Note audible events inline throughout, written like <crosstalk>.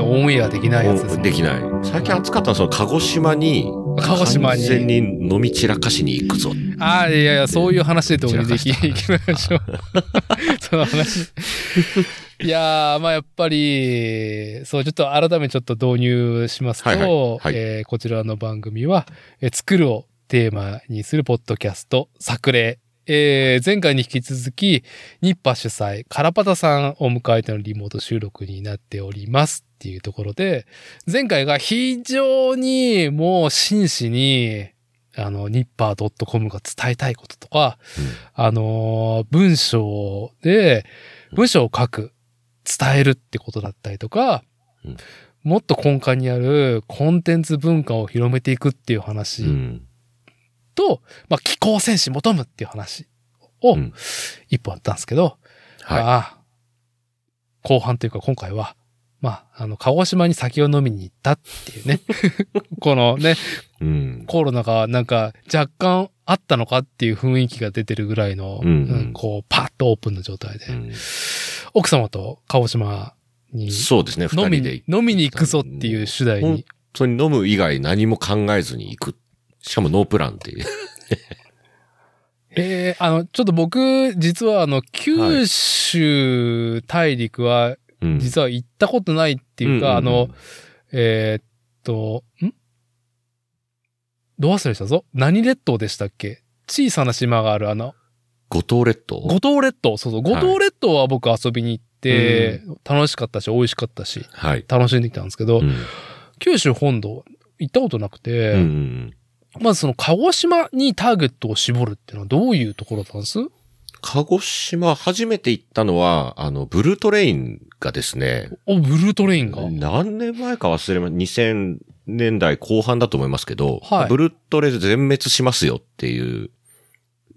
の話は完全オンエアできないやつですね。できない。最近暑かったのは、その鹿児島に、鹿児島に完全に飲み散らかしに行くぞ。ああ、いやいや、そういう話でどうにでき、散らいきましょう。<laughs> その話。いやー、まあやっぱり、そう、ちょっと改めてちょっと導入しますと、はいはいはいえーこちらの番組は、えー作るをテーマにするポッドキャスト、作例。えー前回に引き続き、ニッパ主催、カラパタさんを迎えてのリモート収録になっておりますっていうところで、前回が非常にもう真摯に、あの、ニッパー .com が伝えたいこととか、あのー文章で、文章を書く、伝えるってことだったりとか、うん。もっと根幹にあるコンテンツ文化を広めていくっていう話うん。と、まあ、気候戦士求むっていう話をうん。一本あったんですけど、はああ後半というか今回は、まあ、あの、鹿児島に酒を飲みに行ったっていうね。<laughs> このね、い。うん。コロナがなんか若干あったのかっていう雰囲気が出てるぐらいの、うんうんうんこう、パッとオープンな状態で、うん奥様と鹿児島にそうですね、二飲み人でに、飲みに行くぞっていう主題に。本当に飲む以外何も考えずに行く。しかもノープランっていう。<laughs> えー、あの、ちょっと僕、実はあの、九州大陸は、うん実は行ったことないっていうか、んんん。あの、えーっと、ん？ど忘れしたぞ？何列島でしたっけ？小さな島があるあの、五島列島？五島列島。そうそう。五島列島は僕遊びに行って、楽しかったし、美味しかったし、はい。楽しんできたんですけど、うん。九州本土行ったことなくて、うんうんまずその鹿児島にターゲットを絞るっていうのはどういうところなんです？鹿児島初めて行ったのは、あの、ブルートレインがですね、お、ブルートレインが？何年前か忘れま、2000年代後半だと思いますけど、はいブルトレ全滅しますよっていう、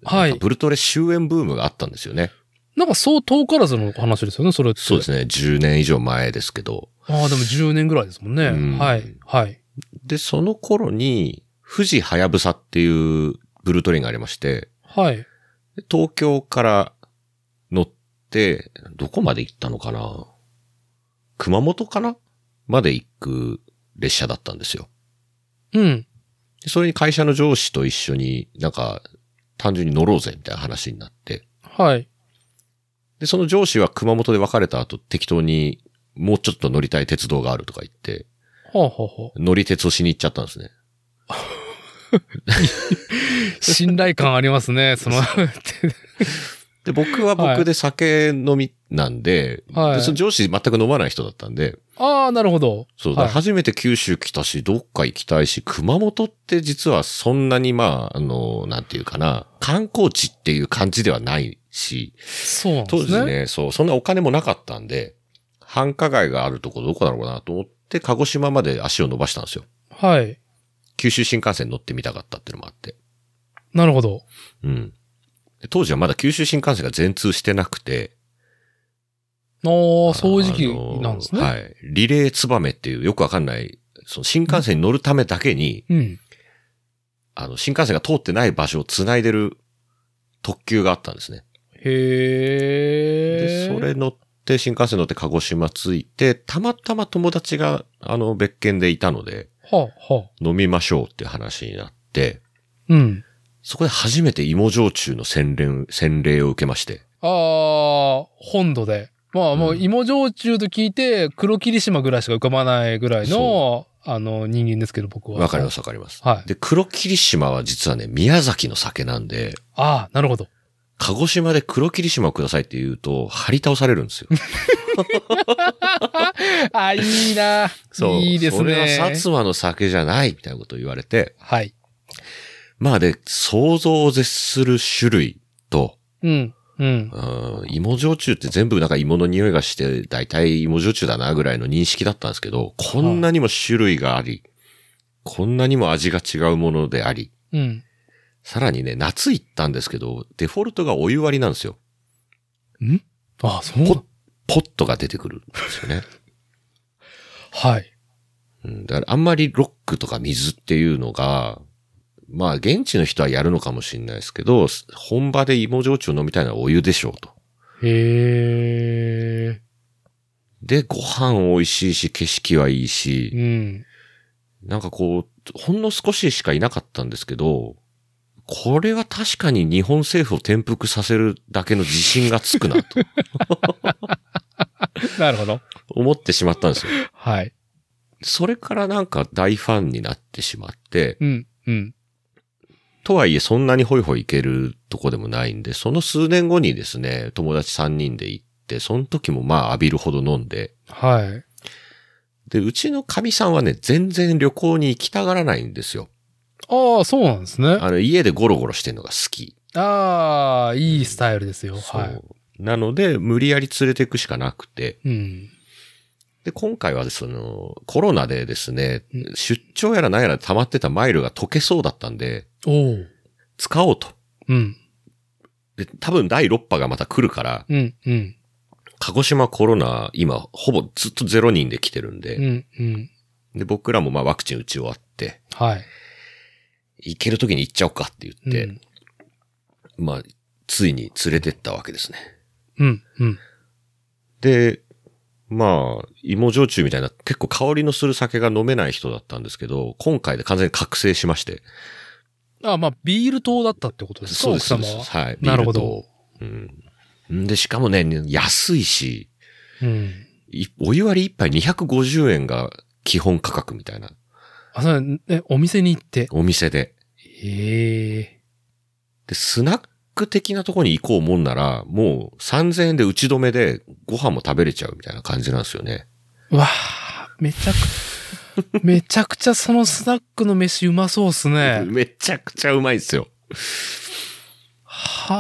はいブルトレ終焉ブームがあったんですよね。なんかそう遠からずの話ですよね、それって。そうですね。10年以上前ですけど。ああ、でも10年ぐらいですもんね。うんはい。はい。で、その頃に、富士はやぶさっていうブルートレインがありまして、はい。東京から乗って、どこまで行ったのかな？熊本かな？まで行く列車だったんですよ。うん。でそれに会社の上司と一緒になんか単純に乗ろうぜみたいな話になって。はい。で、その上司は熊本で別れた後適当にもうちょっと乗りたい鉄道があるとか言って、はあ、はあは乗り鉄をしに行っちゃったんですね。<laughs> あ、<laughs> 信頼感ありますね、その。<laughs> で、僕は僕で酒飲みなんで、はいでその上司全く飲まない人だったんで、ああ、なるほど。そう、はいだから初めて九州来たし、どっか行きたいし、熊本って実はそんなにまあ、あの、なんていうかな、観光地っていう感じではないし、そうなんで当すね。時ね、そう、そんなお金もなかったんで、繁華街があるところどこだろうなと思って、鹿児島まで足を伸ばしたんですよ。はい。九州新幹線乗ってみたかったっていうのもあって。なるほど。うん。で当時はまだ九州新幹線が全通してなくて、ああ、そういう時期なんですね。はい。リレーツバメっていうよくわかんない、その新幹線に乗るためだけに、うん。あの、新幹線が通ってない場所を繋いでる特急があったんですね。へえ。で、それ乗って、新幹線乗って鹿児島着いて、たまたま友達が、あの、別件でいたので、はあ、はあ。飲みましょうっていう話になって、うん。そこで初めて芋焼酎の洗礼、洗礼を受けまして。ああ、本土で。まあもううん芋焼酎と聞いて、黒霧島ぐらいしか浮かばないぐらいの、あの、人間ですけど、僕は。わかりますわかります。はい。で、黒霧島は実はね、宮崎の酒なんで、ああ、なるほど。鹿児島で黒霧島をくださいって言うと、張り倒されるんですよ。<laughs> あ、いいな。そう。いいですね。それは薩摩の酒じゃないみたいなことを言われて、はい。まあで、想像を絶する種類と、うん。うん。うん芋焼酎って全部なんか芋の匂いがして、だいたい芋焼酎だなぐらいの認識だったんですけど、こんなにも種類があり、こんなにも味が違うものであり、うん。さらにね、夏行ったんですけど、デフォルトがお湯割りなんですよ。あ、そうだ。ポットが出てくるんですよね。<laughs> はい。うん、だからあんまりロックとか水っていうのが、まあ現地の人はやるのかもしれないですけど、本場で芋焼酎飲みたいのはお湯でしょうと。へえ。で、ご飯美味しいし、景色はいいし、うん。なんかこう、ほんの少ししかいなかったんですけど、これは確かに日本政府を転覆させるだけの自信がつくなと <laughs> なるほど。思ってしまったんですよ。はい。それからなんか大ファンになってしまって、うん。うん。とはいえそんなにホイホイ行けるとこでもないんで、その数年後にですね、友達3人で行って、その時もまあ浴びるほど飲んで、はい。で、うちの神さんはね、全然旅行に行きたがらないんですよ。ああ、そうなんですね。あの、家でゴロゴロしてるのが好き。ああ、いいスタイルですよ。そうはい。なので、無理やり連れていくしかなくて。うん。で、今回はその、コロナでですねう、出張やら何やら溜まってたマイルが溶けそうだったんで、おお。使おうと。うん。で、多分第6波がまた来るから、うん。うん。鹿児島コロナ、今、ほぼずっとゼロ人で来てるんで、うん。うん。で、僕らもまあワクチン打ち終わって、はい。行ける時に行っちゃおうかって言って、うんまあ、ついに連れてったわけですね。うん。うん。で、まあ、芋焼酎みたいな結構香りのする酒が飲めない人だったんですけど、今回で完全に覚醒しまして。ああ、まあ、ビール糖だったってことですか？そうです。奥様は？はい。なるほど。うん。んで、しかもね、安いし、うん。いお湯割り一杯250円が基本価格みたいな。あ、それ、ね、お店に行って。お店で。ええで、スナック的なとこに行こうもんなら、もう3000円で打ち止めでご飯も食べれちゃうみたいな感じなんですよね。うわあ、めちゃく、めちゃくちゃそのスナックの飯うまそうっすね。<laughs> めちゃくちゃうまいですよ。は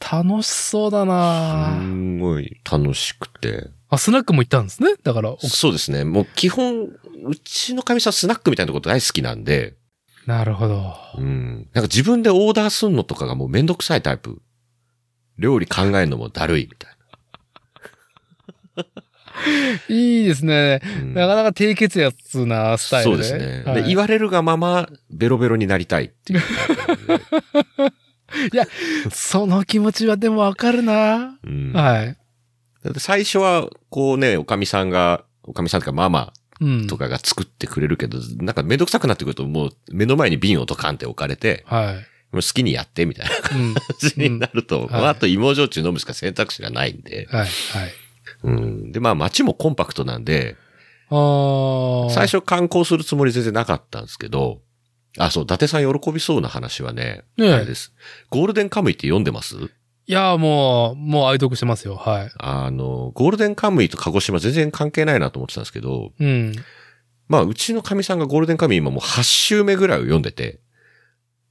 あ、楽しそうだすな、んごい楽しくて。あ、スナックも行ったんですね？だから、おそうですね。もう基本、うちの神さんスナックみたいなとこ大好きなんで、なるほど。うん。なんか自分でオーダーすんのとかがもうめんどくさいタイプ。料理考えるのもだるいみたいいいですね。な。うんなかなか低血圧なスタイルで。そうですね、はいで。言われるがまま、ベロベロになりたいっていう。<laughs> その気持ちはでもわかるな。うんはい。最初は、こうね、おかみさんが、おかみさんとかママうん。とかが作ってくれるけど、なんかめんどくさくなってくると、もう目の前に瓶をドカンって置かれて、はい。もう好きにやってみたいなうん。感じになると、はいまああと芋焼酎飲むしか選択肢がないんで、はい。はい。うん。で、まあ街もコンパクトなんで。最初観光するつもり全然なかったんですけど、あ、そう、伊達さん喜びそうな話はね、ねえあれです。ゴールデンカムイって読んでます？いや、もう、もう愛読してますよ。はい。あの、ゴールデンカムイと鹿児島全然関係ないなと思ってたんですけど、うん。まあ、うちの神さんがゴールデンカムイ今もう8週目ぐらいを読んでて、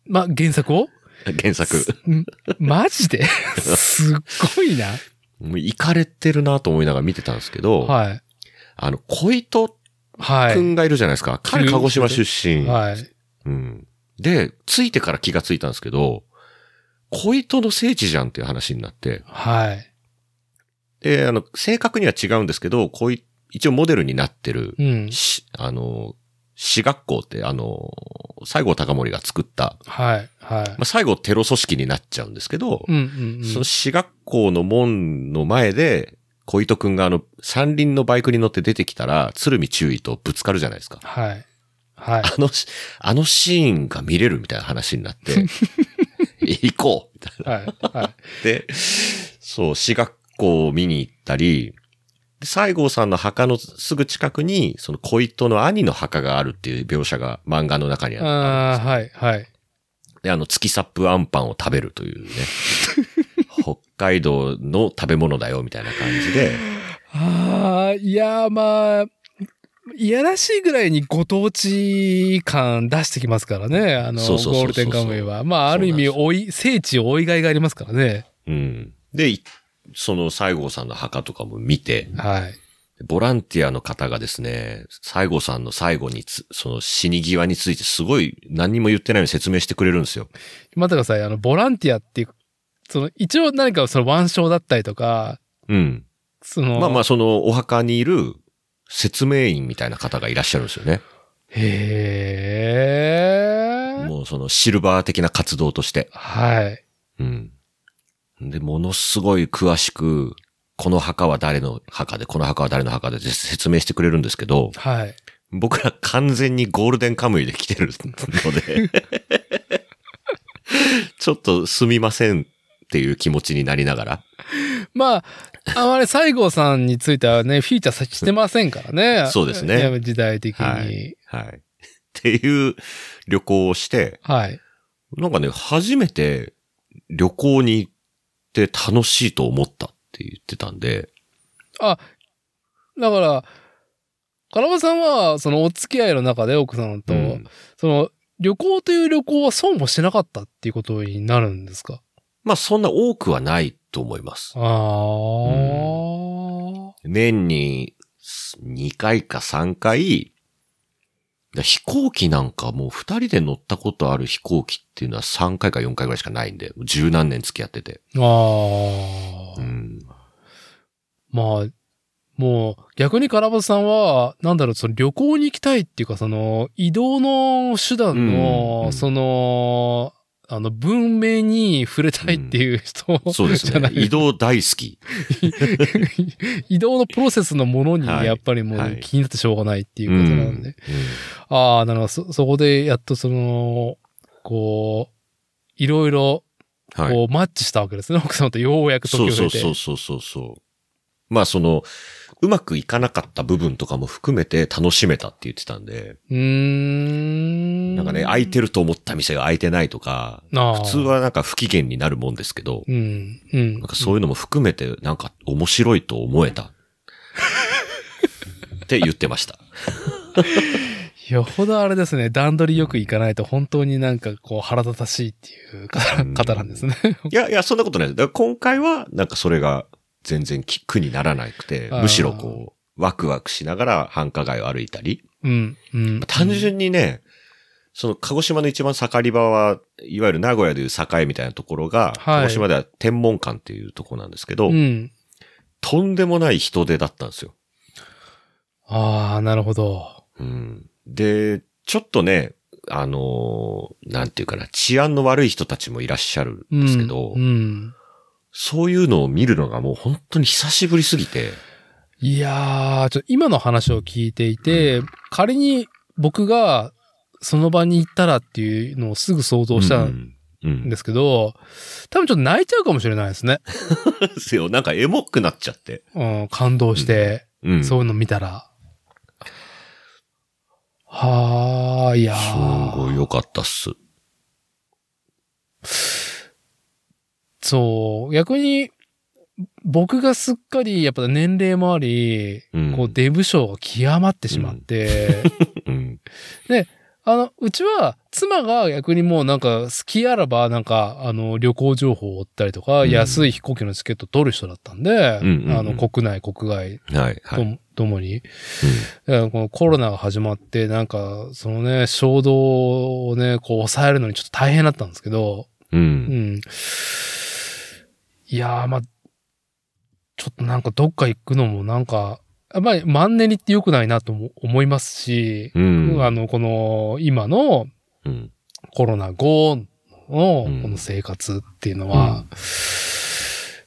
ま、原作を？<laughs> 原作。ん？マジで？<laughs> すっごいな。もう行かれてるなと思いながら見てたんですけど、はい。あの、小糸はい。くんがいるじゃないですか。彼鹿児島出身。はい。うん。で、ついてから気がついたんですけど、小糸の聖地じゃんっていう話になって、はい。で、あの、正確には違うんですけど、こうい、一応モデルになってる、うん。し、あの、私学校って、あの、西郷隆盛が作った、はい。はいま。あ、最後テロ組織になっちゃうんですけど、うんうんうん。その私学校の門の前で、小糸くんがあの、三輪のバイクに乗って出てきたら、鶴見注意とぶつかるじゃないですか。はい。はい。あのし、あのシーンが見れるみたいな話になって、<laughs> 行こうみたいな。はい。はい。で、そう、私学校を見に行ったり、で西郷さんの墓のすぐ近くに、その小糸の兄の墓があるっていう描写が漫画の中にあるああ、はい。はい。で、あの、月サップアンパンを食べるというね、<laughs> 北海道の食べ物だよみたいな感じで、ああ、いや、まあ、いやらしいぐらいにご当地感出してきますからね。あの、ゴールデンカムイは。まあ、ある意味、追い、聖地追いがいがありますからね。うん。で、いその西郷さんの墓とかも見て、はい。ボランティアの方がですね、西郷さんの最後につ、その死に際についてすごい何にも言ってないように説明してくれるんですよ。待ってください。あの、ボランティアっていう、その、一応何かその腕章だったりとか、うん。その、まあまあ、そのお墓にいる説明員みたいな方がいらっしゃるんですよね。へえ。もうそのシルバー的な活動として。はい。うん。で、ものすごい詳しく、この墓は誰の墓で、この墓は誰の墓で説明してくれるんですけど、はい。僕ら完全にゴールデンカムイで来てるので、ちょっとすみませんっていう気持ちになりながら。まあ、あまり西郷さんについてはね、フィーチャーしてませんからね。<laughs> そうですね時代的に。ははいい。はい。っていう旅行をして、なんかね、初めて旅行に行って楽しいと思ったって言ってたんで、あ、だから、カラバさんは、そのお付き合いの中で奥さんと、うんその、旅行という旅行は損もしなかったっていうことになるんですか？まあそんな多くはないと思います。ああ、年に2回か3回、飛行機なんかもう二人で乗ったことある飛行機っていうのは3回か4回ぐらいしかないんで、十何年付き合ってて。ああ、うん。まあ、もう逆にカラバさんは、なんだろう、その旅行に行きたいっていうか、その移動の手段うんの、うんその、あの、文明に触れたいっていう人、そうです。ね移動大好き。<laughs> 移動のプロセスのものに、はいやっぱりもはいう気になってしょうがないっていうことなんで。ああ、なるほど。そ、そこでやっとその、こう、いろいろ、うんはい。こう、マッチしたわけですね。奥様とようやく時そうそうを経て。そうそうそうそう。まあその、うまくいかなかった部分とかも含めて楽しめたって言ってたんで、うーん。なんかね、空いてると思った店が空いてないとか、普通はなんか不機嫌になるもんですけど、うん。うん。なんかそういうのも含めてなんか面白いと思えた。<laughs> って言ってました。よほどあれですね、段取りよくいかないと本当になんかこう腹立たしいっていう方なんですね。いやいや、そんなことないです。だから今回はなんかそれが全然苦にならなくてむしろこう、ワクワクしながら繁華街を歩いたり、うん。うん。単純にね、その鹿児島の一番盛り場は、いわゆる名古屋でいう境みたいなところが、はい鹿児島では天文館っていうところなんですけど、うん。とんでもない人出だったんですよ。ああ、なるほど。うん、で、ちょっとね、あのーなんていうかな、治安の悪い人たちもいらっしゃるんですけど、うん。うんそういうのを見るのがもう本当に久しぶりすぎて、いやー、ちょ今の話を聞いていて、仮に僕がその場に行ったらっていうのをすぐ想像したうんんうん。ですけど、多分ちょっと泣いちゃうかもしれないですね。ですよ。なんかエモくなっちゃって。うん、感動して、うん。そういうの見たら。はあ、いやすーごい良かったっす。そう、逆に、僕がすっかり、やっぱ年齢もあり、うんこう、デブ症が極まってしまって、うん。<laughs> あの、うちは、妻が逆にもうなんか、好きあらば、なんか、あの、旅行情報を追ったりとか、うん安い飛行機のチケット取る人だったんで、うんうんうんあの、国内、国外はい、はと,、い。ともに、だからこのコロナが始まって、なんか、そのね、衝動をね、こう抑えるのにちょっと大変だったんですけど、う。うんん。いやー、まあ、ちょっとなんかどっか行くのもなんか、やっぱりマンネリって良くないなとも思いますし、うん。あの、この、今のうん。コロナ後のうんこの生活っていうのは、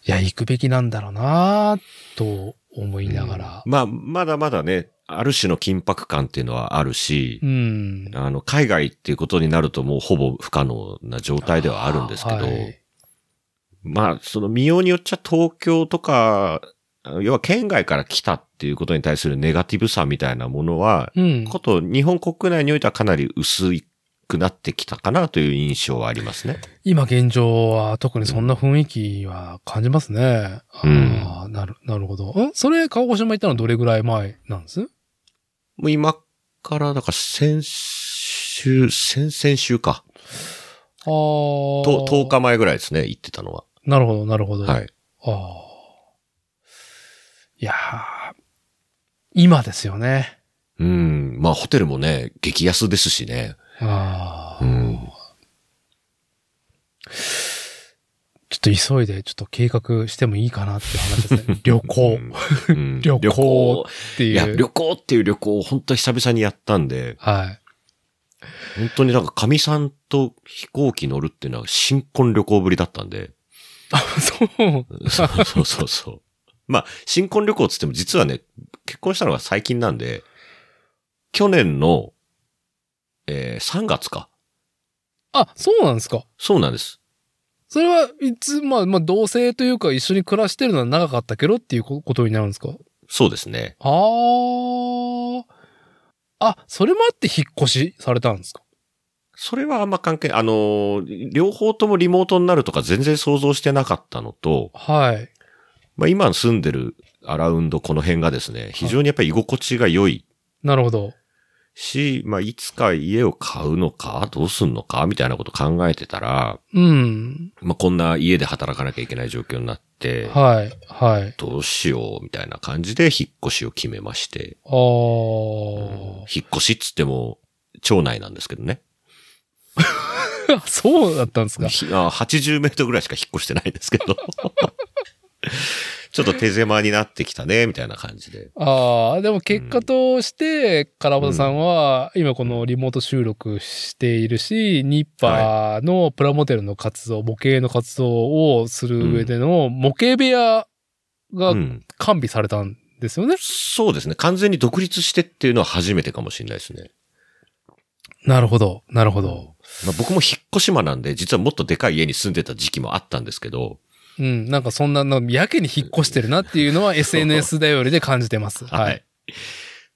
いや、行くべきなんだろうなと思いながら。まあ、まだまだね、ある種の緊迫感っていうのはあるしう、ん。あの、海外っていうことになるともうほぼ不可能な状態ではあるんですけど、はいまあ、その見ようによっちゃ東京とか、要は県外から来たっていうことに対するネガティブさみたいなものは、うん。こと日本国内においてはかなり薄くなってきたかなという印象はありますね。今現状は特にそんな雰囲気は感じますね。うんああ、なる、なるほど。ん？それ、鹿児島行ったのどれぐらい前なんです？もう今から、だから先週、先々週か。ああ。と10日前ぐらいですね、行ってたのは。なるほど、なるほど。はい。ああ。いやー今ですよね。うん。まあ、ホテルもね、激安ですしね。ああ。うん。ちょっと急いで、ちょっと計画してもいいかなっていう話ですね。<laughs> 旅行うん <laughs> 旅行っていう。いや、旅行っていう旅行を本当久々にやったんで、はい。本当になんか神さんと飛行機乗るっていうのは新婚旅行ぶりだったんで、あ、そう。そうそうそうそう。まあ、新婚旅行っつっても実はね、結婚したのが最近なんで、去年の、えー、3月か。あ、そうなんですか。そうなんです。それはいつ、まあ、まあ、同性というか一緒に暮らしてるのは長かったけどっていうこことになるんですか？そうですね。あー。あ、それもあって引っ越しされたんですか？それはあんま関係、あのー両方ともリモートになるとか全然想像してなかったのと、はい。まあ今住んでるアラウンドこの辺がですね、非常にやっぱり居心地が良いなるほど。し、まあいつか家を買うのか、どうすんのか、みたいなこと考えてたら、うん。まあこんな家で働かなきゃいけない状況になって、はい。はい。どうしよう、みたいな感じで引っ越しを決めまして、あー。引っ越しっつっても、町内なんですけどね。そうだったんですか。ひあ80メートルぐらいしか引っ越してないんですけど。<laughs> ちょっと手狭になってきたね、みたいな感じで。ああ、でも結果として、カラバタさんは、今このリモート収録しているし、ニッパーのプラモデルの活動、模型の活動をする上での模型部屋がうん。完備されたんですよね。そうですね。完全に独立してっていうのは初めてかもしれないですね。なるほど、なるほど。まあ、僕も引っ越し間なんで、実はもっとでかい家に住んでた時期もあったんですけど、うん、なんかそんな、なんかやけに引っ越してるなっていうのは <laughs> SNS 頼りで感じてます。はい。。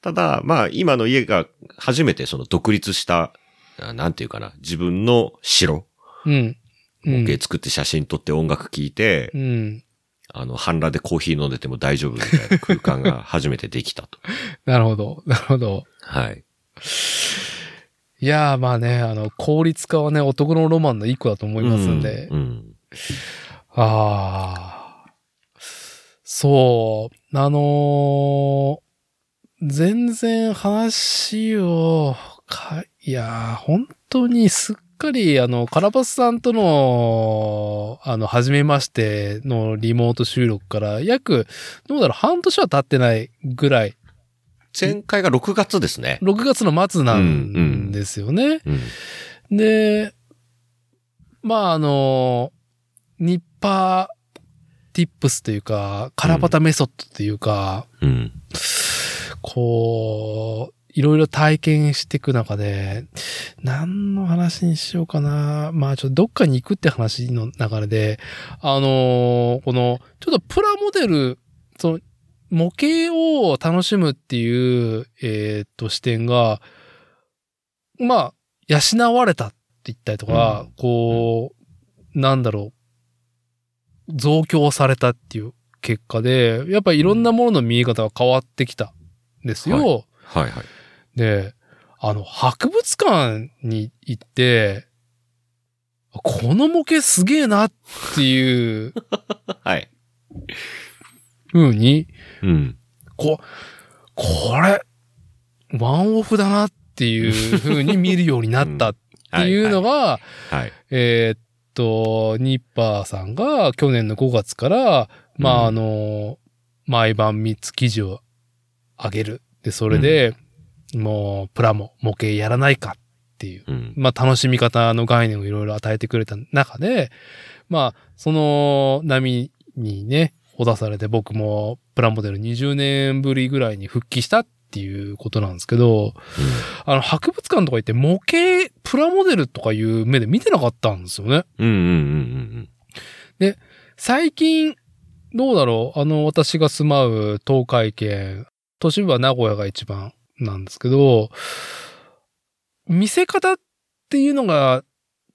ただ、まあ、今の家が初めてその独立した、あなんていうかな、自分の城、うん。うん。模型作って写真撮って音楽聴いて、うん。あの、半裸でコーヒー飲んでても大丈夫みたいな空間が初めてできたと。<laughs> なるほど、なるほど。はい。いやー、まあね、あの、効率化はね、男のロマンの一個だと思いますんで。うんうんああ。そう。あのー全然話を、か、いやー、本当にすっかり、あの、カラバスさんとの、あの、初めましてのリモート収録から、約、どうだろう、半年は経ってないぐらい、前回が6月ですね。6月の末なんですよね。うん。で、まあ、あの、ニッパーティップスというか、カラパタメソッドというか、うん。こう、いろいろ体験していく中で、何の話にしようかな。まあ、ちょっとどっかに行くって話の流れで、あのこの、ちょっとプラモデル、その、模型を楽しむっていう、えーっと、視点が、まあ、養われたって言ったりとか、うんこう、なんだろう、増強されたっていう結果で、やっぱりいろんなものの見え方が変わってきたんですよ。はいはい。で、あの、博物館に行って、この模型すげえなっていうはい。風に、うん。こ、これ、ワンオフだなっていう風に見るようになった <laughs> っていうのが、はい。はい。えーっと、ニッパーさんが去年の5月から、まあ、うんあの、毎晩3つ記事を上げる。で、それで、もう、プラモ、模型やらないかっていう、うん。まあ、楽しみ方の概念をいろいろ与えてくれた中で、まあ、その波にね、ほだされて僕もプラモデル20年ぶりぐらいに復帰したっていうことなんですけど、あの、博物館とか行って模型、プラモデルとかいう目で見てなかったんですよね。うんうんうんうん最近、どうだろう？あの、私が住まう東海圏、都市部は名古屋が一番なんですけど、見せ方っていうのが、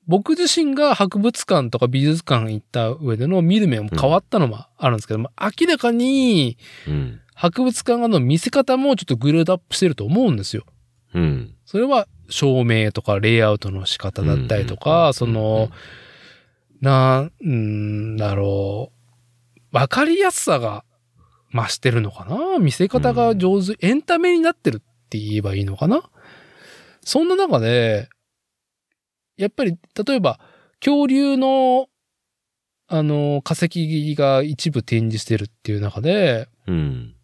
僕自身が博物館とか美術館行った上での見る目も変わったのもあるんですけども、明らかにうん。博物館の見せ方もちょっとグレードアップしてると思うんですよ。うん。それは照明とかレイアウトの仕方だったりとか、その、なんだろう。わかりやすさが増してるのかな？見せ方が上手、エンタメになってるって言えばいいのかな？そんな中で、やっぱり、例えば、恐竜のあの、化石が一部展示してるっていう中で、うん。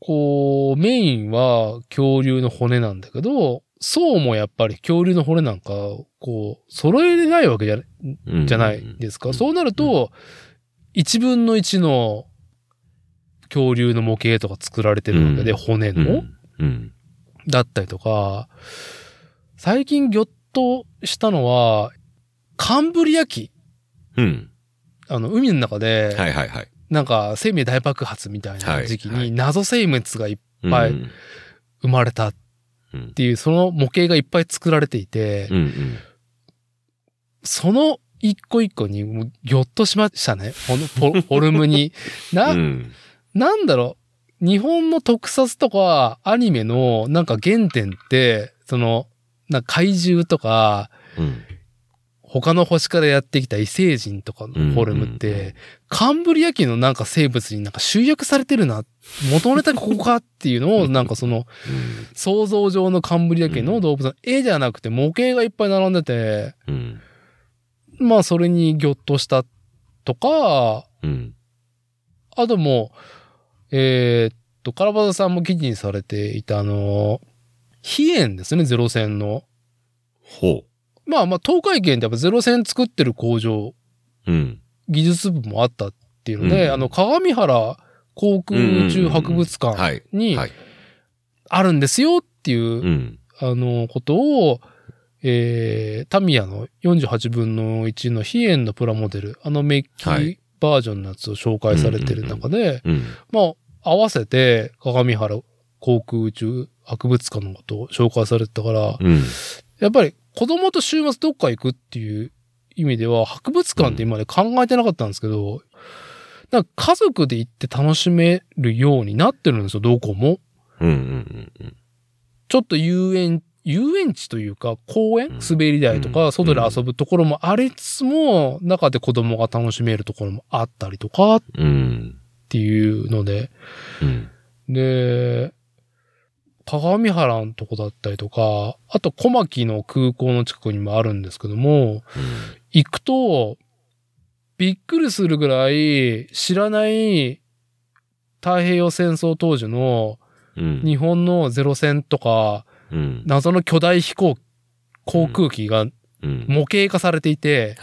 こう、メインは恐竜の骨なんだけど、層もやっぱり恐竜の骨なんか、こう、揃えれないわけじゃうんじゃないですか。うんそうなると、1分の1の恐竜の模型とか作られてるわけで、うん骨の、うん。うん。だったりとか、最近ギョッとしたのは、カンブリア紀。うん。あの、海の中で、はいはいはい。なんか生命大爆発みたいな時期に謎生物がいっはいうん生まれたっうんていう、その模型がいっぱい作られていて、うんうん。その一個一個にもうギョッとしましたね。このフォ <laughs> フォルムに。な、うんなんだろう。日本の特撮とかアニメのなんか原点って、その、な怪獣とか、うん。他の星からやってきた異星人とかのフォルムっうんうんうんて、カンブリア紀のなんか生物になんか集約されてるな。元ネタがここかっていうのを、なんかその、想像上のカンブリア紀の動物の絵じゃなくて模型がいっぱい並んでて、うん。まあそれにギョッとしたとか、うん。あともう、えーっと、カラバザさんも記事にされていたあの、飛燕ですね、ゼロ戦の。ほまあまあ、東海圏ってやっぱゼロ戦作ってる工場、う。うん。技術部もあったっていうので、うんあの、鏡原航空宇宙博物館はい。にはい。あるんですよっていう、うん。あの、ことを、えー、タミヤの48分の1の飛燕のプラモデル、あのメッキはいバージョンのやつを紹介されてる中で、うん。まあ、合わせて、鏡原航空宇宙博物館のことを紹介されてたから、うん。やっぱり子供と週末どっか行くっていう意味では、博物館って今まで考えてなかったんですけど、なんか家族で行って楽しめるようになってるんですよ、どこも。うん。うん。うん。ちょっと遊園、遊園地というか、公園？うん滑り台とうか、ん外で遊ぶところもありつつも、中で子供が楽しめるところもあったりとかっうん。ていうので、うん。で、鏡原のとこだったりとか、あと小牧の空港の近くにもあるんですけども、行くと、びっくりするぐらい知らない太平洋戦争当時のうん。日本のゼロ戦とか、うん。謎の巨大飛行、航空機がうん。模型化されていて。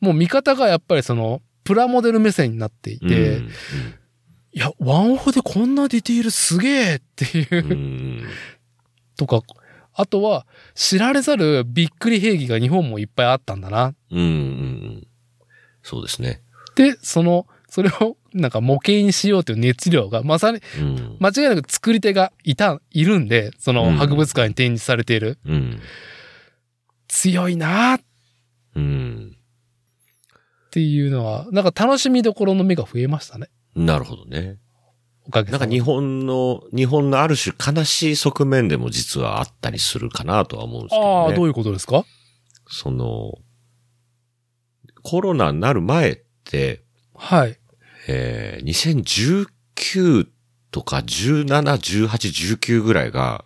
もう見方がやっぱりその、プラモデル目線になっていて、うんいや、ワンオフでこんなディティールすげえっていう。<laughs> とか、あとは、知られざるびっくり兵器が日本もいっぱいあったんだな。うん。うん。そうですね。で、その、それをなんか模型にしようという熱量が、まさにうん。間違いなく作り手がいた、いるんで、そのうん博物館に展示されている。うん。強いなうん。ていうのは、なんか楽しみどころの目が増えましたね。なるほどね。おかげ。なんか日本の、日本のある種悲しい側面でも実はあったりするかなとは思うんですけどね。ああ、どういうことですか？その、コロナになる前って、はい。えー、2019とか17、18、19ぐらいが、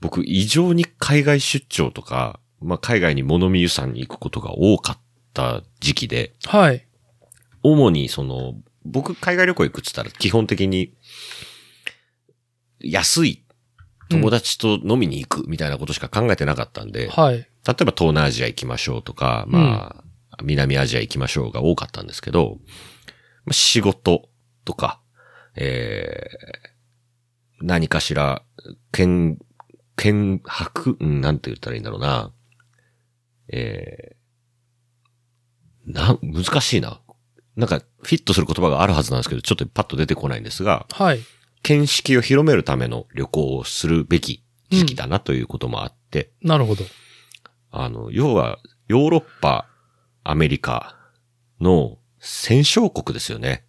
僕異常に海外出張とか、まあ、海外に物見湯さんに行くことが多かった時期で、はい。主にその、僕海外旅行行くって言ったら基本的に、安い友達と飲みに行くみたいなことしか考えてなかったんで、はい。例えば東南アジア行きましょうとか、まあ、南アジア行きましょうが多かったんですけど、まあ仕事とか、えー、何かしら、見、見白、うんなんて言ったらいいんだろうな。えー、な、難しいな。なんか、フィットする言葉があるはずなんですけど、ちょっとパッと出てこないんですが、はい。見識を広めるための旅行をするべき時期だなということもあって、なるほど。あの、要は、ヨーロッパ、アメリカの戦勝国ですよね。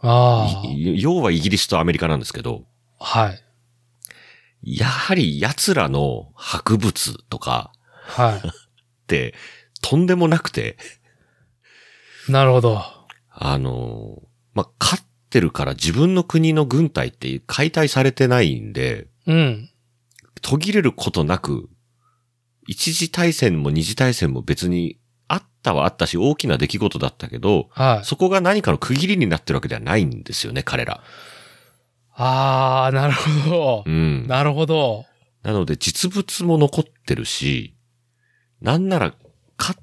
あい要はイギリスとアメリカなんですけど、あ。はい。やはり奴らの博物とかはってとんでもなくて、い。なるほど。あの、まあ、勝ってるから自分の国の軍隊って解体されてないんで、うん。途切れることなく、一次大戦も二次大戦も別にあったはあったし、大きな出来事だったけど、はい。そこが何かの区切りになってるわけではないんですよね、彼ら。あー、なるほどう。ん。なるほど。なので、実物も残ってるし、なんなら、か、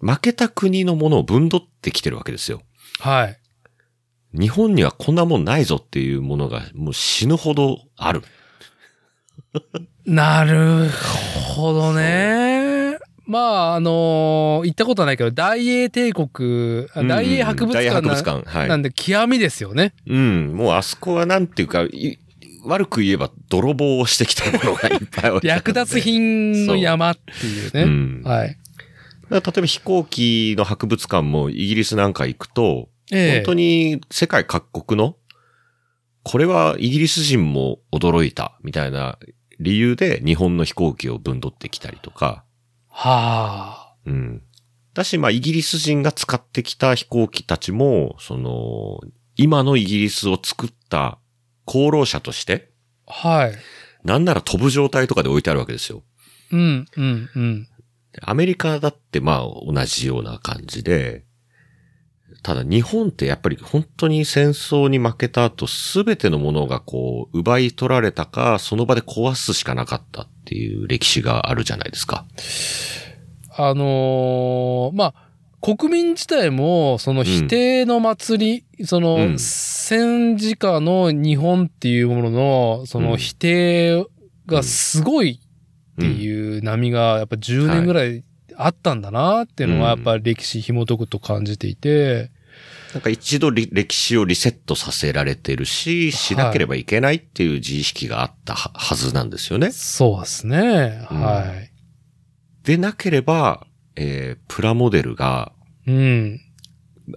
負けた国のものを分取ってきてるわけですよ。はい。日本にはこんなもんないぞっていうものがもう死ぬほどある。なるほどね。まあ、あのー行ったことはないけど、大英帝国、あ大英博物館な,、博物館。はい。なんで極みですよね。うん。もうあそこはなんていうか、い悪く言えば泥棒をしてきたものがいっぱい置いて <laughs> 略奪品の山っていううね。ん。はい。例えば飛行機の博物館もイギリスなんか行くと、ええ本当に世界各国の、これはイギリス人も驚いたみたいな理由で日本の飛行機を分取ってきたりとか、はあ。うん。だし、まあ、イギリス人が使ってきた飛行機たちも、その、今のイギリスを作った功労者として、はい。なんなら飛ぶ状態とかで置いてあるわけですよ。うん、うん、うん。アメリカだってまあ同じような感じで、ただ日本ってやっぱり本当に戦争に負けた後すべてのものがこう奪い取られたか、その場で壊すしかなかったっていう歴史があるじゃないですか。あのーまあ、国民自体も、その否定の祭り、その、うん。戦時下の日本っていうものの、その否定がすごいっていう波が、やっぱ10年ぐらいあったんだなっていうのは、やっぱり歴史紐解くと感じていて、なんか一度り歴史をリセットさせられてるし、しなければいけないっていう自意識があったははずなんですよね。そうですね。うんはい。でなければ、えープラモデルが、うん。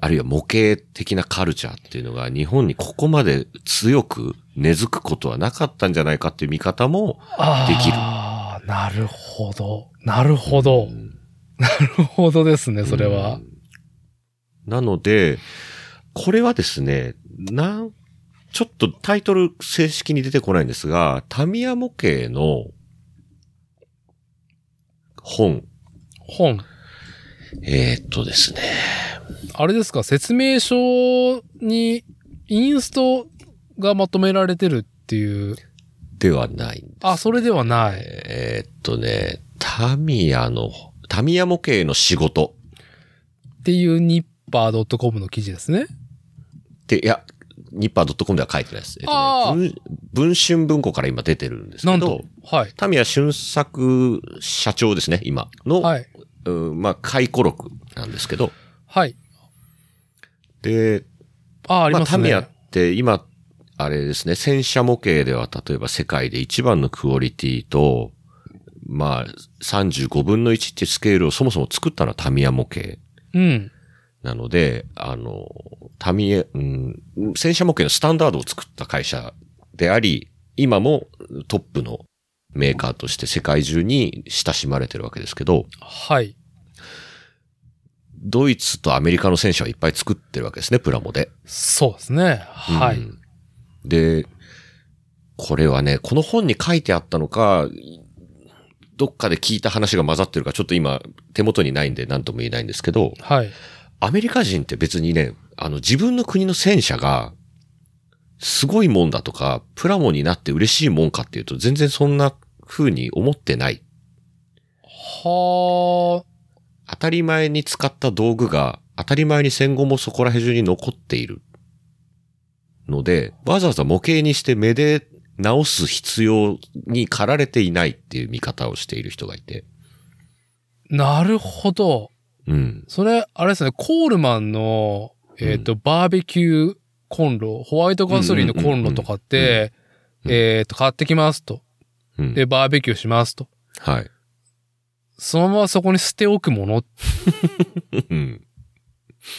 あるいは模型的なカルチャーっていうのが日本にここまで強く根付くことはなかったんじゃないかっていう見方もできるああ、なるほど。なるほど。うんなるほどですね、それは。なので、これはですね、なん、ちょっとタイトル正式に出てこないんですが、タミヤ模型の本、本。えーっとですね、あれですか、説明書にインストがまとめられてるっていう。ではないんです。あ、それではない。えーっとね、タミヤの、タミヤ模型の仕事っていうニッパー .com の記事ですね。って、いや、ニッパー .com では書いてないです。えっとね、文文春文庫から今出てるんですけどなんと、。はい。タミヤ俊作社長ですね、今の、はい。うんまあ、回顧録なんですけど、はい。で、あ、ありますタミヤっね。て今、あれですね、戦車模型では例えば世界で一番のクオリティと、まあ、35分の1ってスケールをそもそも作ったのはタミヤ模型うん。なので、あの、タミヤ、うん、戦車模型のスタンダードを作った会社であり、今もトップのメーカーとして世界中に親しまれてるわけですけど、はい。ドイツとアメリカの戦車はいっぱい作ってるわけですね、プラモで。そうですね。はい。うんで、これはね、この本に書いてあったのか、どっかで聞いた話が混ざってるか、ちょっと今手元にないんで何とも言えないんですけど、はい。アメリカ人って別にね、あの自分の国の戦車がすごいもんだとか、プラモになって嬉しいもんかっていうと全然そんな風に思ってない。は当たり前に使った道具が当たり前に戦後もそこら辺中に残っている。ので、わざわざ模型にして目で直す必要に駆られていないっていう見方をしている人がいて。あ、なるほど。うん。それ、あれですね、コールマンの、えっ、と、バーベキューコンロ、ホワイトガソリンのコンロとかって、うんうんうんうんえっ、と、買ってきますと。うん。で、バーベキューしますと。はい。そのままそこに捨ておくものっうん。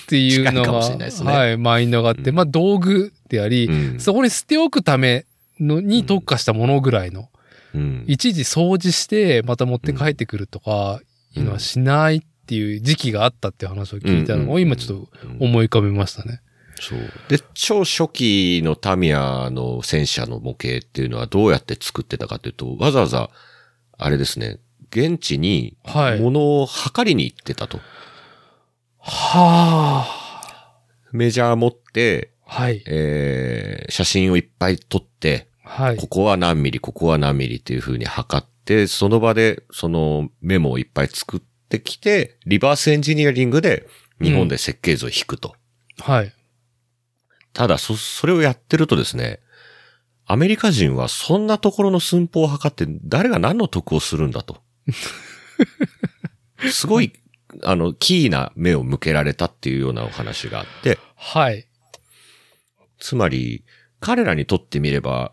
ていうのが、いねはい、マインドがあって、うんまあ道具であり、うんそこに捨ておくためのに特化したものぐらいの、うん。一時掃除してまた持って帰ってくるとかいうのはしないっていう時期があったっていう話を聞いたのを今ちょっと思い浮かべましたね。そう。で、超初期のタミヤの戦車の模型っていうのはどうやって作ってたかというと、わざわざ、あれですね、現地にはい物を測りに行ってたと。はあ。メジャー持って、はい。えー、写真をいっぱい撮って、はいこ。こは何ミリ、ここは何ミリっていう風に測って、その場でそのメモをいっぱい作ってきて、リバースエンジニアリングで日本で設計図を引くと。はい。ただ、そ、それをやってるとですね、アメリカ人はそんなところの寸法を測って誰が何の得をするんだと。<laughs> すごい、あの、キーな目を向けられたっていうようなお話があって、はい。つまり、彼らにとってみれば、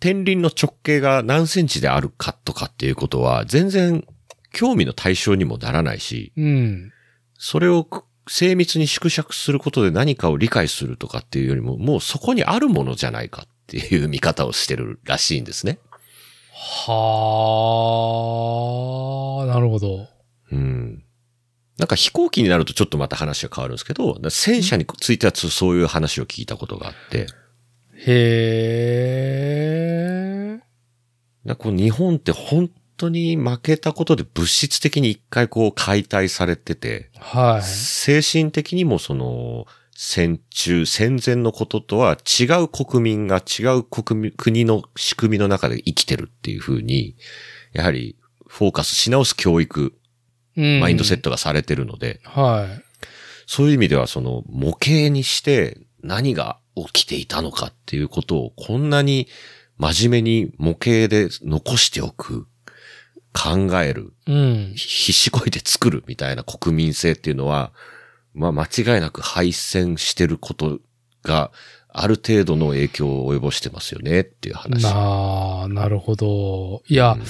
天輪の直径が何センチであるかとかっていうことは、全然興味の対象にもならないし、うん。それをく精密に縮尺することで何かを理解するとかっていうよりも、もうそこにあるものじゃないかっていう見方をしてるらしいんですね。はあ、なるほど。うん。なんか飛行機になるとちょっとまた話が変わるんですけど、戦車についてはそういう話を聞いたことがあって、へえ。こう日本って本当に負けたことで物質的に一回こう解体されてて、はい。精神的にもその戦中、戦前のこととは違う国民が違う国民、国の仕組みの中で生きてるっていうふうに、やはりフォーカスし直す教育、うんマインドセットがされてるので、はい。そういう意味ではその模型にして何が起きていたのかっていうことをこんなに真面目に模型で残しておく、考える、うん。必死こいて作るみたいな国民性っていうのは、まあ間違いなく敗戦してることがある程度の影響を及ぼしてますよねっていう話。なあ、なるほど。いや、うん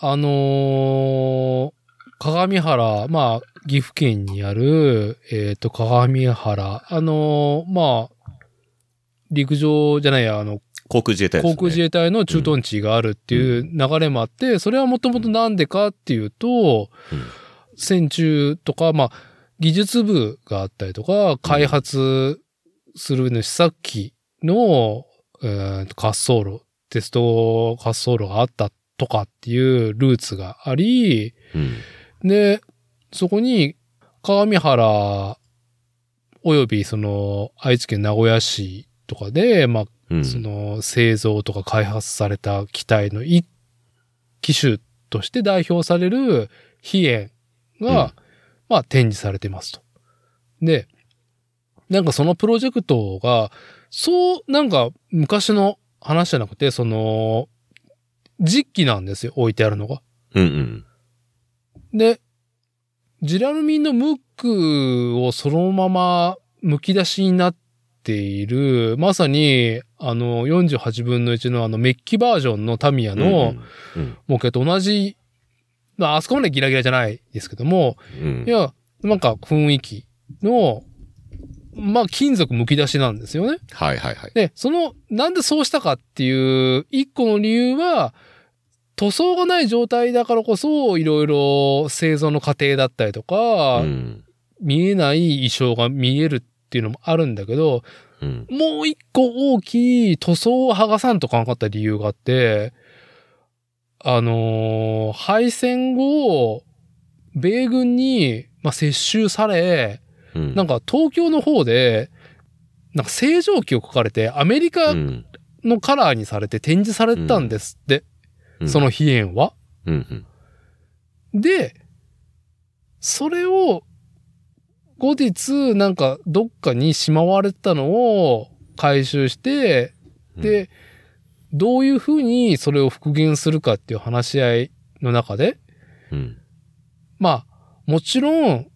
あのー鏡原、まあ、岐阜県にある、えっ、と、鏡原、あのーまあ、陸上じゃないや、あの、航空自衛隊ね。航空自衛隊の駐屯地があるっていう流れもあって、それはもともとなんでかっていうと、うん戦中とか、まあ、技術部があったりとか、開発するの試作機の、えーと滑走路、テスト滑走路があったとかっていうルーツがあり、うん。で、そこに、鏡原、およびその、愛知県名古屋市とかで、まあ、うん。その製造とか開発された機体の一機種として代表される飛燕が、うんまあ展示されてますと。で、なんかそのプロジェクトが、そう、なんか昔の話じゃなくて、その、実機なんですよ、置いてあるのが。うんうん。で、ジラルミンのムックをそのまま剥き出しになっている、まさに、あの、48分の1のあのメッキバージョンのタミヤのうん、模型と同じ、まあ、あそこまでギラギラじゃないですけども、うん。いや、なんか雰囲気の、まあ、金属剥き出しなんですよね。はいはいはい。で、その、なんでそうしたかっていう、一個の理由は、塗装がない状態だからこそ、いろいろ製造の過程だったりとか、うん。見えない衣装が見えるっていうのもあるんだけど、うん。もう一個大きい塗装を剥がさんとかなかった理由があって、あのー敗戦後、米軍に、まあ、接収され、うん。なんか東京の方で、なんか正常期を書かれて、アメリカうん、のカラーにされて展示されたんですって、うんその、飛燕は。うんうん。で、それを、後日、なんか、どっかにしまわれてたのを回収して、で、どういうふうにそれを復元するかっていう話し合いの中で、うん、まあ、もちろん、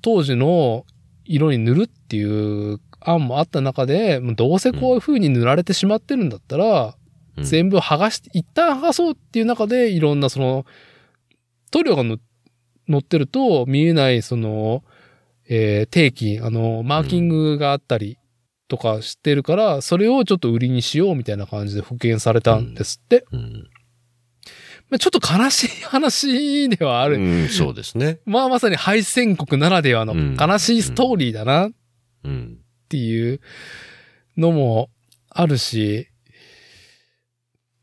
当時の色に塗るっていう案もあった中で、もうどうせこういう風に塗られてしまってるんだったら、うん。全部剥がして、一旦剥がそうっていう中で、いろんなその、塗料がの乗ってると見えない、その、えー定期、あの、マーキングがあったりとかしてるから、それをちょっと売りにしようみたいな感じで復元されたんですって。うん。まあちょっと悲しい <laughs> 話ではある。うん、そうですね。まあまさに敗戦国ならではのうん悲しいストーリーだなっうん。ていうのもあるし、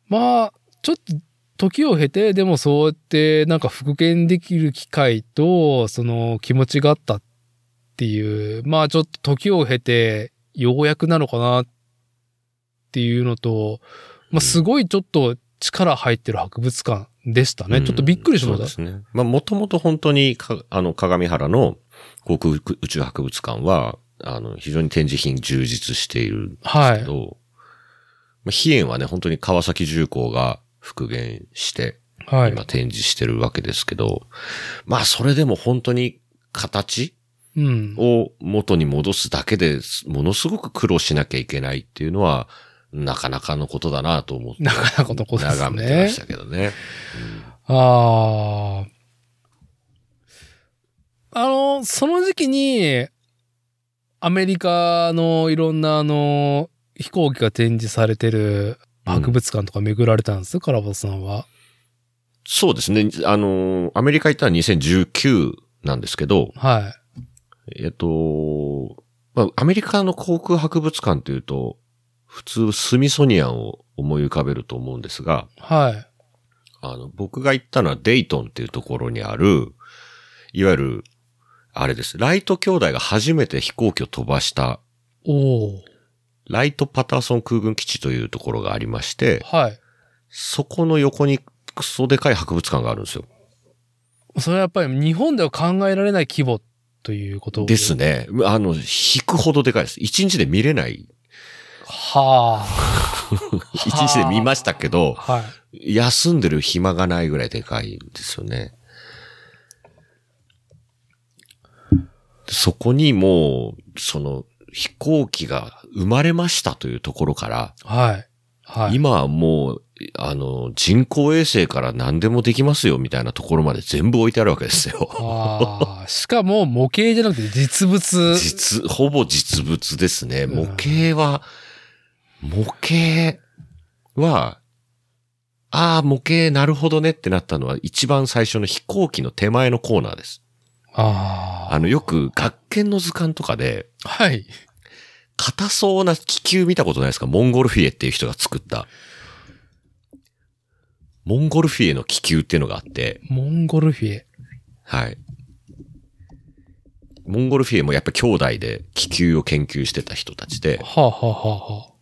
まあ、ちょっと時を経て、でもそうやってなんか復元できる機会と、その気持ちがあったっっていう、まあちょっと時を経て、ようやくなのかなっていうのと、まあすごいちょっと力入ってる博物館でしたね。うんちょっとびっくりしました。そうですね。まあ、もともと本当にか、あの、鏡原の航空宇宙博物館は、あの、非常に展示品充実しているんですけど、まあ、飛燕はね、本当に川崎重工が復元して、はい。今展示してるわけですけど、まあ、それでも本当に形うん。を元に戻すだけで、ものすごく苦労しなきゃいけないっていうのは、なかなかのことだなと思って。なかなかのことですね眺めてましたけどね。ああ。あの、その時期に、アメリカのいろんなあの、飛行機が展示されてる博物館とか巡られたんです、カラバさんは？そうですね。あの、アメリカ行ったら2019なんですけど、はえっと、まあ、アメリカの航空博物館というと、普通スミソニアンを思い浮かべると思うんですが、い。はい。あの、僕が行ったのはデイトンっていうところにある、いわゆる、あれです。ライト兄弟が初めて飛行機を飛ばした、おお。ライトパターソン空軍基地というところがありまして、はい。そこの横にクソでかい博物館があるんですよ。それはやっぱり日本では考えられない規模ということです。ね。あの、引くほどでかいです。一日で見れない。はあ。<laughs> 一日で見ましたけど、はい。休んでる暇がないぐらいでかいんですよね。そこにもう、その、飛行機が生まれましたというところから、はい。はい。今はもう、あの、人工衛星から何でもできますよみたいなところまで全部置いてあるわけですよ。しかも模型じゃなくて実物。実、ほぼ実物ですね。うん模型は、模型は、ああ、模型なるほどねってなったのは一番最初の飛行機の手前のコーナーです。ああ。あの、よく学研の図鑑とかで、はい。硬そうな気球見たことないですか？モンゴルフィエっていう人が作った。モンゴルフィエの気球っていうのがあって、モンゴルフィエ。はい。モンゴルフィエもやっぱ兄弟で気球を研究してた人たちで、はあ、はあはあは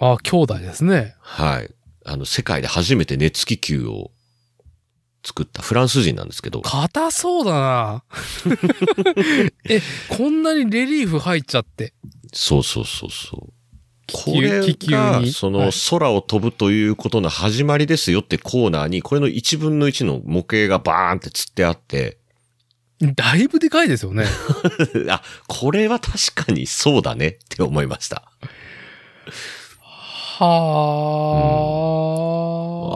あ。ああ、兄弟ですね。はい。あの、世界で初めて熱気球を作ったフランス人なんですけど、硬そうだな。え、こんなにレリーフ入っちゃって。そうそうそうそう。気これ。がそのはい空を飛ぶということの始まりですよってコーナーに、これの1分の1の模型がバーンって釣ってあって、だいぶでかいですよね。<laughs> あ、これは確かにそうだねって思いました。はあ。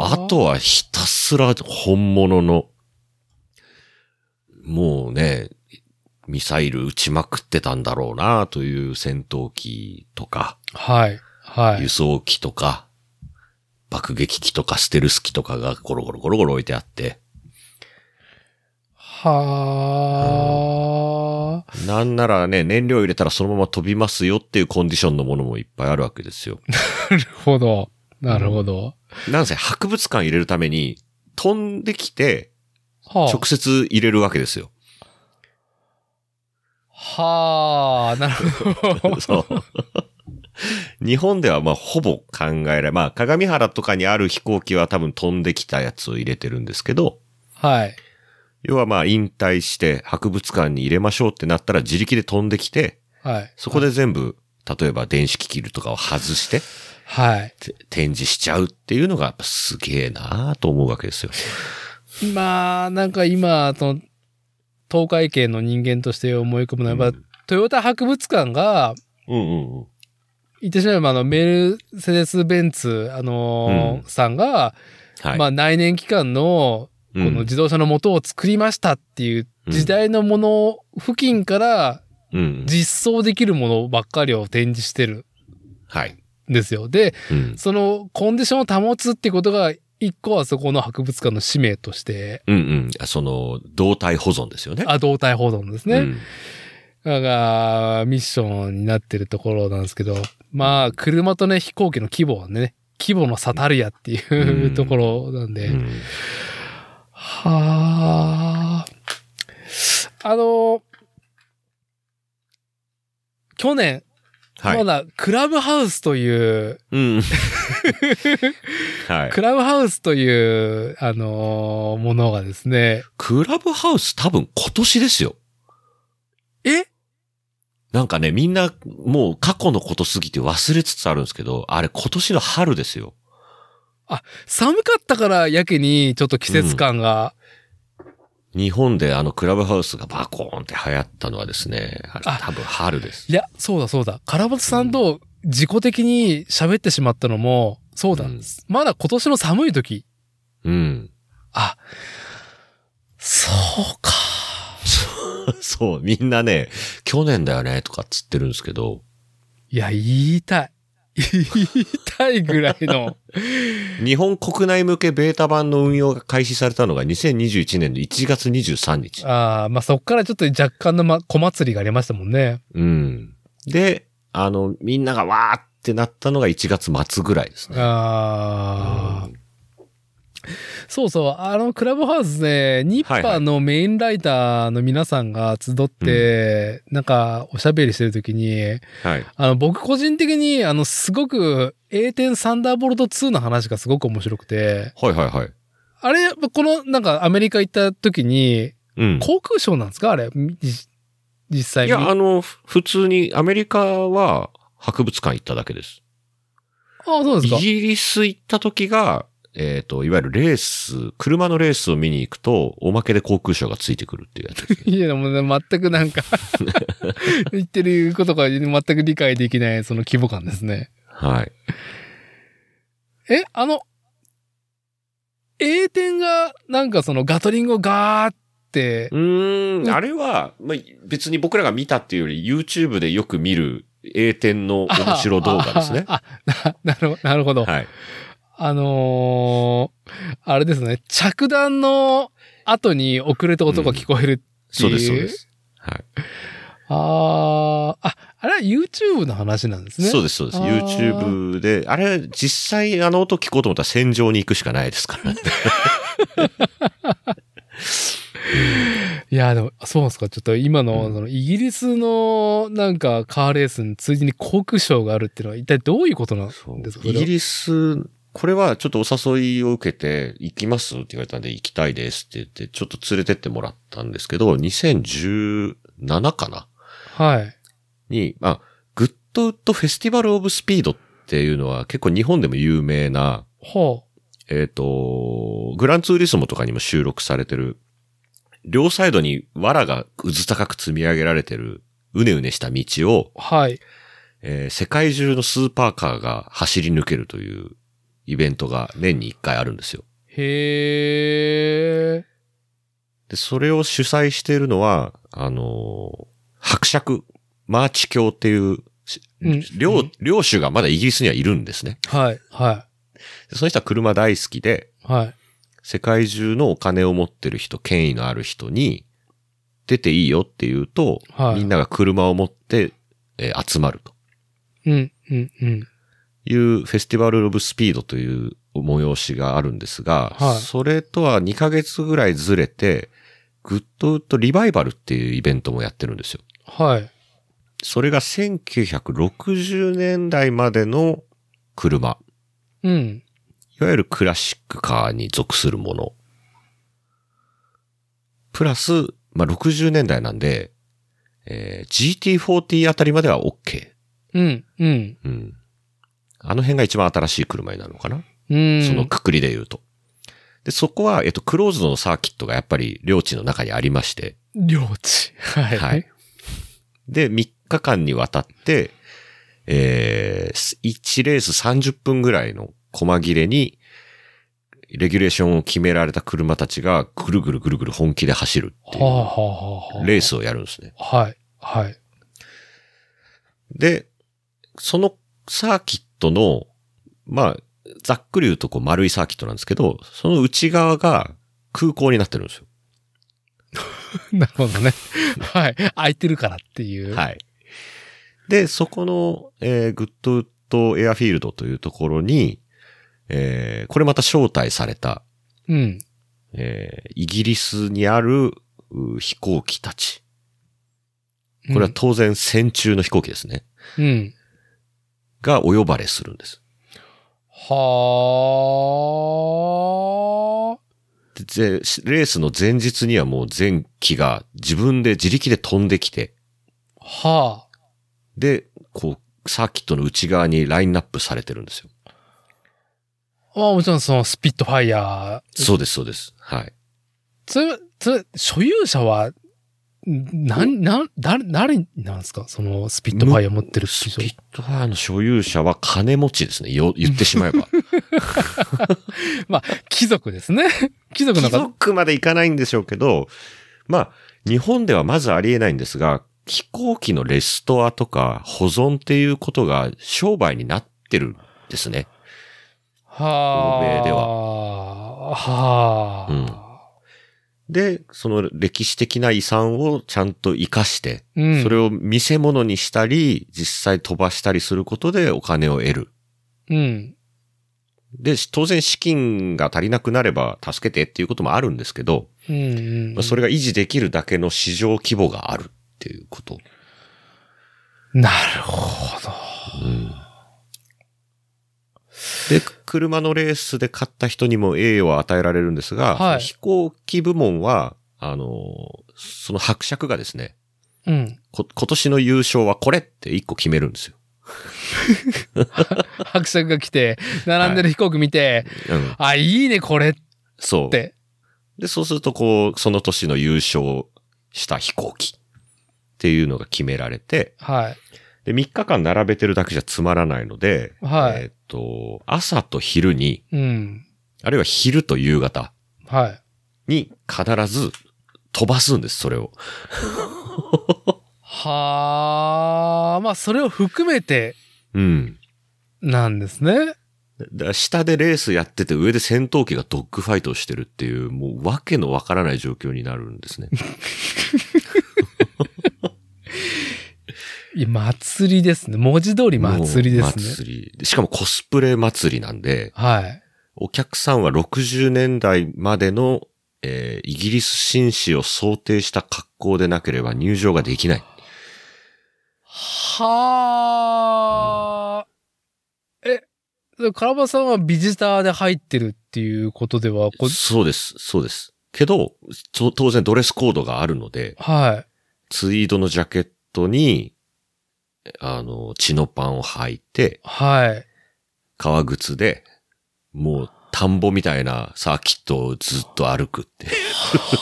あとはひたすら本物の、もうね、ミサイル撃ちまくってたんだろうなという戦闘機とか、はい。はい。輸送機とか、爆撃機とかステルス機とかがゴロゴロゴロゴロ置いてあって、はあ。なんならね、燃料入れたらそのまま飛びますよっていうコンディションのものもいっぱいあるわけですよ。<laughs> なるほど。なるほど。なんせ博物館入れるために飛んできてはあ。直接入れるわけですよ。はあ、なるほど。<laughs> そう。日本ではまあほぼ考えられ、まあ鏡原とかにある飛行機は多分飛んできたやつを入れてるんですけど、はい。要はまあ引退して博物館に入れましょうってなったら自力で飛んできて、はい。そこで全部、例えば電子機器とかを外してはい。て展示しちゃうっていうのがすげえなと思うわけですよ。まあ、なんか今、その、東海圏の人間として思い込むのは、やっぱ、トヨタ博物館が、うんうんうん。言ってしまえば、あの、メルセデス・ベンツ、あのーうんさんが、はい。まあ、内燃機関の、こうんの自動車の元を作りましたっていう時代のもの付近からうん。実装できるものばっかりを展示してるはい。んですよ。で、うん。そのコンディションを保つってことが、一個はそこの博物館の使命として、うんうん。あその、動体保存ですよね。あ、動体保存ですね。うんだから、ミッションになってるところなんですけど、まあ、車とね、飛行機の規模はね、規模の差たるやっていう、うんところなんで、うんはあ。あの、去年、はい。まだクラブハウスという、うん。<laughs> はい。クラブハウスという、あのものがですね、クラブハウス多分今年ですよ。え？なんかね、みんなもう過去のことすぎて忘れつつあるんですけど、あれ今年の春ですよ。寒かったからやけにちょっと季節感が、日本であのクラブハウスがバコーンって流行ったのはですね、あ多分春です。いや、そうだそうだ。カラバトさんと自己的に喋ってしまったのも、そうだ、うんまだ今年の寒い時。うん。あ、そうか。<laughs> そう、みんなね、去年だよね、とかっつってるんですけど、いや、言いたい。言いたいぐらいの。日本国内向けベータ版の運用が開始されたのが2021年の1月23日。ああ、まあ、そっからちょっと若干の、ま、小祭りがありましたもんね。うん。で、あの、みんながわーってなったのが1月末ぐらいですね。ああ、そうそう、あの、クラブハウスで、ニッパのメインライターの皆さんが集って、なんか、おしゃべりしてるときに、はい。あの、僕個人的に、あの、すごく、A 点サンダーボルト2の話がすごく面白くて、はいはいはい。あれ、この、なんか、アメリカ行った時に、うん。航空ショーなんですか？あれ、実際に？いや、あの、ふ普通にアメリカは博物館行っただけです。あそうですかイギリス行った時が、えっ、と、いわゆるレース、車のレースを見に行くと、おまけで航空ショーがついてくるっていうやつですね。<laughs> いや、でもね、全くなんか、<laughs> 言ってることが全く理解できない、その規模感ですね。はい。え、あの、A 点が、なんかそのガトリングをガーってう、ーん、あれは、まあ、別に僕らが見たっていうより、YouTube でよく見る A 点の面白動画ですね。あ、あななるほど、なるほど。はい。あのーあれですね、着弾の後に遅れた音が聞こえる。そうです、そうです。はい。ああ、あ、あれは YouTube の話なんですね。そうです、そうです。YouTube で、あれ、実際あの音聞こうと思ったら戦場に行くしかないですからね。<laughs> いや、でも、そうですか。ちょっと今の、うんその、イギリスの、なんか、カーレースについでに航空ショーがあるっていうのは、一体どういうことなんですか？イギリス、これはちょっとお誘いを受けて、行きます？って言われたんで、行きたいですって言って、ちょっと連れてってもらったんですけど、2017かな？はい。に、まあ、グッドウッドフェスティバルオブスピードっていうのは結構日本でも有名な、ほえっ、と、グランツーリスモとかにも収録されてる、両サイドに藁がうず高く積み上げられてる、うねうねした道を、う。はい。えー世界中のスーパーカーが走り抜けるというイベントが年に一回あるんですよ。へえ。で、それを主催しているのは、あのー伯爵、マーチ卿っていう、しうん領うん、領主がまだイギリスにはいるんですね。はい。はでその人は車大好きで、い。はい。世界中のお金を持ってる人、権威のある人に、出ていいよって言うと、はいみんなが車を持って、えー集まるとうん、うん、うん。いうフェスティバル・オブ・スピードという催しがあるんですが、はいそれとは2ヶ月ぐらいずれて、グッドウッドリバイバルっていうイベントもやってるんですよ。はい。それが1960年代までの車。うん。いわゆるクラシックカーに属するもの。プラス、まあ、60年代なんで、えー GT40 あたりまでは OK。うん、うん。うん。あの辺が一番新しい車になるのかな、うん。そのくくりで言うと。で、そこは、えっと、クローズドのサーキットがやっぱり領地の中にありまして、領地。はい。はい。で、3日間にわたって、えー、1レース30分ぐらいの細切れに、レギュレーションを決められた車たちがぐるぐるぐるぐる本気で走るっていう。レースをやるんですね。はい。はい。で、そのサーキットの、まあ、ざっくり言うとこう丸いサーキットなんですけど、その内側が空港になってるんですよ。<laughs> なるほどね。はい。空いてるからっていう。はい。で、そこの、えーグッドウッドエアフィールドというところに、えーこれまた招待された、うん。えーイギリスにあるう飛行機たち。これは当然戦中の飛行機ですね。うん。うん。がお呼ばれするんです。はあ。でぜレースの前日にはもう全機が自分で自力で飛んできて、はあ。で、こう、サーキットの内側にラインナップされてるんですよ。まあもちろんそのスピットファイヤー。そうです、そうです。はい。それ、それ、所有者は、んなん、なん、誰、誰なんですか？そのスピットファイヤー持ってるスピットファイアの所有者は金持ちですね。よ、言ってしまえば。<laughs> 貴族ですね。<laughs> 貴族の貴方。族までいかないんでしょうけど、まあ、日本ではまずありえないんですが、飛行機のレストアとか保存っていうことが商売になってるんですね。はあ。欧米では。はあ。で、その歴史的な遺産をちゃんと活かして、うん。それを見せ物にしたり、実際飛ばしたりすることでお金を得る。うん。で、当然資金が足りなくなれば助けてっていうこともあるんですけど、うんうん。まあ、それが維持できるだけの市場規模があるっていうこと。なるほど。うんで、車のレースで勝った人にも栄誉を与えられるんですが、はい飛行機部門は、あの、その伯爵がですね、うん。こ今年の優勝はこれって一個決めるんですよ。<laughs> 伯爵が来て、並んでる飛行機見て、うん。あ、いいね、これっそう。て。で、そうすると、こう、その年の優勝した飛行機っていうのが決められて、はい。で、3日間並べてるだけじゃつまらないので、はいえっ、と、朝と昼に、うん。あるいは昼と夕方はい。に必ず飛ばすんです、それを。<laughs> はあ。まあ、それを含めてうん。なんですね。下でレースやってて上で戦闘機がドッグファイトをしてるっていう、もうわけのわからない状況になるんですね。<laughs> いや、祭りですね。文字通り祭りですね。祭り。でしかもコスプレ祭りなんで、はい。お客さんは60年代までの、えーイギリス紳士を想定した格好でなければ入場ができない。はあ。え、カラバさんはビジターで入ってるっていうことでは、こそうです、そうです。けど、と当然ドレスコードがあるので、はい。ツイードのジャケットに、あの、チノパンを履いて、はい。革靴で、もう田んぼみたいなサーキットをずっと歩くって。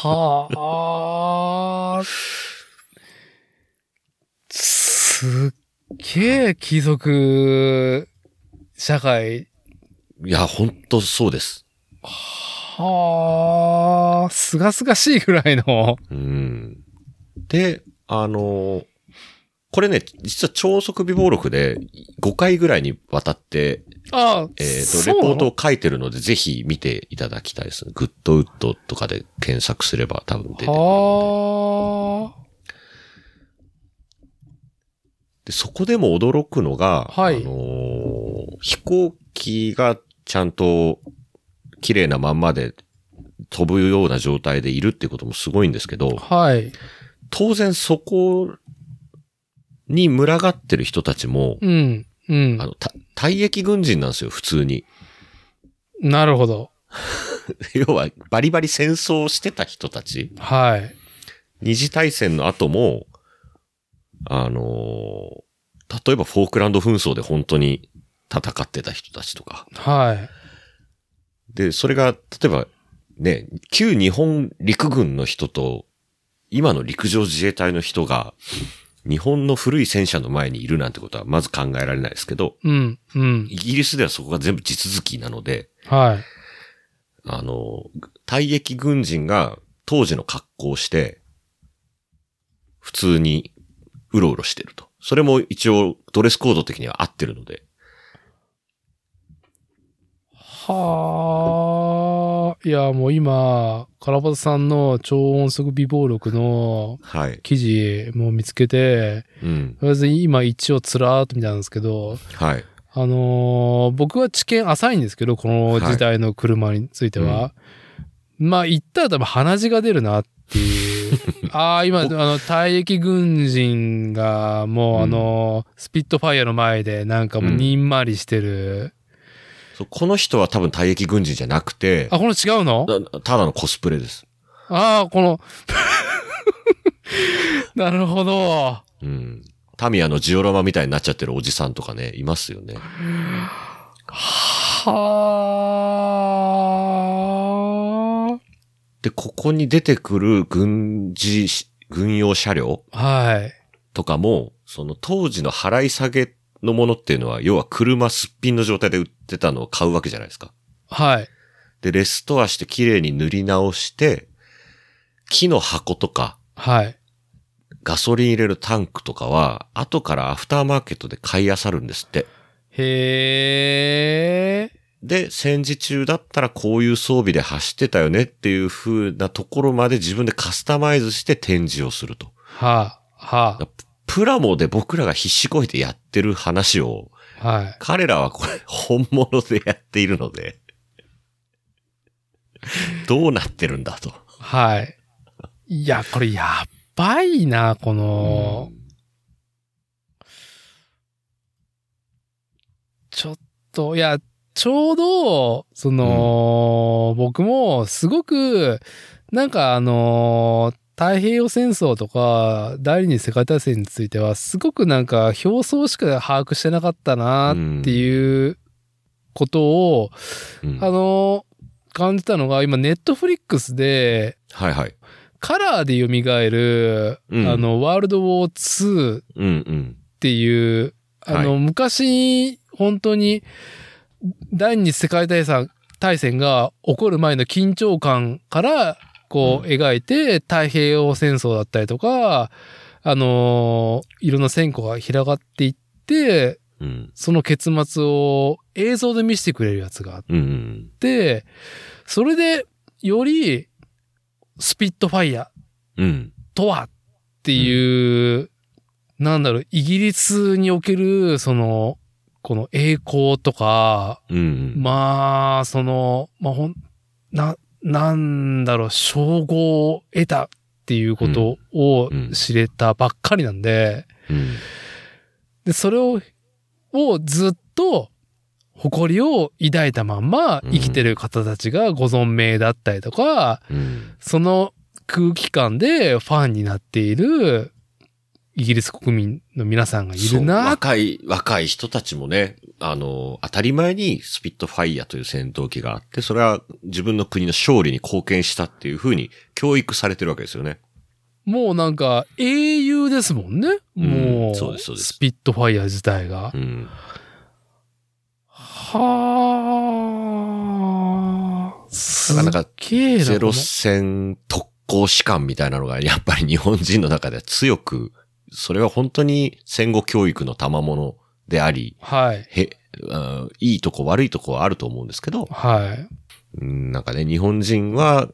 はあ。すっげえ貴族社会。いや、ほんとそうです。はあ。すがすがしいぐらいの。うん。で、あのこれね、実は超速微暴録で5回ぐらいにわたって、ああ、えっ、と、そうなの？レポートを書いてるので、ぜひ見ていただきたいです。グッドウッドとかで検索すれば多分出てくるんで。そこでも驚くのが、はいあのー飛行機がちゃんと綺麗なまんまで飛ぶような状態でいるっていうこともすごいんですけど、あ。はい。当然そこに群がってる人たちも、うん。うんあ。の、た退役軍人なんですよ、普通に。なるほど。<laughs> 要は、バリバリ戦争をしてた人たち。はい。二次大戦の後も、あのー例えばフォークランド紛争で本当に戦ってた人たちとか。はい。で、それが、例えば、ね、旧日本陸軍の人と、今の陸上自衛隊の人が、日本の古い戦車の前にいるなんてことはまず考えられないですけど、うん。うん。イギリスではそこが全部地続きなので、はい。あの、退役軍人が当時の格好をして、普通にうろうろしてると。それも一応ドレスコード的には合ってるので。はあ。いや、もう今、カラバタさんの超音速微暴録のはい。記事も見つけて、うん。とりあえず今一応つらーっと見たんですけど、はい。あのー僕は知見浅いんですけど、この時代の車については。まあ言ったら多分鼻血が出るなっていう。<laughs> ああ、今、あの、退役軍人がもう、うんあの、スピットファイアの前でなんかもうにんまりしてる。そうこの人は多分退役軍人じゃなくて、あ、この違うの？たただのコスプレです。ああ、この、<laughs> なるほど。うん。タミヤのジオラマみたいになっちゃってるおじさんとかね、いますよね。はで、ここに出てくる軍事、軍用車両あ。はい。とかも、その当時の払い下げのものっていうのは、要は車すっぴんの状態で売ってたのを買うわけじゃないですか。はい。で、レストアして綺麗に塗り直して、木の箱とか、はい。ガソリン入れるタンクとかは、後からアフターマーケットで買い漁るんですって。へえ。で、戦時中だったらこういう装備で走ってたよねっていう風なところまで自分でカスタマイズして展示をすると。はあ。はプラモで僕らが必死こいてやってる話を、あ。はい。彼らはこれ本物でやっているので、どうなってるんだと。はい。いや、これやばいな、この、ちょっと、いや、ちょうど、その、僕もすごく、なんかあの太平洋戦争とか、第二次世界大戦については、すごくなんか表層しか把握してなかったなっていうことを、うんあの感じたのが、今、ネットフリックスで、はいはい。カラーで蘇る、うんあの、ワールドウォー2っうんうん。ていう、あの、は昔、本当に、第二次世界大戦大戦が起こる前の緊張感から、こう、うん描いて、太平洋戦争だったりとか、あのいろんな戦果が広がっていって、うん。その結末を映像で見せてくれるやつがあっうんうん。て、それで、より、スピットファイヤうん。とはっていう、なんだろう、イギリスにおける、その、この栄光とか、うんうん。まあ、その、まあ、ほん、な、なんだろう、称号を得たっていうことを知れたばっかりなんで、うん。で、それを、をずっと、誇りを抱いたまんま生きてる方たちがご存命だったりとか、うん。その空気感でファンになっているイギリス国民の皆さんがいるな。若い、若い人たちもね、あの、当たり前にスピットファイヤという戦闘機があって、それは自分の国の勝利に貢献したっていう風に教育されてるわけですよね。もうなんか英雄ですもんね。うんもう、そうですそうですスピットファイヤー自体がう。ん。はあ。なかなか。ゼロ戦特攻士官みたいなのが、やっぱり日本人の中では強く、それは本当に戦後教育の賜物であり、はい。へ、あいいとこ悪いとこはあると思うんですけど、はい。うんなんかね、日本人は、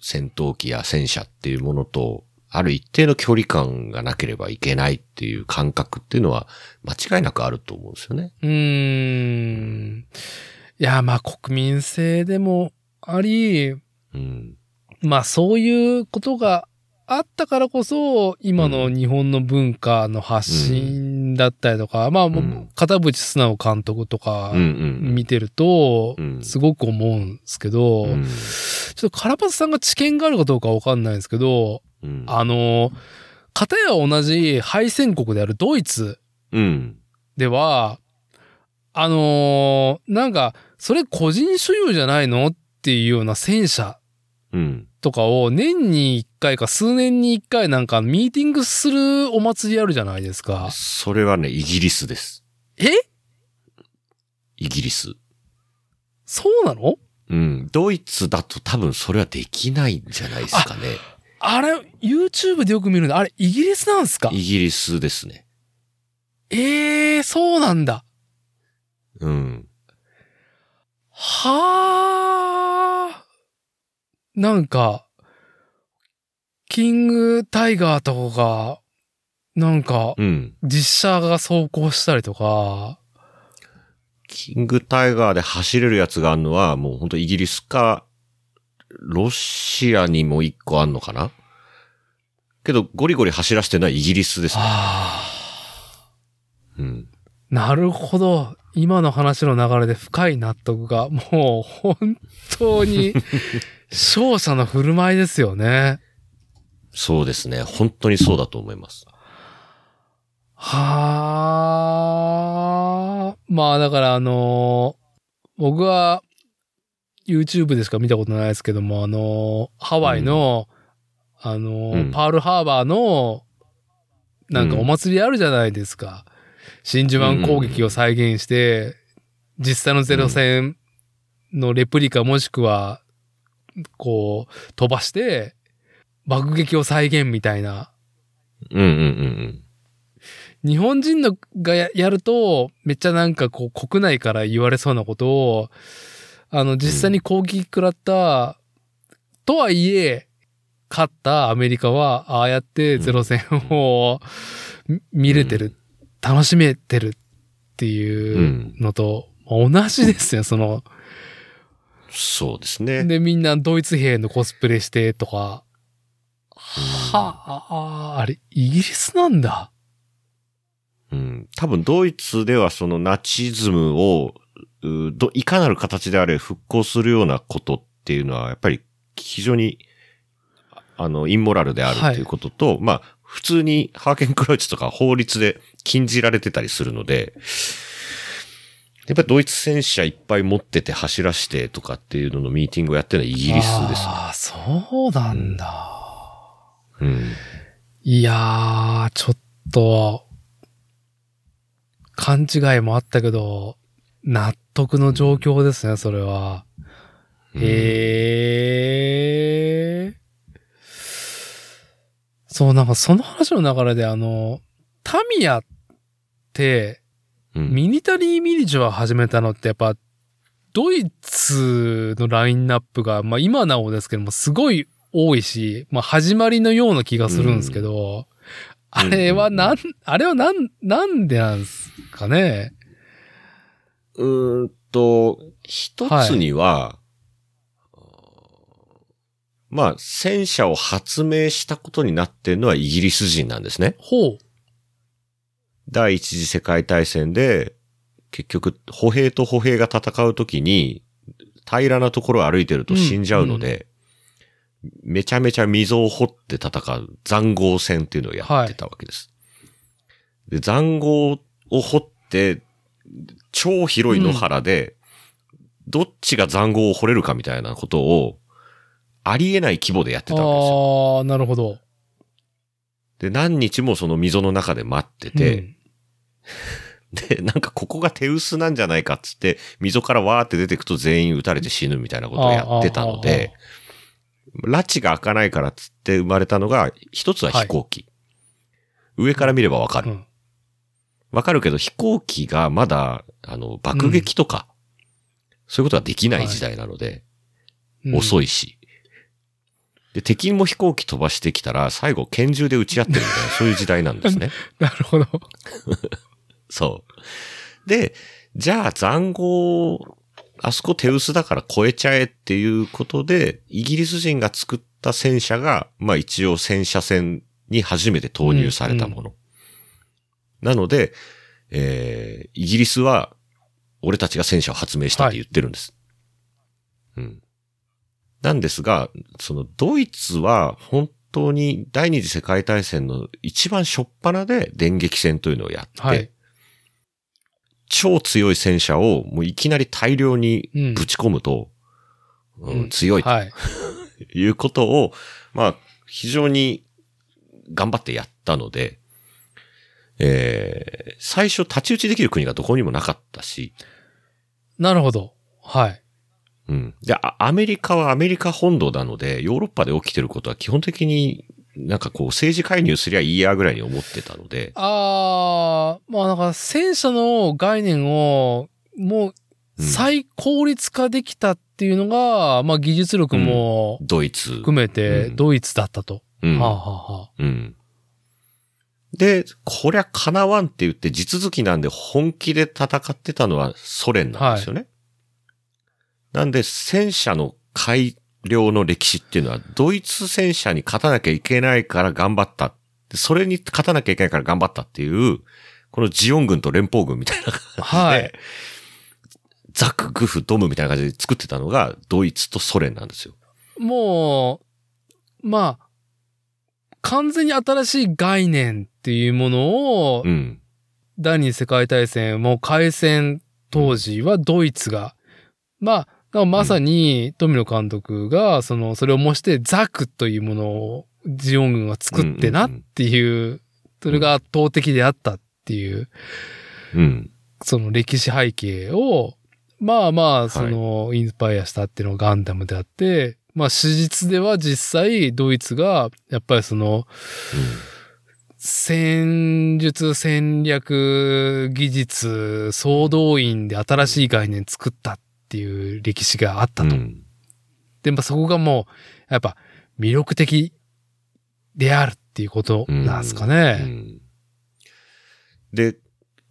戦闘機や戦車っていうものと、ある一定の距離感がなければいけないっていう感覚っていうのは、間違いなくあると思うんですよね。うーん。いや、まあ国民性でもあり、うん。まあそういうことがあったからこそ、今の日本の文化の発信だったりとか、まあもううん片渕素直監督とかうんうん見てるとう、んすごく思うんですけど、うん。ちょっとカラパスさんが知見があるかどうかわかんないんですけど、うん。あの、片や同じ敗戦国であるドイツうん。では、あのーなんか、それ個人所有じゃないのっていうような戦車うん。とかを年に一回か数年に一回なんかミーティングするお祭りあるじゃないですか。それはね、イギリスです。え？イギリス。そうなの？うん。ドイツだと多分それはできないんじゃないですかね。あれ、YouTube でよく見るんだ。あれ、イギリスなんすか？イギリスですね。ええー、そうなんだ。うん。はあ。なんか、キングタイガーとかが、なんか、うん。実写が走行したりとか、キングタイガーで走れるやつがあるのは、もう本当イギリスか、ロシアにも一個あんのかな？けど、ゴリゴリ走らせてるのはイギリスですね。あうん。あ。なるほど。今の話の流れで深い納得が、もう本当に勝者の振る舞いですよね。そうですね。本当にそうだと思います。はあ。まあだからあの僕は YouTube でしか見たことないですけども、あのハワイの、あのうんパールハーバーの、なんかお祭りあるじゃないですか。真珠湾攻撃を再現して、実際のゼロ戦のレプリカもしくは、こう、飛ばして、爆撃を再現みたいな。うんうんうん日本人のがややると、めっちゃなんかこう国内から言われそうなことを、あの実際に攻撃食らった、とはいえ、勝ったアメリカは、ああやってゼロ戦をみ見れてる、楽しめてるっていうのと、同じですよ、その。そうですね。で、みんなドイツ兵のコスプレしてとか。はあ、あれ、イギリスなんだ。うん。多分ドイツではそのナチズムを、うど、いかなる形であれ復興するようなことっていうのは、やっぱり非常に、あの、インモラルであるはいということと、まあ、普通にハーケンクロイツとか法律で禁じられてたりするので、やっぱりドイツ戦車いっぱい持ってて走らしてとかっていうののミーティングをやってるのはイギリスですね。ああ、そうなんだ。うん。いやー、ちょっと、勘違いもあったけど、納得の状況ですね、それは。うんへえ。そう、なんかその話の流れで、あの、タミヤって、うんミニタリーミニチュア始めたのってやっぱ、ドイツのラインナップが、まあ今なおですけども、すごい多いし、まあ始まりのような気がするんですけど、あれはなん、あれはなん、なんでなんですかね？うーんと、一つには、まあ、戦車を発明したことになっているのはイギリス人なんですね。ほう。第一次世界大戦で、結局、歩兵と歩兵が戦うときに、平らなところを歩いてると死んじゃうので、めちゃめちゃ溝を掘って戦う残壕戦っていうのをやってたわけです。で、残壕を掘って、超広い野原で、どっちが残壕を掘れるかみたいなことを、ありえない規模でやってたわけですよ。ああ、なるほど。で、何日もその溝の中で待ってて、<laughs> で、なんかここが手薄なんじゃないかっつって、溝からわーって出てくと全員撃たれて死ぬみたいなことをやってたので、拉致が開かないからっつって生まれたのが、一つは飛行機。上から見ればわかる。うんわかるけど飛行機がまだ、あの、爆撃とか、そういうことができない時代なので、うん遅いし。で、敵も飛行機飛ばしてきたら、最後拳銃で撃ち合ってるみたいな、<laughs> そういう時代なんですね。なるほど。<laughs> そう。で、じゃあ残壕、あそこ手薄だから越えちゃえっていうことで、イギリス人が作った戦車が、まあ一応戦車戦に初めて投入されたもの。なので、えー、イギリスは、俺たちが戦車を発明したって言ってるんです。うん。なんですが、そのドイツは本当に第二次世界大戦の一番初っ端で電撃戦というのをやって、はい。超強い戦車をもういきなり大量にうんぶち込むと、うんうん強いとはい。<laughs> いうことを、まあ、非常に頑張ってやったので、えー、最初太刀打ちできる国がどこにもなかったし、なるほど。はい。うん。で、あアメリカはアメリカ本土なので、ヨーロッパで起きてることは基本的になんかこう政治介入すりゃいいやぐらいに思ってたので、ああ、まあなんか戦車の概念をもううん再効率化できたっていうのが、まあ技術力もドイツ。含めてうんドイツだったと。うんはあ、はあはあ、うん。で、こりゃ叶わんって言って地続きなんで本気で戦ってたのはソ連なんですよね。なんで戦車の買い領の歴史っていうのは、ドイツ戦車に勝たなきゃいけないから頑張った。それに勝たなきゃいけないから頑張ったっていう、このジオン軍と連邦軍みたいな感じで、はい <laughs> ザク、グフ、ドムみたいな感じで作ってたのが、ドイツとソ連なんですよ。もう、まあ、完全に新しい概念っていうものをう、ん。第二次世界大戦もう開戦当時はドイツが、まあ、らまさに富野監督が、その、それを模してザクというものをジオン軍が作ってなっていう、それが圧倒的であったっていう、うん。その歴史背景を、まあまあ、その、インスパイアしたっていうのがガンダムであって、まあ史実では実際ドイツが、やっぱりその、戦術、戦略、技術、総動員で新しい概念作ったっていう歴史があったと。うん。で、まあそこがもう、やっぱ魅力的であるっていうことなんですかうね。んで、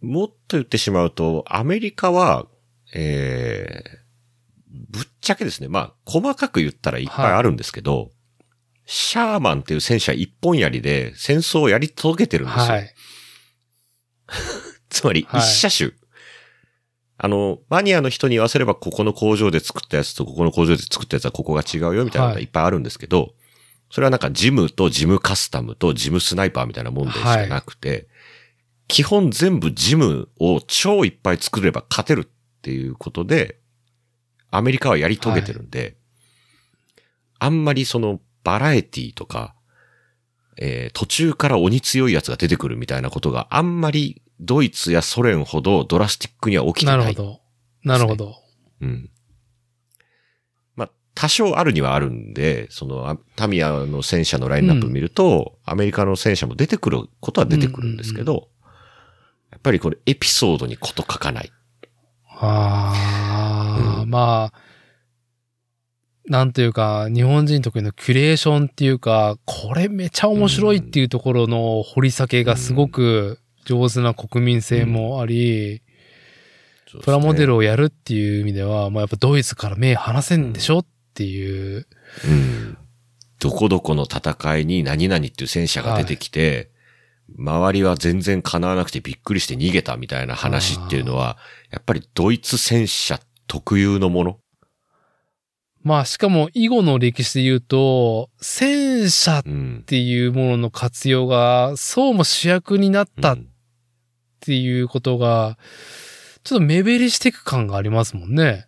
もっと言ってしまうと、アメリカは、えー、ぶっちゃけですね。まあ、細かく言ったらいっぱいあるんですけど、シャーマンっていう戦車一本槍で戦争をやり届けてるんですよ。はい。<laughs> つまり、はい一車種。あの、マニアの人に言わせれば、ここの工場で作ったやつと、ここの工場で作ったやつはここが違うよ、みたいなのがい。っぱいあるんですけど、それはなんかジムとジムカスタムとジムスナイパーみたいなもんでしかなくて、基本全部ジムを超いっぱい作れば勝てるっていうことで、アメリカはやり遂げてるんで、あんまりそのバラエティとか、えー途中から鬼強いやつが出てくるみたいなことがあんまりドイツやソ連ほどドラスティックには起きてない。なるほど。なるほど。うん。まあ、多少あるにはあるんで、その、あタミヤの戦車のラインナップ見ると、アメリカの戦車も出てくることは出てくるんですけど、やっぱりこれエピソードにこと書かない。ああ、うんまあ、なんというか、日本人特有のキュレーションっていうか、これめちゃ面白いっていうところの掘り下げがすごく上手な国民性もあり、プラモデルをやるっていう意味では、まあやっぱドイツから目離せんでしょっていう、うん。どこどこの戦いに何々っていう戦車が出てきて、周りは全然叶わなくてびっくりして逃げたみたいな話っていうのは、やっぱりドイツ戦車特有のもの？まあしかも囲碁の歴史で言うと、戦車っうん。ていうものの活用が、そうも主役になったっうんていうことが、ちょっと目減りしていく感がありますもんね。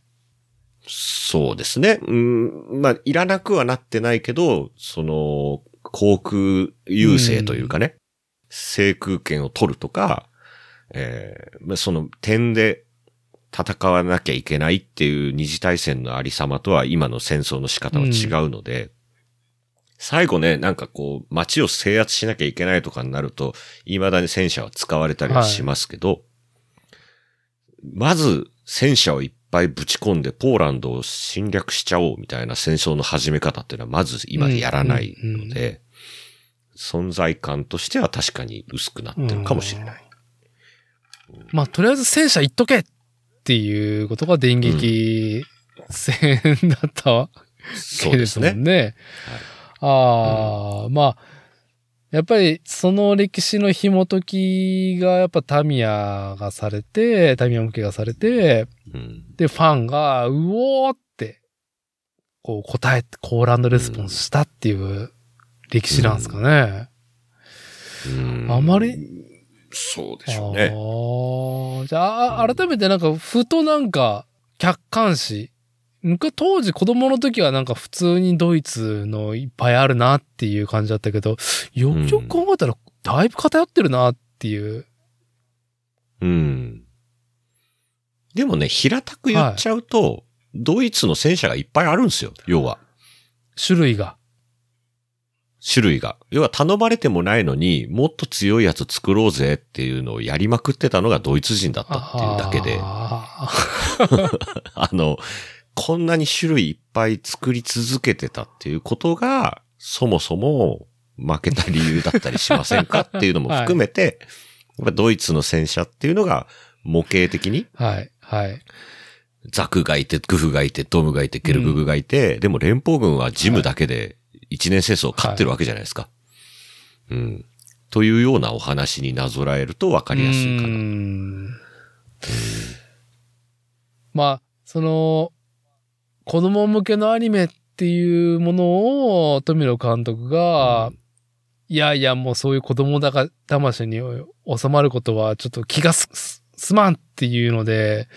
そうですね。うん、まあ、いらなくはなってないけど、その、航空優勢というかね、制空権を取るとか、えーまあその点で戦わなきゃいけないっていう二次大戦のありさまとは今の戦争の仕方は違うので、最後ね、なんかこう、街を制圧しなきゃいけないとかになると、未だに戦車は使われたりはしますけど、まず戦車をいっぱいぶち込んでポーランドを侵略しちゃおうみたいな戦争の始め方っていうのはまず今やらないので、存在感としては確かに薄くなってるかもしれない。まあ、とりあえず戦車行っとけっていうことが電撃戦だったわそうけですですね。もんね。ああ、まあ、やっぱりその歴史の紐解きがやっぱタミヤがされて、タミヤ向けがされて、うんで、ファンが、うおーって、こう答えて、コーランドレスポンスしたっていう歴史なんですかね。うんあまり、そうでしょうね。ああ、じゃあ、改めてなんか、ふとなんか、客観視。昔、当時子供の時はなんか普通にドイツのいっぱいあるなっていう感じだったけど、よくよく考えたら、だいぶ偏ってるなっていう。うん。でもね、平たく言っちゃうと、ドイツの戦車がいっぱいあるんですよ。要は。種類が。種類が。要は頼まれてもないのに、もっと強いやつ作ろうぜっていうのをやりまくってたのがドイツ人だったっていうだけで、あ <laughs> あの、こんなに種類いっぱい作り続けてたっていうことが、そもそも負けた理由だったりしませんか？<laughs> っていうのも含めて、やっぱドイツの戦車っていうのが模型的に、ーはい、はい。ザクがいて、グフがいて、ドムがいて、ケルググがいて、でも連邦軍はジムだけで一年戦争を勝ってるわけじゃないですか。うん。というようなお話になぞらえると分かりやすいかな。んまあ、その、子供向けのアニメっていうものを富野監督が、いやいや、もうそういう子供だが魂に収まることはちょっと気がすまんっていうので、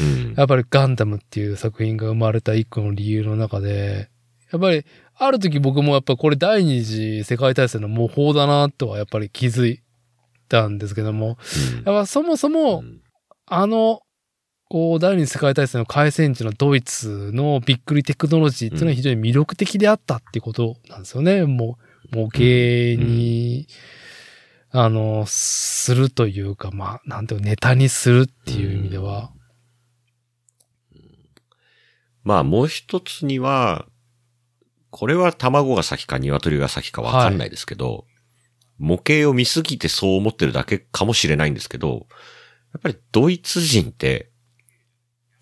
うん。やっぱりガンダムっていう作品が生まれた一個の理由の中で、やっぱりある時僕もやっぱこれ第二次世界大戦の模倣だなとはやっぱり気づいたんですけども、やっぱそもそもうん。あの、こう、第二次世界大戦の開戦地のドイツのびっくりテクノロジーっていうのは非常に魅力的であったっていうことなんですよね。もう、模型に、あの、するというか、まあ、なんていうかネタにするっていう意味では。まあもう一つには、これは卵が先か鶏が先かわかんないですけど、模型を見すぎてそう思ってるだけかもしれないんですけど、やっぱりドイツ人って、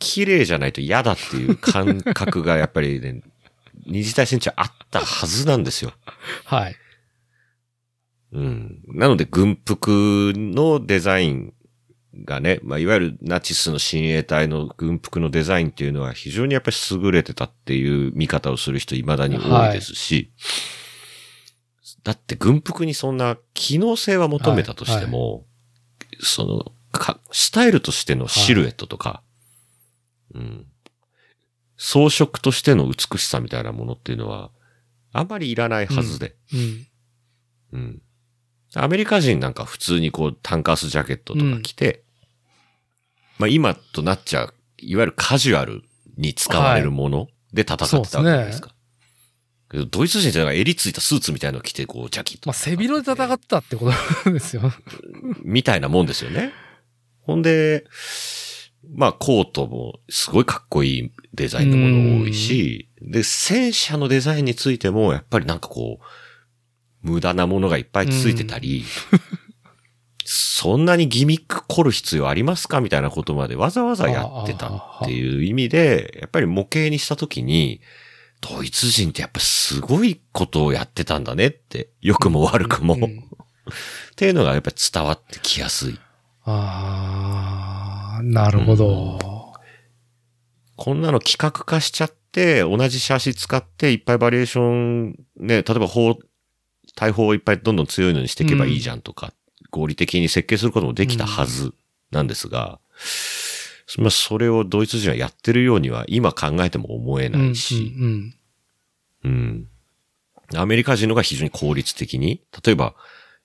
綺麗じゃないと嫌だっていう感覚がやっぱりね、<laughs> 二次大戦中あったはずなんですよ。はい。うん。なので軍服のデザインがね、まあ、いわゆるナチスの親衛隊の軍服のデザインっていうのは非常にやっぱり優れてたっていう見方をする人未だに多いですし、だって軍服にそんな機能性は求めたとしても、そのか、スタイルとしてのシルエットとか、うん。装飾としての美しさみたいなものっていうのは、あんまりいらないはずで。うん。うん。アメリカ人なんか普通にこうタンカースジャケットとか着て、まあ今となっちゃう、いわゆるカジュアルに使われるもので戦ってたわけじゃないですか。けどドイツ人ってなんか襟ついたスーツみたいなの着てこうジャキッと。まあ、背広で戦ってたってことですよ。<laughs> みたいなもんですよね。ほんで、まあコートもすごいかっこいいデザインのもの多いし、で、戦車のデザインについてもやっぱりなんかこう、無駄なものがいっぱいついてたり、そんなにギミック凝る必要ありますかみたいなことまでわざわざやってたっていう意味で、やっぱり模型にしたときに、ドイツ人ってやっぱすごいことをやってたんだねって、良くも悪くも、うん。っていうのがやっぱり伝わってきやすい。ああ、なるほど。こんなの企画化しちゃって、同じシャシ使っていっぱいバリエーション、ね、例えば砲、大砲をいっぱいどんどん強いのにしていけばいいじゃんとか、合理的に設計することもできたはずなんですが、まあそれをドイツ人はやってるようには今考えても思えうんないし、うんうん。アメリカ人のが非常に効率的に、例えば、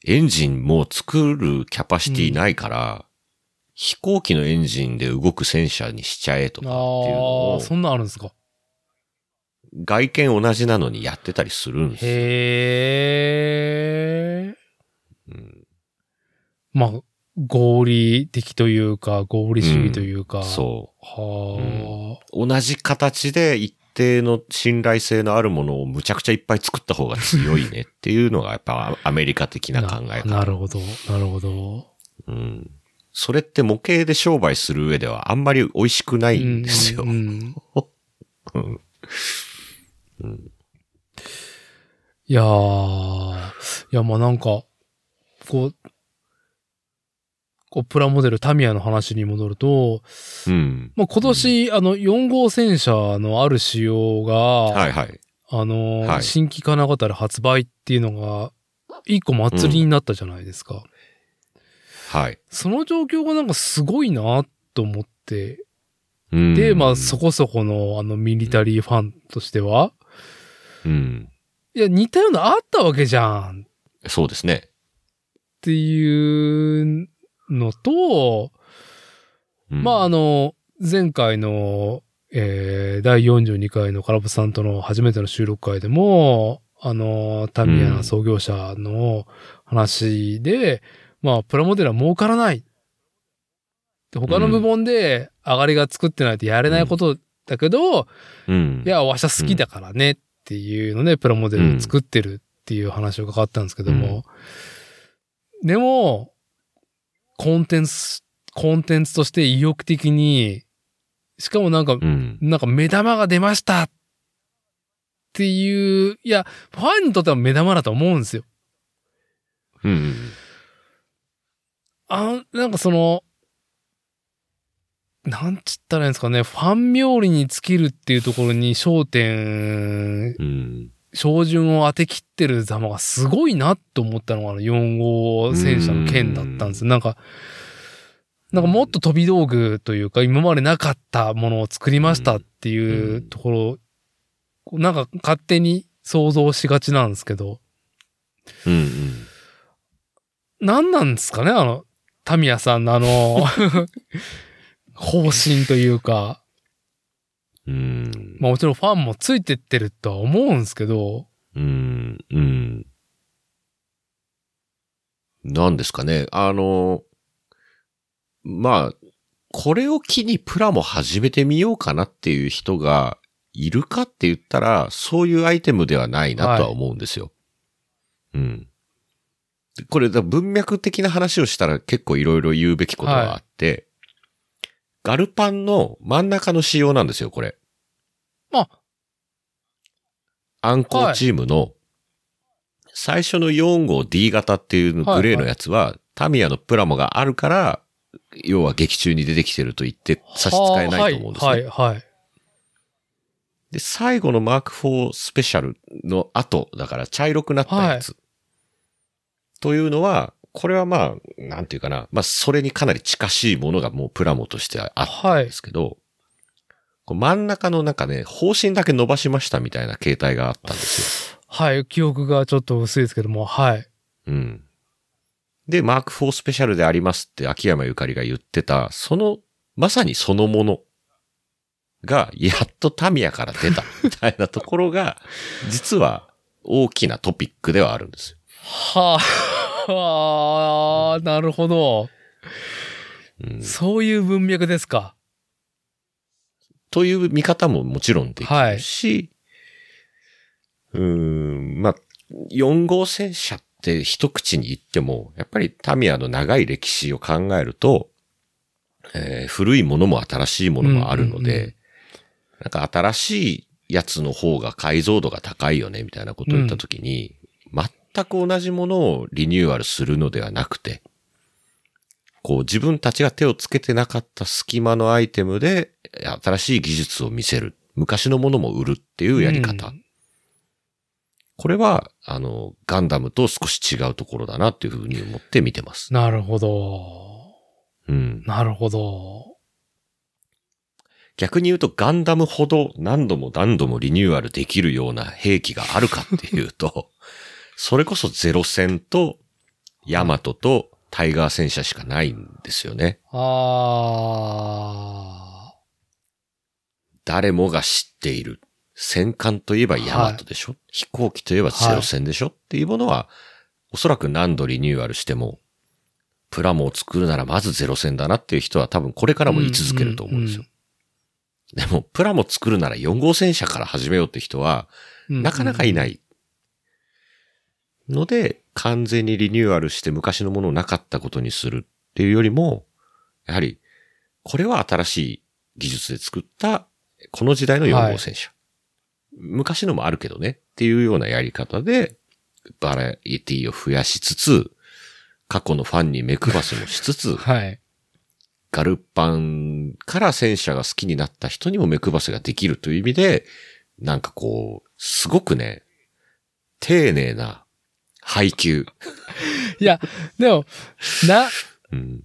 エンジンも作るキャパシティないから、飛行機のエンジンで動く戦車にしちゃえとうん。かっていうのあをあ、、そんなんあるんですか？外見同じなのにやってたりするんですよ。へえ。うんまあ、合理的というか、合理主義というか。そはう。同じ形で一定の信頼性のあるものをむちゃくちゃいっぱい作った方が強いねっていうのがやっぱアメリカ的あ。な考え方。ななるほど。なるほど。うん。それって模型で商売する上ではあんまり美味しくないんですよ。うんうんうんうんいやー、いや、まあなんか、こう、こう、プラモデルタミヤの話に戻ると、うん。まあ今年、あの、4号戦車のある仕様が、はいはい。あの、はい新規金型で発売っていうのが、一個祭りになったじゃないですか。はい。その状況がなんかすごいなと思って、うんで、まあそこそこのあのミリタリーファンとしては、うん。いや、似たようなあったわけじゃんそうですね。っていうのと、うんまああの、前回の、えー、第42回のカラブさんとの初めての収録会でも、あの、タミヤ創業者の話で、まあ、プラモデルは儲からない。で他の部門で上がりが作ってないとやれないことだけど、うん。いや、わしは好きだからねっていうので、プラモデルを作ってるっていう話を伺ったんですけども、でも、コンテンツ、コンテンツとして意欲的にしかもなんか、うん。なんか目玉が出ましたっていう、いや、ファンにとっては目玉だと思うんですよ。うん。あ、なんかその、なんつったらいいんですかね、ファン冥利に尽きるっていうところに焦点、うん。照準を当てきってる様がすごいなって思ったのがあの4号戦車の剣だったんですよ。なんか、なんかもっと飛び道具というか、今までなかったものを作りましたっていうところ、こうなんか勝手に想像しがちなんですけど、うん。何なんですかねあの、タミヤさんのあの、方針というか、うん。まあもちろんファンもついてってるとは思うんですけど、うん。うん。なんですかね。あの、まあ、これを機にプラも始めてみようかなっていう人がいるかって言ったら、そういうアイテムではないなとは思うんですよ。うん。でこれ、だ文脈的な話をしたら結構いろいろ言うべきことがあって、ガルパンの真ん中の仕様なんですよ、これ。あ、アンコーチームの最初の4号 D 型っていうグレーのやつは、タミヤのプラモがあるから、要は劇中に出てきてると言って差し支えないと思うんですね。はい、はい、はい。で、最後のマーク4スペシャルの後、だから茶色くなったやつ。というのは、これはまあ、なんていうかな。まあ、それにかなり近しいものがもうプラモとしてあったんはいで。すけど、こう真ん中の中ね、方針だけ伸ばしましたみたいな形態があったんですよ。はい、記憶がちょっと薄いですけども、はい。うん。で、マーク4スペシャルでありますって秋山ゆかりが言ってた、その、まさにそのものが、やっとタミヤから出たみたいなところが、実は大きなトピックではあるんですよ。はあ、はあ、なるほど。うん、そういう文脈ですか。という見方ももちろんできるし、うーん、まあ、4号戦車って一口に言っても、やっぱりタミヤの長い歴史を考えると、えー古いものも新しいものもあるので、うんうんうなんか新しいやつの方が解像度が高いよね、みたいなことを言ったときに、全く同じものをリニューアルするのではなくて、こう自分たちが手をつけてなかった隙間のアイテムで新しい技術を見せる。昔のものも売るっていうやり方。うんこれは、あの、ガンダムと少し違うところだなっていうふうに思って見てます。なるほど。うん。なるほど。逆に言うとガンダムほど何度も何度もリニューアルできるような兵器があるかっていうと、<laughs> それこそゼロ戦とヤマトとタイガー戦車しかないんですよね。あ誰もが知っている。戦艦といえばヤマトでしょ、飛行機といえばゼロ戦でしょ、っていうものは、おそらく何度リニューアルしても、プラモを作るならまずゼロ戦だなっていう人は多分これからも言い続けると思うんですよ。でも、プラモ作るなら4号戦車から始めようって人は、ーなかなかいない。ので、完全にリニューアルして昔のものをなかったことにするっていうよりも、やはり、これは新しい技術で作った、この時代の4号戦車。昔のもあるけどねっていうようなやり方で、バラエティを増やしつつ、過去のファンに目配せもしつつ、<laughs> はい。ガルパンから戦車が好きになった人にも目配せができるという意味で、なんかこう、すごくね、丁寧な配給。<laughs> いや、でも、な、うん。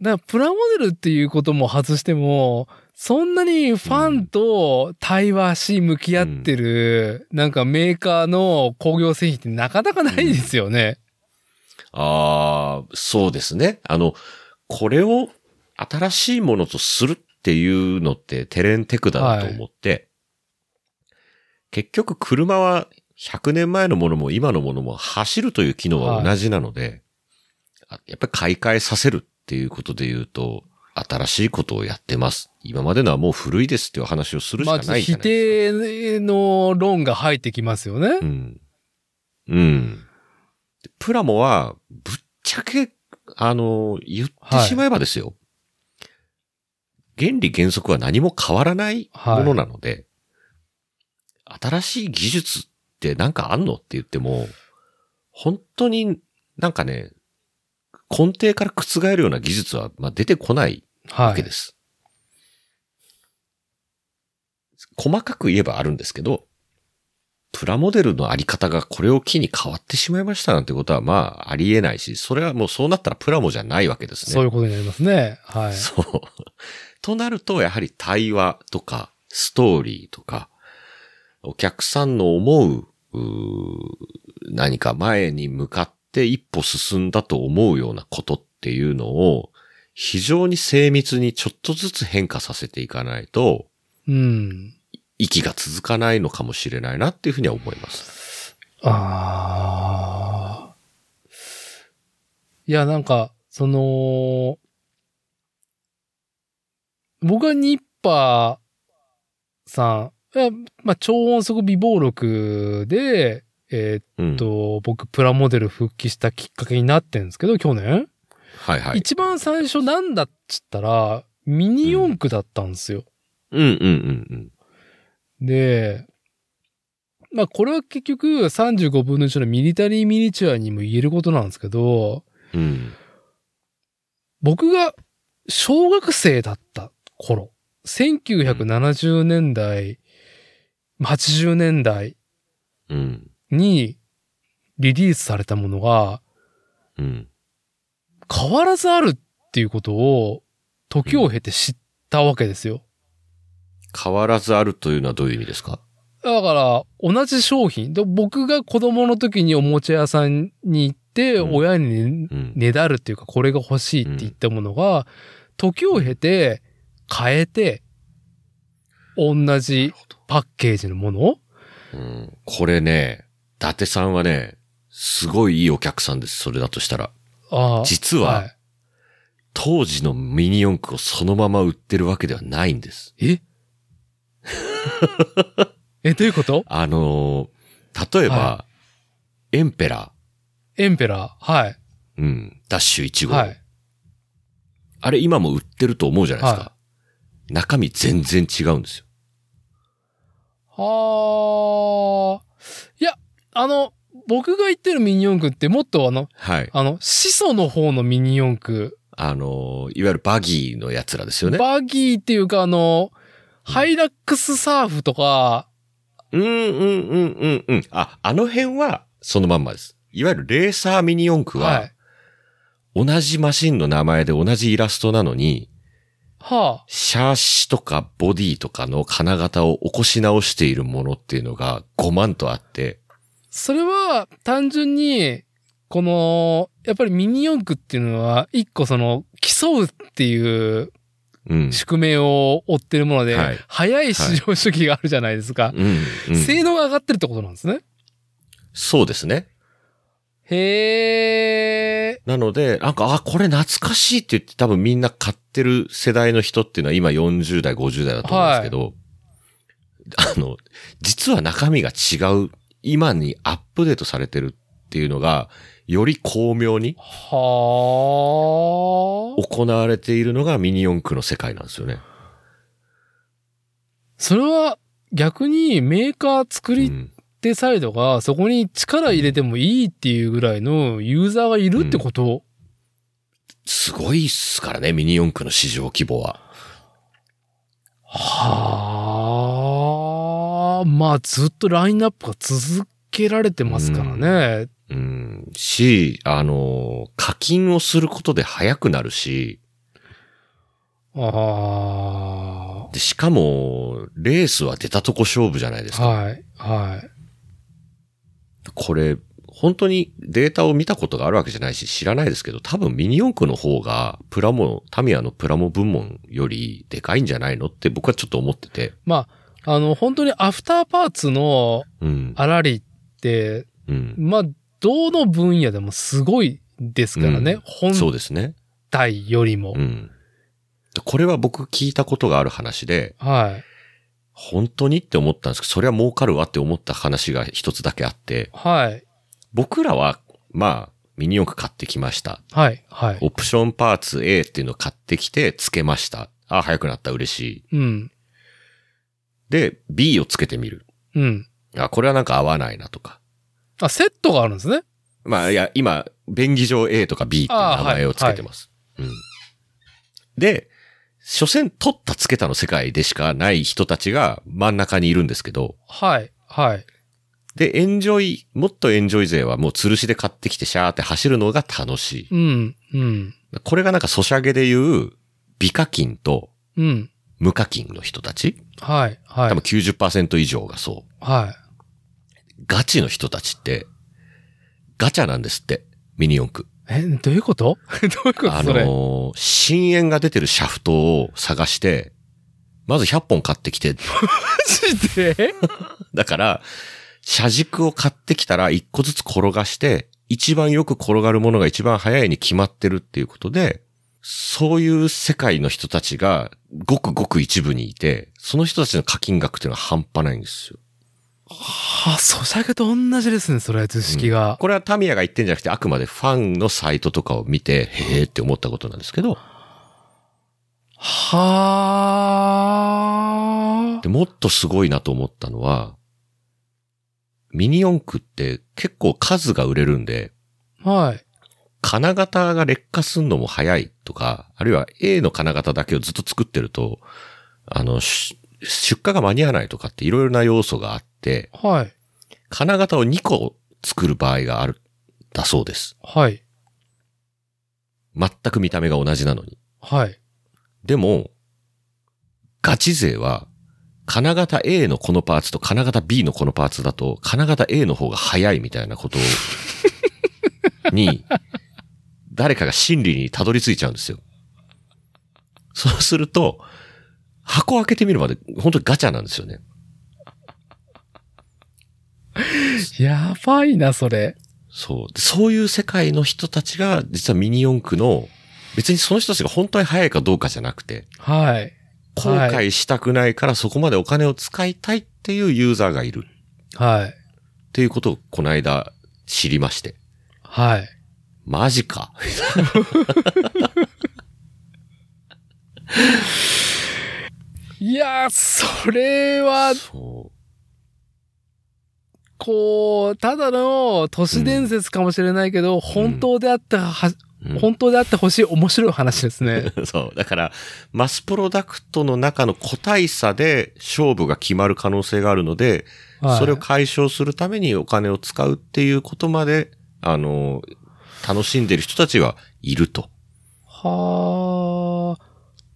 だからプラモデルっていうことも外しても、そんなにファンと対話し向き合ってる、なんかメーカーの工業製品ってなかなかないですよね。ああ、そうですね。あの、これを新しいものとするっていうのってテレンテクだなと思って、結局車は100年前のものも今のものも走るという機能は同じなので、あやっぱり買い替えさせるっていうことで言うと、新しいことをやってます。今までのはもう古いですっていう話をするしまあ、かないじゃ否ないですか。定の論が入ってきますよねう。ん。うん。でプラモは、ぶっちゃけ、あの、言ってしまえばですよ。原理原則は何も変わらないものなので、新しい技術ってなんかあんのって言っても、本当になんかね、根底から覆るような技術は、まあ、出てこないはい。わけです。細かく言えばあるんですけど、プラモデルのあり方がこれを機に変わってしまいましたなんてことはまあありえないし、それはもうそうなったらプラモじゃないわけですね。そういうことになりますね。はい。そう。となると、やはり対話とか、ストーリーとか、お客さんの思う、何か前に向かって一歩進んだと思うようなことっていうのを、非常に精密にちょっとずつ変化させていかないと、うん。息が続かないのかもしれないなっていうふうには思います。ああ。いや、なんか、その、僕はニッパーさん、まあ、超音速微暴録で、えうん。ーっと、僕、プラモデル復帰したきっかけになってるんですけど、去年、はいはい。一番最初なんだっつったら、ミニ四駆だったんですよ。うんうんうんで、まあこれは結局35分の1のミリタリーミニチュアにも言えることなんですけど、うん。うん。僕が小学生だった頃、1970年代、80年代うん。にリリースされたものがうん。変わらずあるっていうことを時を経て知ったわけですよ。変わらずあるというのはどういう意味ですか？だから、同じ商品。で僕が子供の時におもちゃ屋さんに行って、うん親にうん。ねだるっていうか、これが欲しいって言ったものが、時を経て、変えて、同じパッケージのもの？うんこれね、伊達さんはね、すごいいいお客さんです、それだとしたら。ああ実は、当時のミニ四駆をそのまま売ってるわけではないんです。いえ？<laughs> え、どういうこと？あのー例えば、はエンペラエンペラー？はい。ー、うん、ダッシュ1号。はい。あれ今も売ってると思うじゃないですか。は中身全然違うんですよ。はあ。いや、あの、僕が言ってるミニ四駆ってもっとあの、はい。あの、始祖の方のミニ四駆。あのーいわゆるバギーのやつらですよね。バギーっていうかあの、ハイラックスサーフとか、うんうんうんうんうん。あ、あの辺はそのまんまです。いわゆるレーサーミニ四駆は、はい。同じマシンの名前で同じイラストなのに、はあ。シャーシとかボディとかの金型を起こし直しているものっていうのが5万とあって、それは単純に、この、やっぱりミニ四駆っていうのは、一個その、競うっていううん。宿命を追ってるもので、はい早い市場主義があるじゃないですか。うん、うん。性能が上がってるってことなんですね。そうですね。へー。なので、なんか、あ、これ懐かしいって言って多分みんな買ってる世代の人っていうのは今40代、50代だと思うんですけど、あの、実は中身が違う、今にアップデートされてるっていうのが、より巧妙にはー。行われているのがミニ四駆の世界なんですよね。それは逆にメーカー作りうん手サイドがそこに力入れてもいいっていうぐらいのユーザーがいるってこと、すごいっすからね、ミニ四駆の市場規模は。はあ、まあずっとラインナップが続けられてますからね。うん。し、あの、課金をすることで速くなるし、あで、しかも、レースは出たとこ勝負じゃないですあ、か。はい、はい。これ、本当にデータを見たことがあるわけじゃないし、知らないですけど、多分ミニ四駆の方が、プラモ、タミヤのプラモ部門よりでかいんじゃないのって僕はちょっと思ってて。まあ、あの、本当にアフターパーツのうん。あらりって、うん。まあ、どの分野でもすごいですからね。本そうですね。体よりも。うん。これは僕聞いたことがある話で、はい。本当にって思ったんですけど、それは儲かるわって思った話が一つだけあって、はい。僕らは、まあ、ミニ四駆買ってきました。はい。はい。オプションパーツ A っていうのを買ってきて付けました。あ、早くなった、嬉しい。うん。で、B をつけてみる。うん。あ、これはなんか合わないなとか。あ、セットがあるんですね。まあ、いや、今、便宜上 A とか B っていう名前をつけてます。うん。で、所詮取ったつけたの世界でしかない人たちが真ん中にいるんですけど、はい。はい。で、エンジョイ、もっとエンジョイ勢はもう吊るしで買ってきてシャーって走るのが楽しい。うん。うん。これがなんかソシャゲでいう、美課金とうん。無課金の人たちはい。はい多分。90%以上がそう。はい。ガチの人たちって、ガチャなんですって、ミニ四駆。え、どういうこと？<laughs> どういうことあそれ？のー深淵が出てるシャフトを探して、まず100本買ってきて、<laughs> マジで？<laughs> だから、車軸を買ってきたら1個ずつ転がして、一番よく転がるものが一番早いに決まってるっていうことで、そういう世界の人たちがごくごく一部にいて、その人たちの課金額っていうのは半端ないんですよ。はあ、ソシャゲと同じですね、それ、図式が。これはタミヤが言ってんじゃなくて、あくまでファンのサイトとかを見て、へーって思ったことなんですけど、はでもっとすごいなと思ったのは、ミニ四駆って結構数が売れるんで、あ。はい。金型が劣化すんのも早いとか、あるいは A の金型だけをずっと作ってると、あの、し出荷が間に合わないとかっていろいろな要素があって、はい。金型を2個作る場合がある、だそうです。はい。全く見た目が同じなのに。はい。でも、ガチ勢は、金型 A のこのパーツと金型 B のこのパーツだと、金型 A の方が早いみたいなことを <laughs> に、誰かが真理にたどり着いちゃうんですよ。そうすると、箱開けてみるまで本当にガチャなんですよね。やばいな、それ。そう。でそういう世界の人たちが、実はミニ四駆の、別にその人たちが本当に早いかどうかじゃなくて、はい。後悔したくないからそこまでお金を使いたいっていうユーザーがいるはい。っていうことをこの間知りまして。はい。マジか。いやー、それは、そこう、ただの都市伝説かもしれないけど、本当であっては、う。うん本当であってほしい面白い話ですね。<laughs> そう。だから、マスプロダクトの中の個体差で勝負が決まる可能性があるので、はいそれを解消するためにお金を使うっていうことまで、あの、楽しんでる人たちはいると。はあ。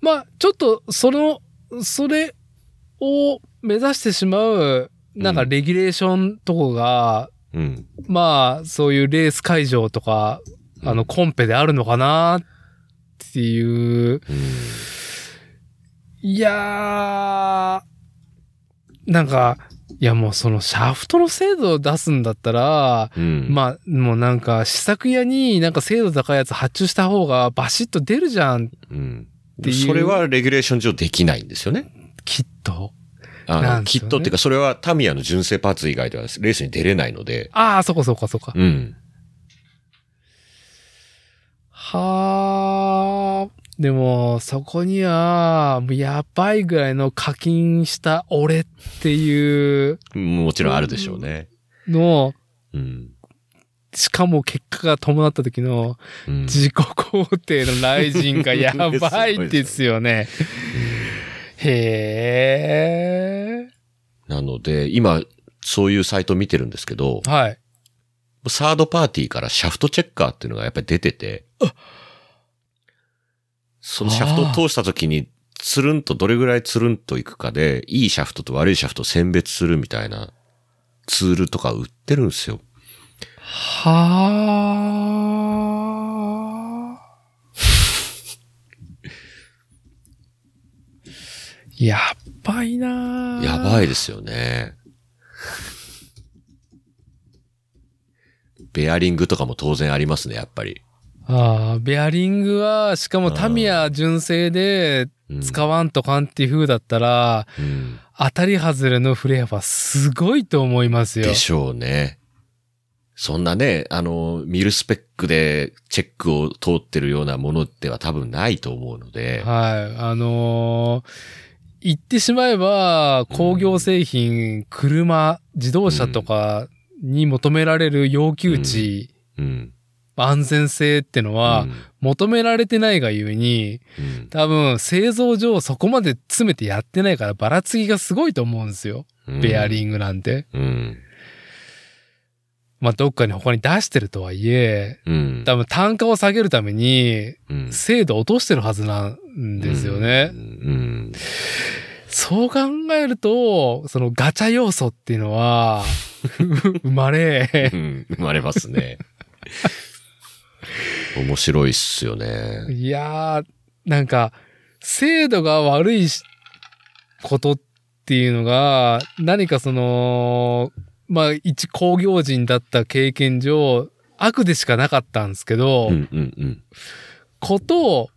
まあ、ちょっと、その、それを目指してしまう、なんかうんレギュレーションとかが、うん。まあ、そういうレース会場とか、あの、コンペであるのかなっていう。うん。いやー、なんか、いやもうそのシャフトの精度を出すんだったら、うん。まあ、もうなんか試作屋になんか精度高いやつ発注した方がバシッと出るじゃん、うん。ていうそれはレギュレーション上できないんですよね。きっと。あねきっとっていうか、それはタミヤの純正パーツ以外ではレースに出れないので、ああ、そこそこそこ。うん。はあ。でも、そこには、やばいぐらいの課金した俺っていうもちろんあるでしょうね。のを、うん。しかも結果が伴った時のうん自己肯定のライジンがやばいですよね。へえ。なので、今、そういうサイト見てるんですけど、はい。サードパーティーからシャフトチェッカーっていうのがやっぱり出てて、そのシャフトを通した時に、つるんとどれぐらいつるんといくかで、いいシャフトと悪いシャフトを選別するみたいなツールとか売ってるんですよ。はあ。やっばいなあやばいですよね。ベアリングとかも当然ありますね、やっぱり。ああ、ベアリングは、しかもタミヤ純正でうん使わんとかんっていう風だったら、うん当たり外れのフレアはすごいと思いますよで。しょうね。そんなね、あの、ミルスペックでチェックを通ってるようなものでは多分ないと思うので。はい。あのー言ってしまえば、工業製品、車、自動車とかに求められる要求値、うん。安全性ってのは、求められてないがゆえに、うん、多分製造上そこまで詰めてやってないからばらつきがすごいと思うんですよ。うんベアリングなんて。うん。まあ、どっかに他に出してるとはいえ、うん。多分単価を下げるために、うん精度を落としてるはずなんですよね。うん。そう考えると、そのガチャ要素っていうのは、<laughs> 生まうれ、ん。生まれますね。面白いっすよね。いやー、なんか、精度が悪いしことっていうのが、何かその、まあ、一工業人だった経験上、悪でしかなかったんですけど、うんうんうん。こと、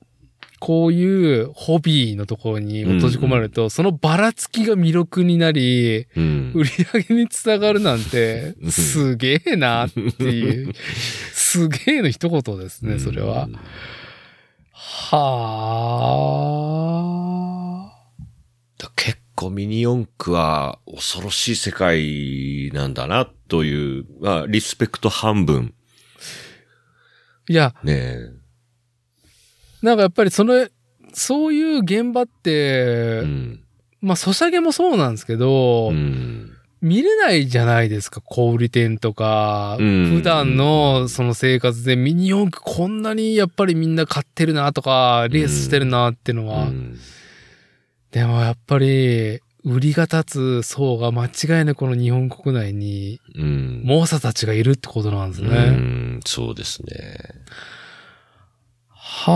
こういうホビーのところに閉じ込まれると、そのばらつきが魅力になり、うん。売り上げにつながるなんてう、んすげえなっていう、<laughs> すげえの一言ですね、それは。はあ。だ結構ミニ四駆は恐ろしい世界なんだなという、まあ、リスペクト半分。いや、ねえ。なんかやっぱりその、そういう現場って、うん。まあ、ソシャゲもそうなんですけど、うん。見れないじゃないですか、小売店とか。うん普段のその生活でミニ四駆こんなにやっぱりみんな買ってるなとか、レースしてるなっていうのは。うんでもやっぱり、売りが立つ層が間違いなくこの日本国内に、うん。猛者たちがいるってことなんですうね。ん、そうですね。は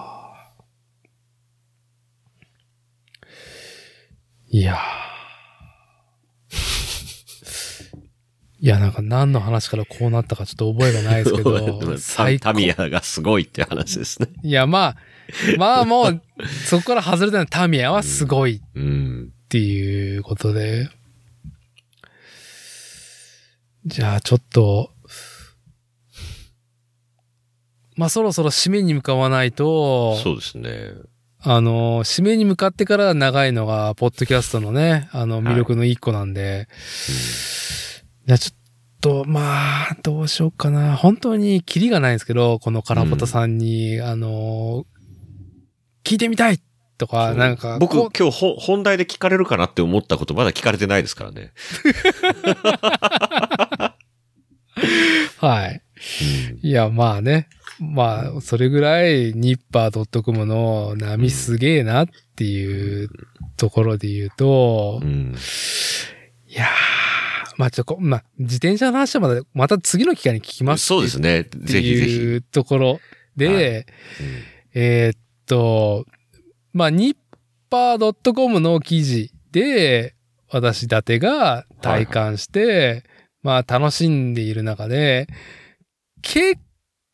あ。いやーいや、なんか何の話からこうなったかちょっと覚えがないですけど、<laughs> 最高タミヤがすごいって話ですね。いや、まあ、まあもう、そこから外れたのタミヤはすごいうん。っていうことで。じゃあちょっと、まあそろそろ締めに向かわないと、そうですね。あの、締めに向かってから長いのが、ポッドキャストのね、あの、魅力の一個なんで、じゃあちょっと、まあ、どうしようかな。本当にキリがないんですけど、このカラポタさんに、あの、聞いてみたいとか、なんか、僕今日ほ本題で聞かれるかなって思ったことまだ聞かれてないですからね。<laughs> はい。いや、まあね。まあ、それぐらい、ニッパー .com の波すげえなっていうところで言うとう、ん。いやー、まあちょ、こまあ、自転車の話はまた、また次の機会に聞きますそうですね。ってぜひぜひ。いうところで、えーっと、まあ、ニッパー .com の記事で、私伊達が体感して、まあ、楽しんでいる中で、結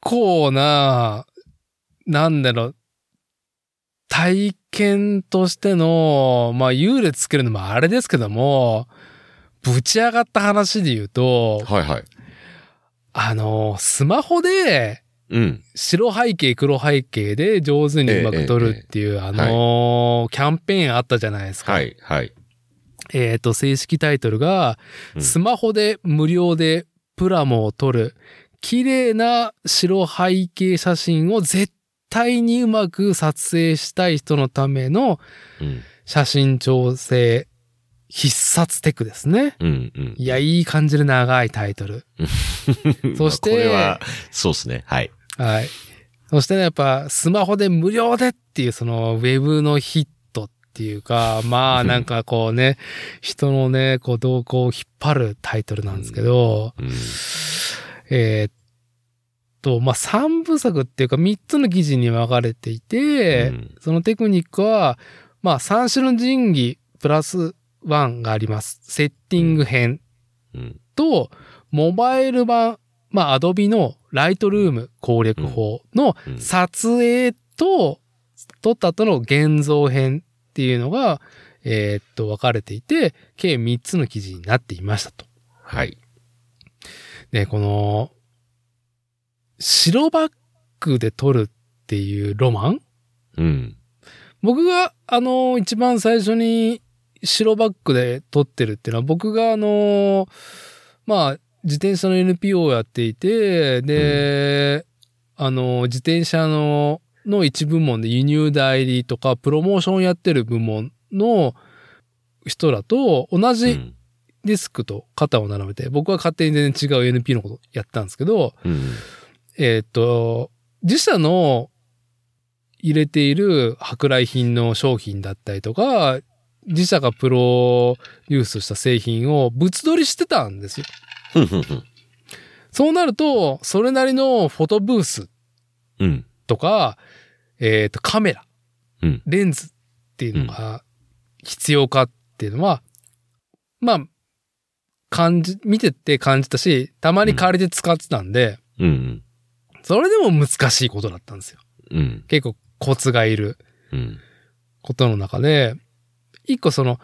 構な、なんだろう、体験としての、まあ、優劣つけるのもあれですけども、ぶち上がった話で言うと、はいはい。あの、スマホで、うん。白背景、黒背景で上手にうまく撮るっていう、あのーキャンペーンあったじゃないですか。はいはい。えっ、と、正式タイトルが、うんスマホで無料でプラモを撮る、綺麗な白背景写真を絶対にうまく撮影したい人のためのうん。写真調整必殺テクですね。うんうん。いや、いい感じで長いタイトル。<laughs> そしてまあこれは、そうですね。はい。はい。そしてね、やっぱスマホで無料でっていうそのウェブのヒットっていうか、まあなんかこうね、人のね、こう動向を引っ張るタイトルなんですけど、うん。えーっと、まあ3部作っていうか3つの記事に分かれていて、うんそのテクニックは、まあ3種の神器プラス1があります。セッティング編うん。と、モバイル版、まあ、アドビのライトルーム攻略法のうん撮影と、撮った後の現像編っていうのが、えーっと、分かれていて、計3つの記事になっていましたと。はい。で、この、白バックで撮るっていうロマン？うん。僕が、あの、一番最初に白バックで撮ってるっていうのは、僕があの、まあ、自転車の NPO をやっていて、で、あの、自転車の、の一部門で輸入代理とか、プロモーションやってる部門の人らと同じうん。デスクと肩を並べて、僕は勝手に全然違う NP のことやったんですけど、うん。えーっと、自社の入れている舶来品の商品だったりとか、自社がプロデュースした製品を物撮りしてたんですよ。そうなると、それなりのフォトブースうん。とか、えーっと、カメラ、うん。レンズっていうのが必要かっていうのは、まあ、感じ、見てて感じたし、たまに借りて使ってたんで、うん。それでも難しいことだったんですよ。うん。結構コツがいるうん。ことの中で、一個その、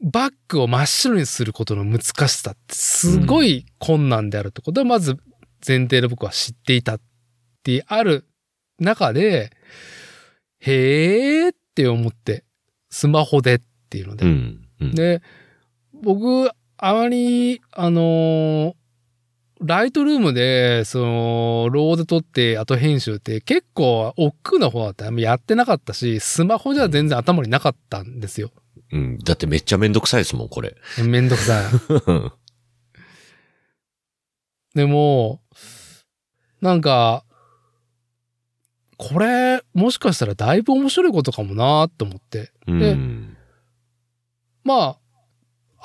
バッグを真っ白にすることの難しさってすごい困難であるってことはまず前提で僕は知っていたってある中で、へーって思って、スマホでっていうので。うん。うん。で、僕、あまり、あのーライトルームで、その、ローで撮って後編集って結構億劫な方だったらやってなかったし、スマホじゃ全然頭になかったんですよ。うん。だってめっちゃめんどくさいですもん、これ。めんどくさい。<laughs> でも、なんか、これ、もしかしたらだいぶ面白いことかもなと思って。うん。まあ、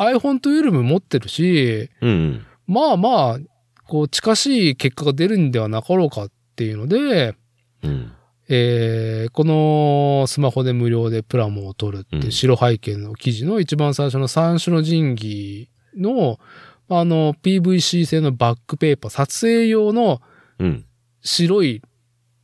iPhone というよりも持ってるし、うん。まあまあ、こう、近しい結果が出るんではなかろうかっていうので、うん。えーこのスマホで無料でプラモを取るって白背景の記事の一番最初の三種の神器の、あの、PVC 製のバックペーパー、撮影用のうん。白い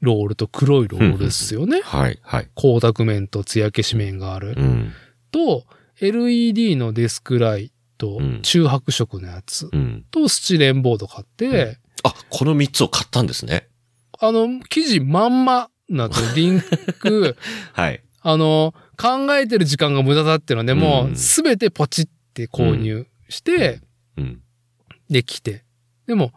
ロールと黒いロールですよね。はい。はい。光沢面と艶消し面がある。うん。と、LED のデスクライトうん、中白色のやつうん。とスチレンボード買って、あ、この三つを買ったんですね。あの、記事まんまなとリンク、<laughs> はい。あの、考えてる時間が無駄だっていうので、もうんうすべてポチって購入して、うん。できて。でも、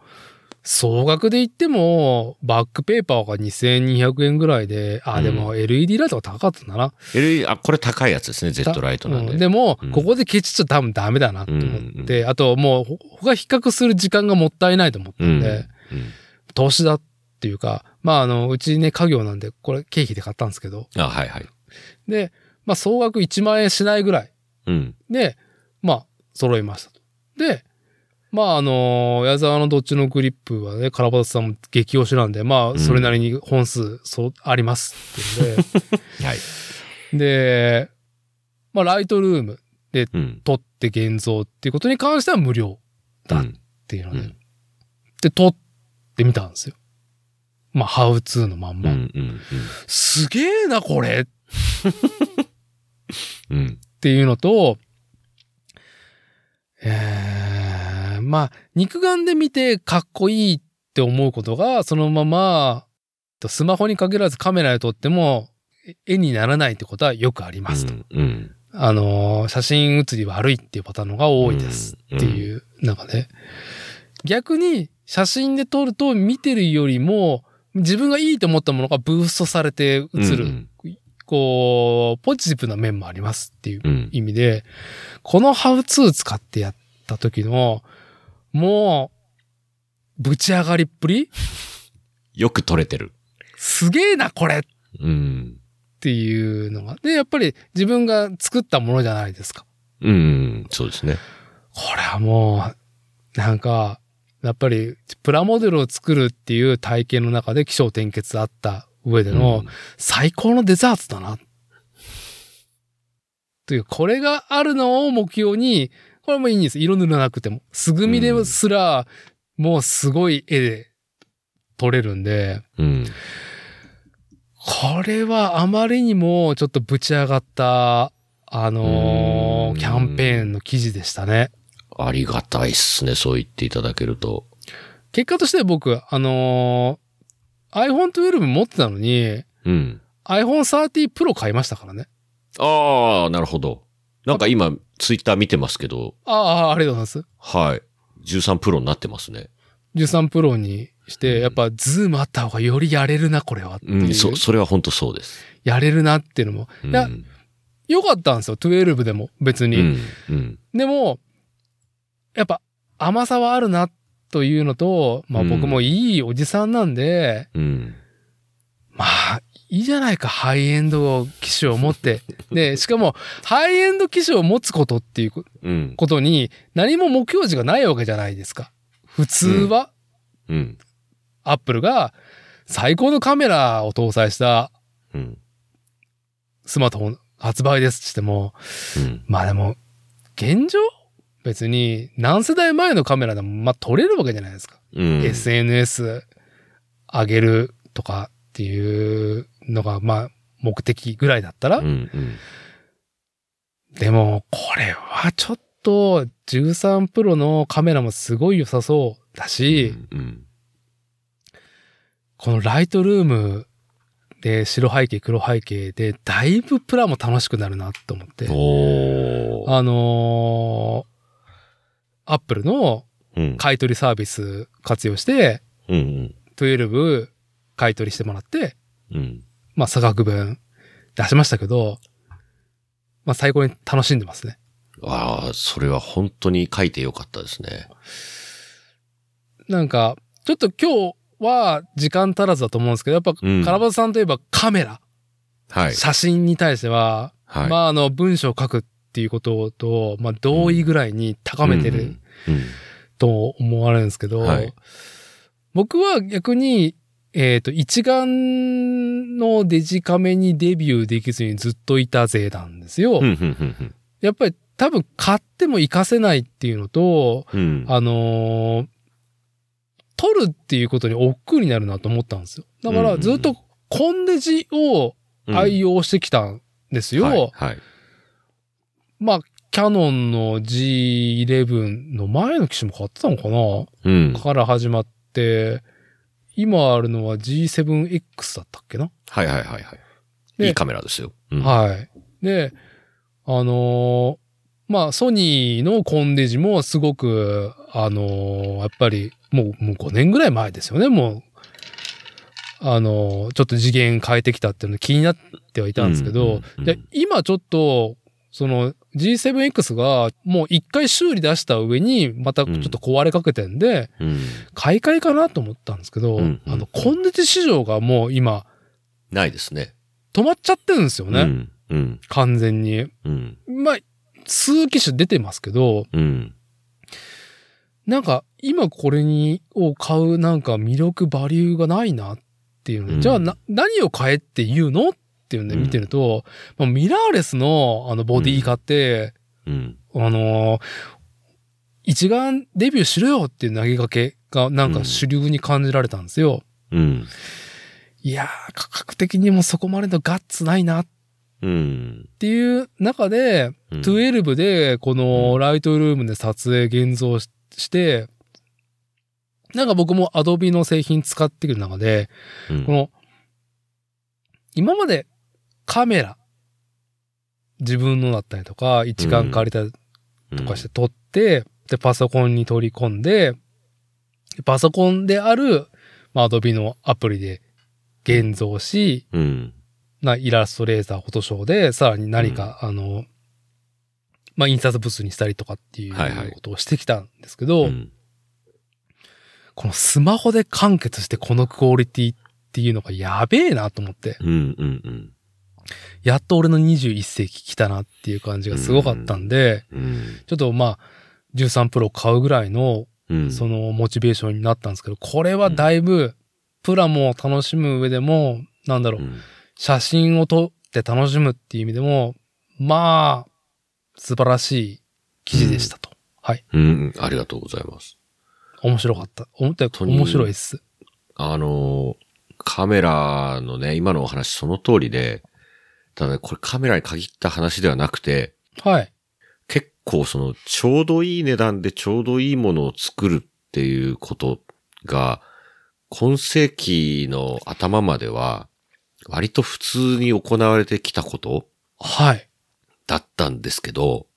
総額で言っても、バックペーパーが2200円ぐらいで、あ、うんでも LED ライトが高かったんだな。LED、あ、これ高いやつですね。Z ライトなんで。うんでも、うんここでケチっちゃ多分ダメだなと思って、あともう、ほ他比較する時間がもったいないと思ったうんん。で、投資だっていうか、まああの、うちね、家業なんで、これ経費で買ったんですけど、あ、はいはい。で、まあ総額1万円しないぐらいうん。で、まあ、揃いましたと。で、まああの、矢沢のどっちのグリップはね、カラバタさんも激推しなんで、まあ、それなりに本数、そう、ありますっていうの <laughs> はい。で、で、まあ、ライトルームうん。撮って現像っていうことに関しては無料だっうんていうので、うんで、撮ってみたんですよ。まあ、ハウツーのまんうん。うま。ん。すげえな、これっ <laughs> うん。ていうのと、えー、まあ、肉眼で見てかっこいいって思うことが、そのまま、スマホに限らずカメラで撮っても、絵にならないってことはよくありますと。うん。あのー、写真写り悪いっていうパターンのが多いですっていう中で、逆に写真で撮ると見てるよりも、自分がいいと思ったものがブーストされて映る、うんこう、ポジティブな面もありますっていううん。意味で、このハウツー使ってやった時の、もう、ぶち上がりっぷり？よく撮れてる。すげえな、これっうん。ていうのが。で、やっぱり自分が作ったものじゃないですか。うん。そうですね。これはもう、なんか、やっぱり、プラモデルを作るっていう体験の中で起承転結あった上での最高のデザートだな。という、これがあるのを目標に、これもいいんです。色塗らなくても。すぐみですら、もうすごい絵で撮れるんで、うん。これはあまりにもちょっとぶち上がった、あのーうんキャンペーンの記事でしたね。ありがたいっすね、そう言っていただけると。結果として僕、あのー iPhone 12持ってたのに、うん。iPhone 13 Pro 買いましたからね。ああ、なるほど。なんか今、ツイッター見てますけど、ああ、ありがとうございます。はい。13プロになってますね。13 Pro にして、やっぱズームあった方がよりやれるな、これはう。うん、そ、それは本当そうです。やれるなっていうのも。うん、いや、良かったんですよ、12でも、別に。うん、うん。でも、やっぱ甘さはあるなというのと、まあうん僕もいいおじさんなんで、うん。まあ、いいじゃないか、ハイエンド機種を持って。<laughs> で、しかも、ハイエンド機種を持つことっていううん。ことに、何も目標値がないわけじゃないですか。普通は、うん。アップルが最高のカメラを搭載したうん。スマートフォン発売ですってしても、うん。まあでも、現状別に何世代前のカメラでも、まあ撮れるわけじゃないですか。うん。SNS 上げるとかっていうのが、まあ、目的ぐらいだったら、うん。うん。でも、これはちょっと、13プロのカメラもすごい良さそうだし、うん。このライトルームで白背景、黒背景で、だいぶプラも楽しくなるなと思って。あのーアップルのうん。買い取りサービス活用して、うん。12買い取りしてもらって、うん。まあ差額分出しましたけど、まあ最高に楽しんでますね。ああ、それは本当に書いてよかったですね。なんか、ちょっと今日は時間足らずだと思うんですけど、やっぱ、うんカラバズさんといえばカメラ、はい。写真に対しては、はい。まああの文章を書くっていうことと、まあ同意ぐらいに高めてるうん。と思われるんですけど、はい僕は逆に、えっ、と、一眼のデジカメにデビューできずにずっといたぜなんですよ。うん。うん。うん。やっぱり多分買っても活かせないっていうのと、うん。あのー撮るっていうことに億劫になるなと思ったんですよ。だからずっとコンデジをうん愛用してきたんですよ。はい。はい。まあ、キャノンの G11 の前の機種も買ってたのかな、うん。から始まって、今あるのは G7X だったっけな、はいはいはいはい。でいいカメラですよ。うんはい。で、あのーまあ、ソニーのコンデジもすごく、あのーやっぱり、もう、もう5年ぐらい前ですよね、もう。あのーちょっと次元変えてきたっていうの気になってはいたんですけど、うんうんうんで、今ちょっと、その G7X がもう一回修理出した上に、またちょっと壊れかけてんで、うん。買い替えかなと思ったんですけど、うんうんあの、コンデジ市場がもう今、ないですね。止まっちゃってるんですよね、うん。うん。完全に。うん。まあ、数機種出てますけど、うん。なんか今これにを買うなんか魅力バリューがないなっていうので、うんじゃあな何を買えって言うのっていうので見てると、まあ、ミラーレスのあのボディ買って、うん。あのー一眼デビューしろよっていう投げかけがなんか主流に感じられたんですよ。うん。いやー、価格的にもそこまでのガッツないなっうん。ていう中で、うん12でこうのんライトルームで撮影現像しして、なんか僕も Adobe の製品使ってくる中で、うんこの、今までカメラ、自分のだったりとか、一眼借りたりとかして撮って、で、パソコンに取り込んで、パソコンである、まあ、Adobe のアプリで現像し、うん。な、イラストレーター、フォトショーで、さらに何か、あの、まあ、印刷物にしたりとかっていうはいはいことをしてきたんですけど、うん。このスマホで完結してこのクオリティっていうのがやべえなと思って、うん。うん。やっと俺の21世紀来たなっていう感じがすごかったんで、うん。ちょっとまあ、13プロ買うぐらいの、うん。そのモチベーションになったんですけど、これはだいぶ、プラも楽しむ上でも、なんだろう、うん写真を撮って楽しむっていう意味でも、まあ、素晴らしい記事でしたと。はい。うん。ありがとうございます。面白かった。思ったより面白いっす。あの、カメラのね、今のお話その通りで、ただね、これカメラに限った話ではなくて、はい。結構その、ちょうどいい値段でちょうどいいものを作るっていうことが、今世紀の頭までは、割と普通に行われてきたことはい。だったんですけど、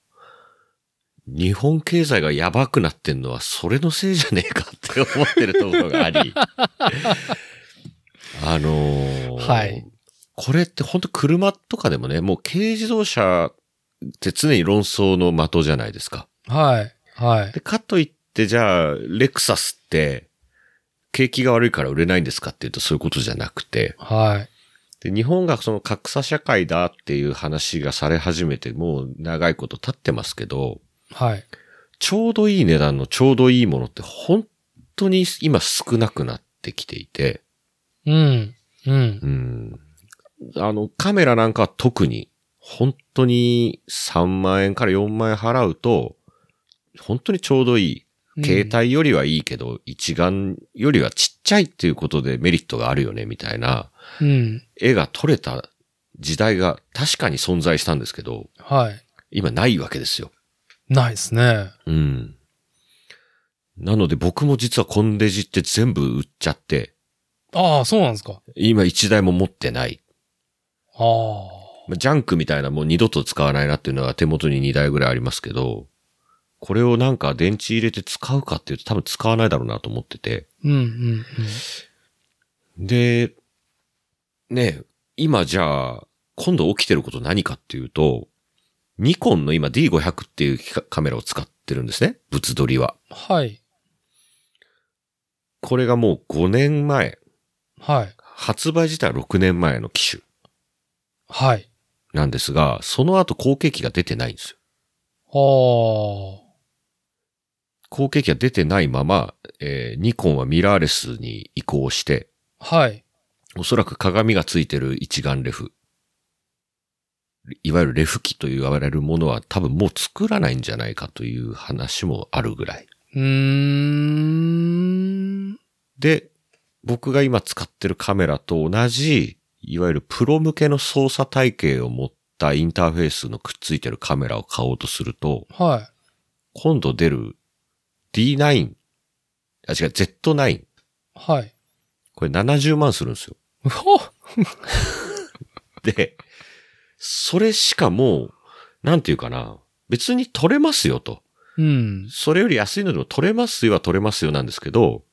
日本経済がやばくなってんのはそれのせいじゃねえかって思ってるところがあり、<laughs> あのーはいこれって本当車とかでもね、もう軽自動車って常に論争の的じゃないですか。はい。はい。で、かといってじゃあ、レクサスって、景気が悪いから売れないんですかっていうとそういうことじゃなくて、はい。で、日本がその格差社会だっていう話がされ始めてもう長いこと経ってますけど、はい。ちょうどいい値段のちょうどいいものって本当に今少なくなってきていて、うん。うん。うん。あの、カメラなんかは特に、本当に3万円から4万円払うと、本当にちょうどいい。携帯よりはいいけど、一眼よりはちっちゃいっていうことでメリットがあるよね、みたいなうん。絵が撮れた時代が確かに存在したんですけど、はい。今ないわけですよ。ないですね。うん。なので僕も実はコンデジって全部売っちゃって、ああ、そうなんですか。今一台も持ってない。ああ。まあジャンクみたいなもう二度と使わないなっていうのは手元に2台ぐらいありますけど、これをなんか電池入れて使うかっていうと多分使わないだろうなと思ってて。うんうんうん。で、ね、今じゃあ、今度起きてること何かっていうと、ニコンの今 D500 っていうカカメラを使ってるんですね。物撮りは。はい。これがもう5年前。はい。発売自体は6年前の機種はい。なんですが、その後後継機が出てないんですよ。あ後継機が出てないまま、えーニコンはミラーレスに移行して、あ。はい。おそらく鏡がついてる一眼レフ。いわゆるレフ機と言われるものは多分もう作らないんじゃないかという話もあるぐらい。うーん。で、僕が今使ってるカメラと同じ、いわゆるプロ向けの操作体系を持ったインターフェースのくっついてるカメラを買おうとすると、はい。今度出る D9、あ、違う、Z9。はい。これ70万するんですよ。うほで、それしかもう、なんていうかな、別に撮れますよと。うん。それより安いのでも撮れますよは撮れますよなんですけど、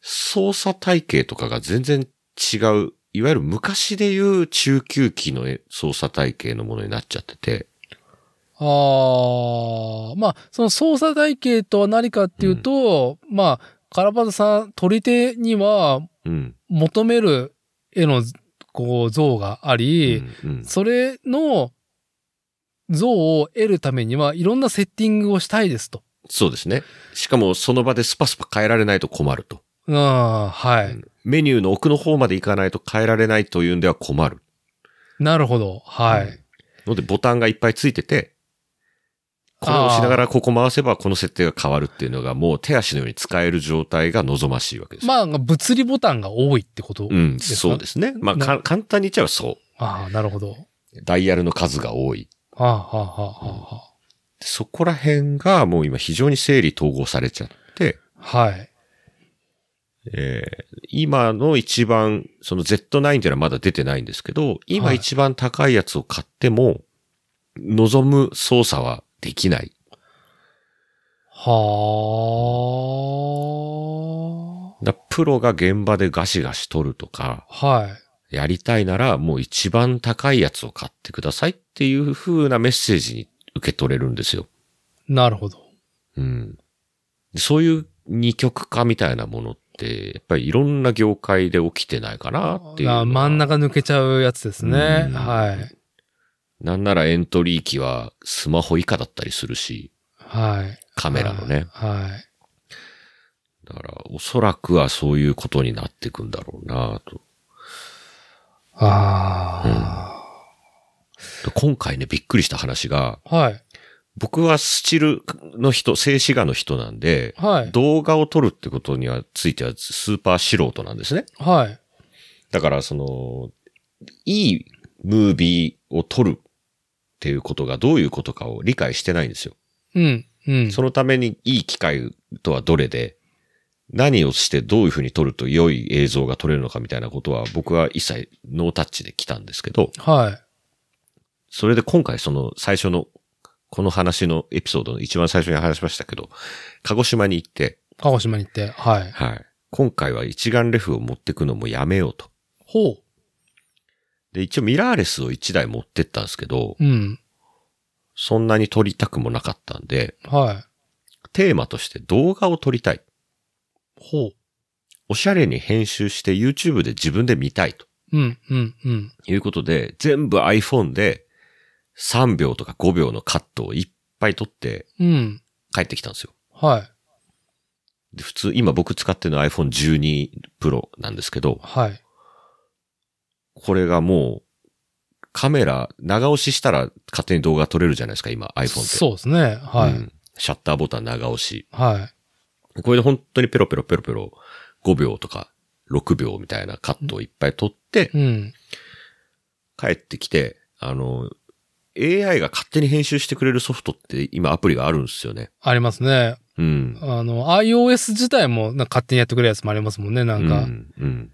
操作体系とかが全然違う、いわゆる昔でいう中級機の操作体系のものになっちゃってて、ああ、まあ、その操作体系とは何かっていうと、まあ、カラパタさん、撮り手にはうん。求める絵の、こう、像があり、うんうんそれの像を得るためにはいろんなセッティングをしたいですと。そうですね。しかもその場でスパスパ変えられないと困ると。ああ、はい。メニューの奥の方まで行かないと変えられないというんでは困る。なるほど。はい。のでボタンがいっぱいついてて、これを押しながらここ回せばこの設定が変わるっていうのがもう手足のように使える状態が望ましいわけです。まあ、物理ボタンが多いってことうん、ですか？そうですね。まあ、か簡単に言っちゃえばそああ、なるほど。う。ダイヤルの数が多い。はあ、はあ、はあ、はそこら辺がもう今非常に整理統合されちゃって、あ。はい。えー今の一番、その Z9 っていうのはまだ出てないんですけど、今はい一番高いやつを買っても、望む操作はできない。はだプロが現場でガシガシ取るとか、あ。はい。やりたいならもう一番高いやつを買ってくださいっていう風なメッセージに受け取れるんですよ。なるほど。うん。でそういう二極化みたいなものって、やっぱりいろんな業界で起きてないかなっていう真ん中抜けちゃうやつですね。うんはい。なんならエントリー機はスマホ以下だったりするし、はい。カメラのね。はい。だから、おそらくはそういうことになっていくんだろうなと。あで今回ね、びっくりした話が、あ。はい。僕はスチルの人、静止画の人なんで、はい。動画を撮るってことにはついてはスーパー素人なんですね。はい。だから、その、いいムービーを撮るっていうことがどういうことかを理解してないんですよ。うん。うん。そのためにいい機械とはどれで、何をしてどういうふうに撮ると良い映像が撮れるのかみたいなことは僕は一切ノータッチで来たんですけど、はい。それで今回その最初の、この話のエピソードの一番最初に話しましたけど、鹿児島に行って、鹿児島に行って、はい。はい。今回は一眼レフを持ってくのもやめようと。ほで、一応ミラーレスを一台持ってったんですけど、う。うん。そんなに撮りたくもなかったんで、はい。テーマとして動画を撮りたい。ほう。おしゃれに編集して YouTube で自分で見たいとうん、うん、うん。いうことで、全部 iPhone で3秒とか5秒のカットをいっぱい撮ってうん。帰ってきたんですよ。はい。で普通、今僕使ってるのは iPhone 12 Pro なんですけど、はい。これがもう、カメラ、長押ししたら勝手に動画撮れるじゃないですか、今 iPhone って。そうですね。はい。うんシャッターボタン長押し。はい。これで本当にペロペロペロペロ5秒とか6秒みたいなカットをいっぱい撮って、うん。帰ってきて、あの、AI が勝手に編集してくれるソフトって今アプリがあるんですよね。ありますね。うん。あの、iOS 自体もなんか勝手にやってくれるやつもありますもんね、なんか。うん。うん。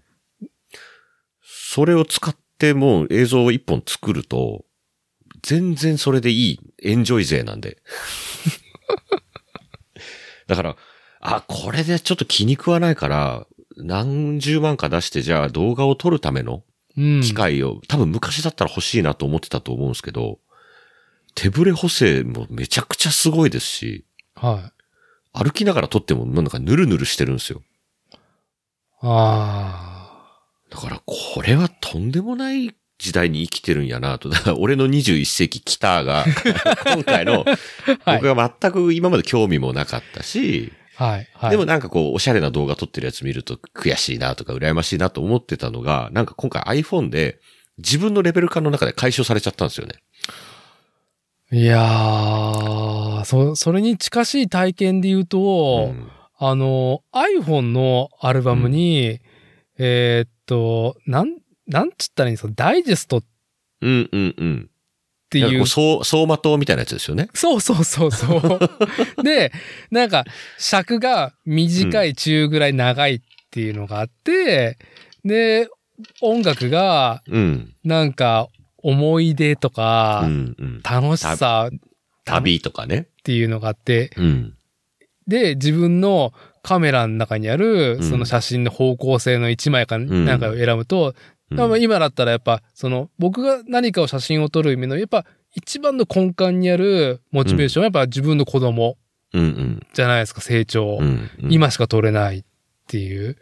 それを使ってもう映像を一本作ると、全然それでいい、エンジョイ勢なんで。<laughs> だから、あ、これでちょっと気に食わないから、何十万か出してじゃあ動画を撮るためのうん。機械を、多分昔だったら欲しいなと思ってたと思うんですけど、手ブレ補正もめちゃくちゃすごいですし、はい。歩きながら撮ってもなんかヌルヌルしてるんですよ。あだからこれはとんでもない時代に生きてるんやなと。だから俺の21世紀来たが、<laughs> 今回の。僕が全く今まで興味もなかったし、はい。はい。でもなんかこう、おしゃれな動画撮ってるやつ見ると悔しいなとか羨ましいなと思ってたのが、なんか今回 iPhone で自分のレベル感の中で解消されちゃったんですよね。いやー、そ、それに近しい体験で言うと、うんあの、iPhone のアルバムに、えーっと、なん、なんつったらいいんですか、ダイジェストっうんうんうん。ていうなんかこう、走走馬灯みたいなやつですよね。そうそうそうそう。<laughs> で、なんか、尺が短い、中ぐらい長いっていうのがあって、で、音楽が、うん。なんか、思い出とか、うんうん。楽しさっ旅とかね。ていうのがあって、うん。で、自分のカメラの中にある、うんその写真の方向性の1枚かんなんかを選ぶと、今だったらやっぱ、その、僕が何かを写真を撮る意味の、やっぱ、一番の根幹にあるモチベーションはやっぱ自分の子供。じゃないですか、成長。今しか撮れないっていう。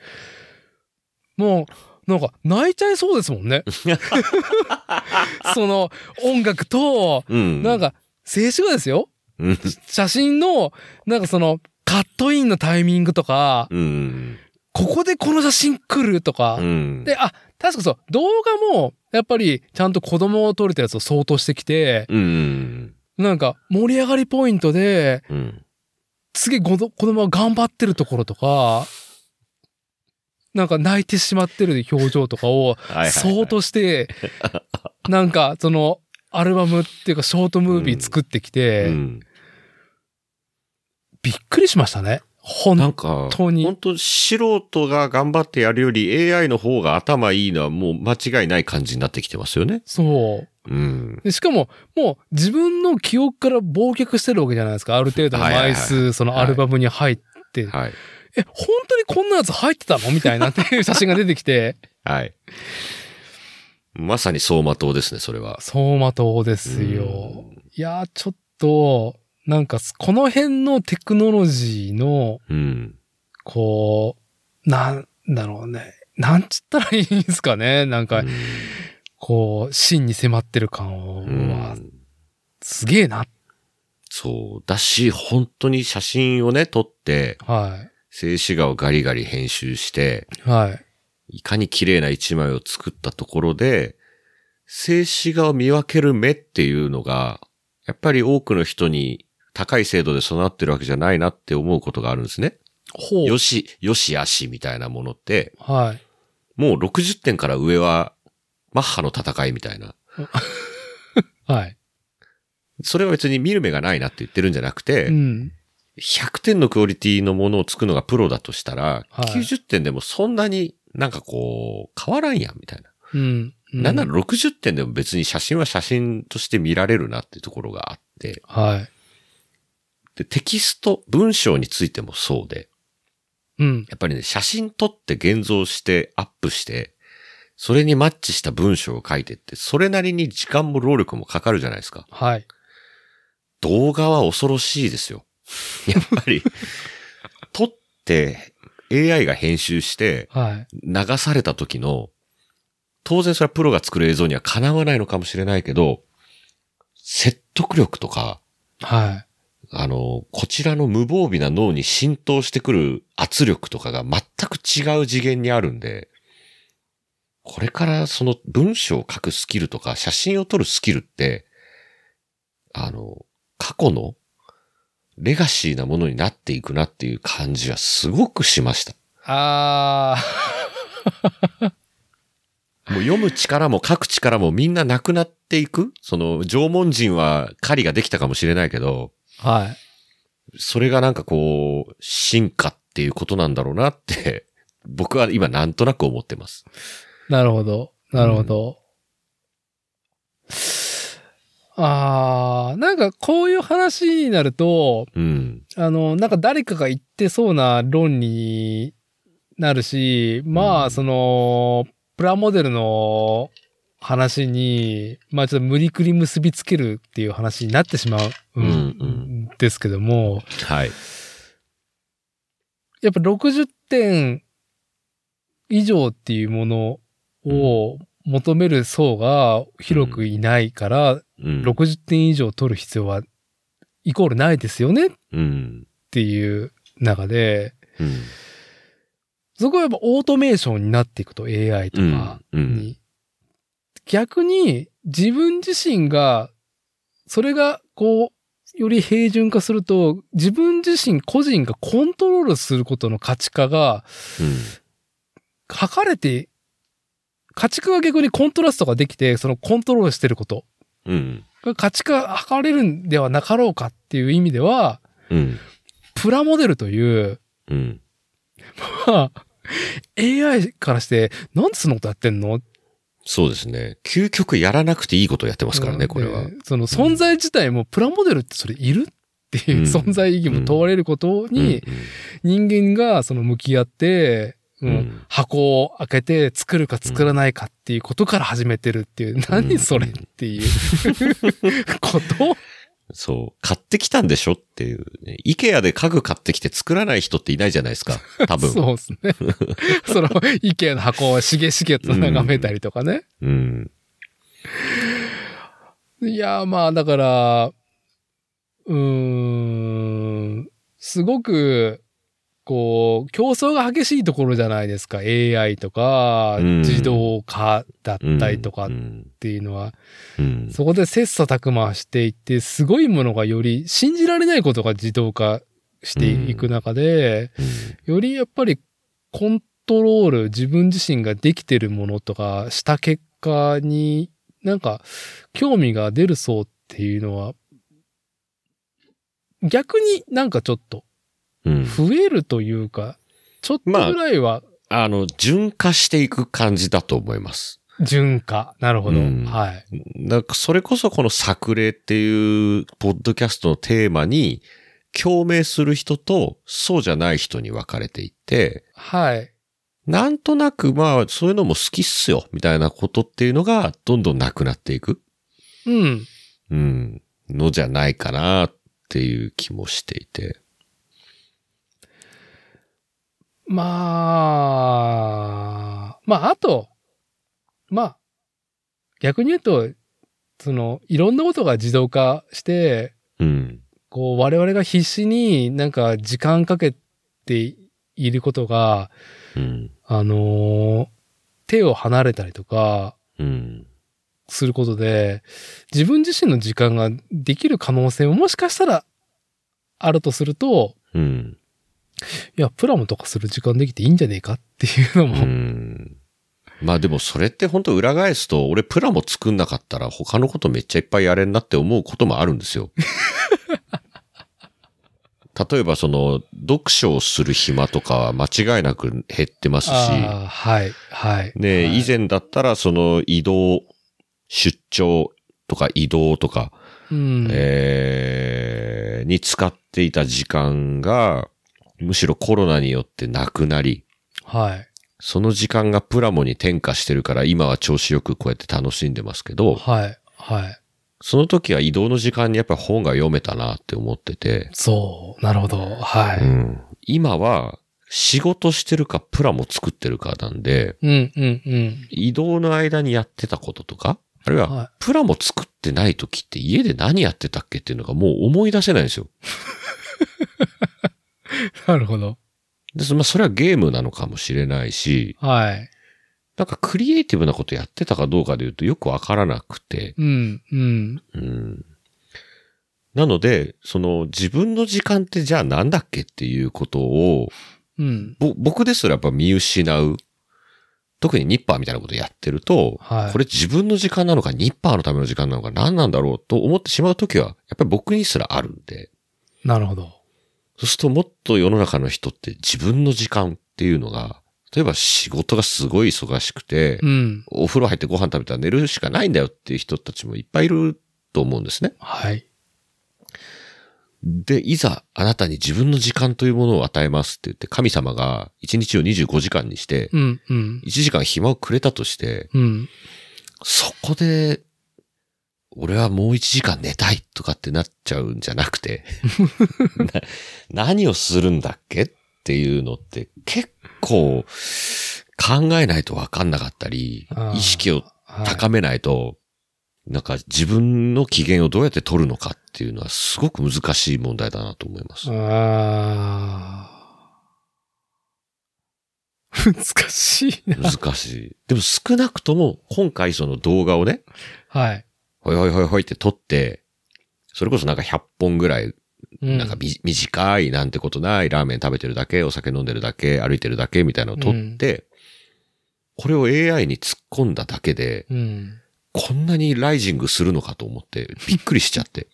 もう、なんか、泣いちゃいそうですもんね。<laughs> その、音楽と、うん。なんか、静止画ですよ。うん。写真の、なんかその、カットインのタイミングとか、うん。ここでこの写真来るとか。うん。で、あ、確かそう、動画も、やっぱり、ちゃんと子供を撮れたやつを相当してきて、うん。なんか、盛り上がりポイントで、うん。すげえ子供子供が頑張ってるところとか、なんか泣いてしまってる表情とかを、<laughs> はいはいはい相当して、<laughs> なんか、その、アルバムっていうか、ショートムービー作ってきて、うん。びっくりしましたね。ほん、なんか、当に本当素人が頑張ってやるより AI の方が頭いいのはもう間違いない感じになってきてますよね。そう。うん。でしかも、もう自分の記憶から忘却してるわけじゃないですか。ある程度のはいはいはい枚数、そのアルバムに入って。はい。え、本当にこんなやつ入ってたの？みたいなっていう <laughs> 写真が出てきて、はい。まさに走馬灯ですね、それは。走馬灯ですよ。いやー、ちょっと、なんか、この辺のテクノロジーの、うん。こう、なんだろうね。なんつったらいいんですかね。なんか、うんこう、真に迫ってる感うんは、すげえな。そう。だし、本当に写真をね、撮って、は静止画をガリガリ編集して、い。はい。いかに綺麗な一枚を作ったところで、静止画を見分ける目っていうのが、やっぱり多くの人に高い精度で備わってるわけじゃないなって思うことがあるんですね。ほう。よし、よしあしみたいなものって、はい。もう60点から上は、マッハの戦いみたいな。<laughs> はい。それは別に見る目がないなって言ってるんじゃなくて、うん。100点のクオリティのものを作るのがプロだとしたら、はい90点でもそんなになんかこう、変わらんやん、みたいな。うん。なんなら60点でも別に写真は写真として見られるなっていうところがあって、はい。で、テキスト、文章についてもそうで、うん。やっぱりね、写真撮って現像してアップして、それにマッチした文章を書いてって、それなりに時間も労力もかかるじゃないですか。はい。動画は恐ろしいですよ。<laughs> やっぱり、撮って AI が編集してはい。流された時の、当然それはプロが作る映像にはかなわないのかもしれないけど、説得力とか、はい。あの、こちらの無防備な脳に浸透してくる圧力とかが全く違う次元にあるんで、これからその文章を書くスキルとか写真を撮るスキルって、あの、過去のレガシーなものになっていくなっていう感じはすごくしました。あ <laughs> もう読む力も書く力もみんななくなっていく？その縄文人は狩りができたかもしれないけど、ー。はい。それがなんかこう、進化っていうことなんだろうなって、僕は今なんとなく思ってます。なるほど。なるほど。ああ、なんかこういう話になると、うん。あの、なんか誰かが言ってそうな論になるし、まあ、うんその、プラモデルの話に、まあちょっと無理くり結びつけるっていう話になってしまううんんですけども、はい。やっぱ60点以上っていうものを求める層が広くいないから、うん。60点以上取る必要はイコールないですよねっうん。ていう中で、うん。そこはやっぱオートメーションになっていくと AI とかに。うん逆に自分自身が、それがこう、より平準化すると、自分自身個人がコントロールすることの価値化が、測れて、価値化が逆にコントラストができて、そのコントロールしてることうん。が価値化測れるんではなかろうかっていう意味では、うん。プラモデルという、うん。まあ AI からして、なんでそんなことやってんの？そうですね。究極やらなくていいことをやってますからね、これはで。その存在自体もプラモデルってそれいるっていう、うん存在意義も問われることに、人間がその向き合って、うんうん箱を開けて作るか作らないかっていうことから始めてるっていう、何それっていう <laughs> こと？そう。買ってきたんでしょっていう、ね。イケアで家具買ってきて作らない人っていないじゃないですか。多分。そうですね。<laughs> その、イケアの箱をしげしげと眺めたりとかね。うん。いや、まあ、だから、うーん、すごく、こう、競争が激しいところじゃないですか。AI とか、うん自動化だったりとかっうん。ていうのは、うん。そこで切磋琢磨していって、すごいものがより信じられないことが自動化していく中で、よりやっぱりコントロール、自分自身ができてるものとかした結果になんか興味が出る層っていうのは、逆になんかちょっとうん。増えるというか、ちょっとぐらいはあの、純化していく感じだと思います。純化。なるほど。うんはい。だからそれこそこの作例っていうポッドキャストのテーマに共鳴する人とそうじゃない人に分かれていって、はい。なんとなくまあそういうのも好きっすよみたいなことっていうのがどんどんなくなっていく、うん。うん、のじゃないかなっていう気もしていて。まあ、まあ、あと、まあ、逆に言うと、その、いろんなことが自動化して、うん。こう、我々が必死になんか時間かけていることが、うん。あのー手を離れたりとか、うん。することで、自分自身の時間ができる可能性ももしかしたらあるとすると、うん。いや、プラモとかする時間できていいんじゃねえかっていうのうも、ん。まあでもそれって本当裏返すと、俺プラも作んなかったら他のことめっちゃいっぱいやれんなって思うこともあるんですよ。<laughs> 例えばその、読書をする暇とかは間違いなく減ってますし、はい、はい。ね、はい以前だったらその移動、出張とか移動とか、うん。えーに使っていた時間が、むしろコロナによってなくなり、はい。その時間がプラモに転化してるから今は調子よくこうやって楽しんでますけど、はい。はい。その時は移動の時間にやっぱり本が読めたなって思ってて、そう。なるほど。はい。うん今は仕事してるかプラモ作ってるかなんで、うん、うん、うん。移動の間にやってたこととか、あるいははプラモ作ってない時って家で何やってたっけっていうのがもう思い出せないんですよ。<laughs> い。<laughs> なるほど。で、そまあ、それはゲームなのかもしれないし、はい。なんかクリエイティブなことやってたかどうかで言うとよくわからなくて、うん、うん。うん。なので、その自分の時間ってじゃあなんだっけっていうことを、うん。ぼ僕ですらやっぱ見失う。特にニッパーみたいなことやってると、はいこれ自分の時間なのか、ニッパーのための時間なのか、何なんだろうと思ってしまうときは、やっぱり僕にすらあるんで、なるほど。そうするともっと世の中の人って自分の時間っていうのが、例えば仕事がすごい忙しくて、うん。お風呂入ってご飯食べたら寝るしかないんだよっていう人たちもいっぱいいると思うんですね。はい。で、いざあなたに自分の時間というものを与えますって言って神様が1日を25時間にして、うん、うん。1時間暇をくれたとして、うん。そこで、俺はもう1時間寝たいとかってなっちゃうんじゃなくて、<laughs> な何をするんだっけっていうのって結構考えないとわかんなかったり意識をはい高めないと、なんか自分の機嫌をどうやって取るのかっていうのはすごく難しい問題だなと思います。ああ。<laughs> 難しいな。難しい。でも少なくとも今回その動画をね、はい。ほいほいほいほいって撮って、それこそなんか100本ぐらい、うんなんかみ短いなんてことない、ラーメン食べてるだけ、お酒飲んでるだけ、歩いてるだけみたいなのを撮って、これを AI に突っ込んだだけで、うん。こんなにライジングするのかと思って、びっくりしちゃって。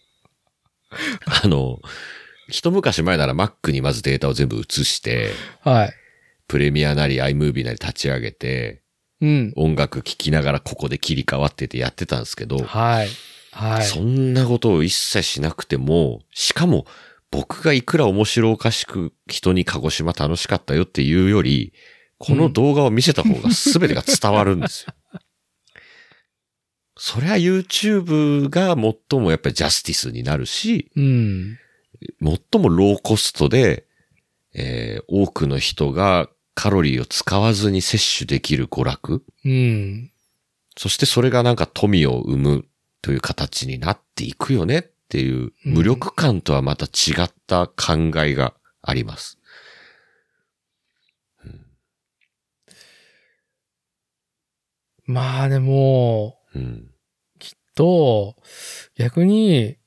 <laughs> あの、一昔前なら Mac にまずデータを全部移して、はい。プレミアなり iMovie なり立ち上げて、うん。音楽聴きながらここで切り替わっててやってたんですけど、はい。はい。そんなことを一切しなくても、しかも僕がいくら面白おかしく人に鹿児島楽しかったよっていうより、この動画を見せた方が全てが伝わるんですよ。<laughs> そりゃ YouTube が最もやっぱりジャスティスになるし、うん。最もローコストで、えー多くの人がカロリーを使わずに摂取できる娯楽？うん。そしてそれがなんか富を生むという形になっていくよねっていううん無力感とはまた違った考えがあります。まあでも、うん。と、逆に、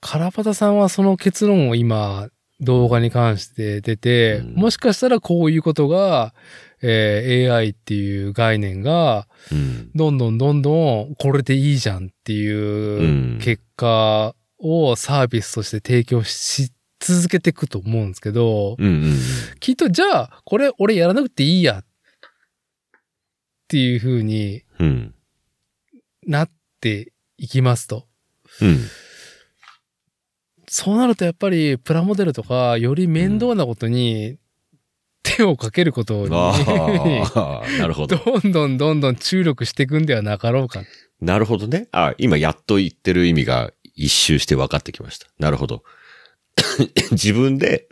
カラパタさんはその結論を今、動画に関して出て、うんもしかしたらこういうことが、えー AI っていう概念が、うん。どんどんどんどんこれでいいじゃんっていううん結果をサービスとして提供し続けていくと思うんですけど、うんうんきっとじゃあ、これ俺やらなくていいやっていう風にうん。うん。なっていきますと。うん。そうなるとやっぱりプラモデルとかより面倒なことに手をかけることに、<laughs> なるほど。どんどんどんどん注力していくんではなかろうか。なるほどね。あ、今やっと言ってる意味が一周して分かってきました。なるほど。<coughs> 自分で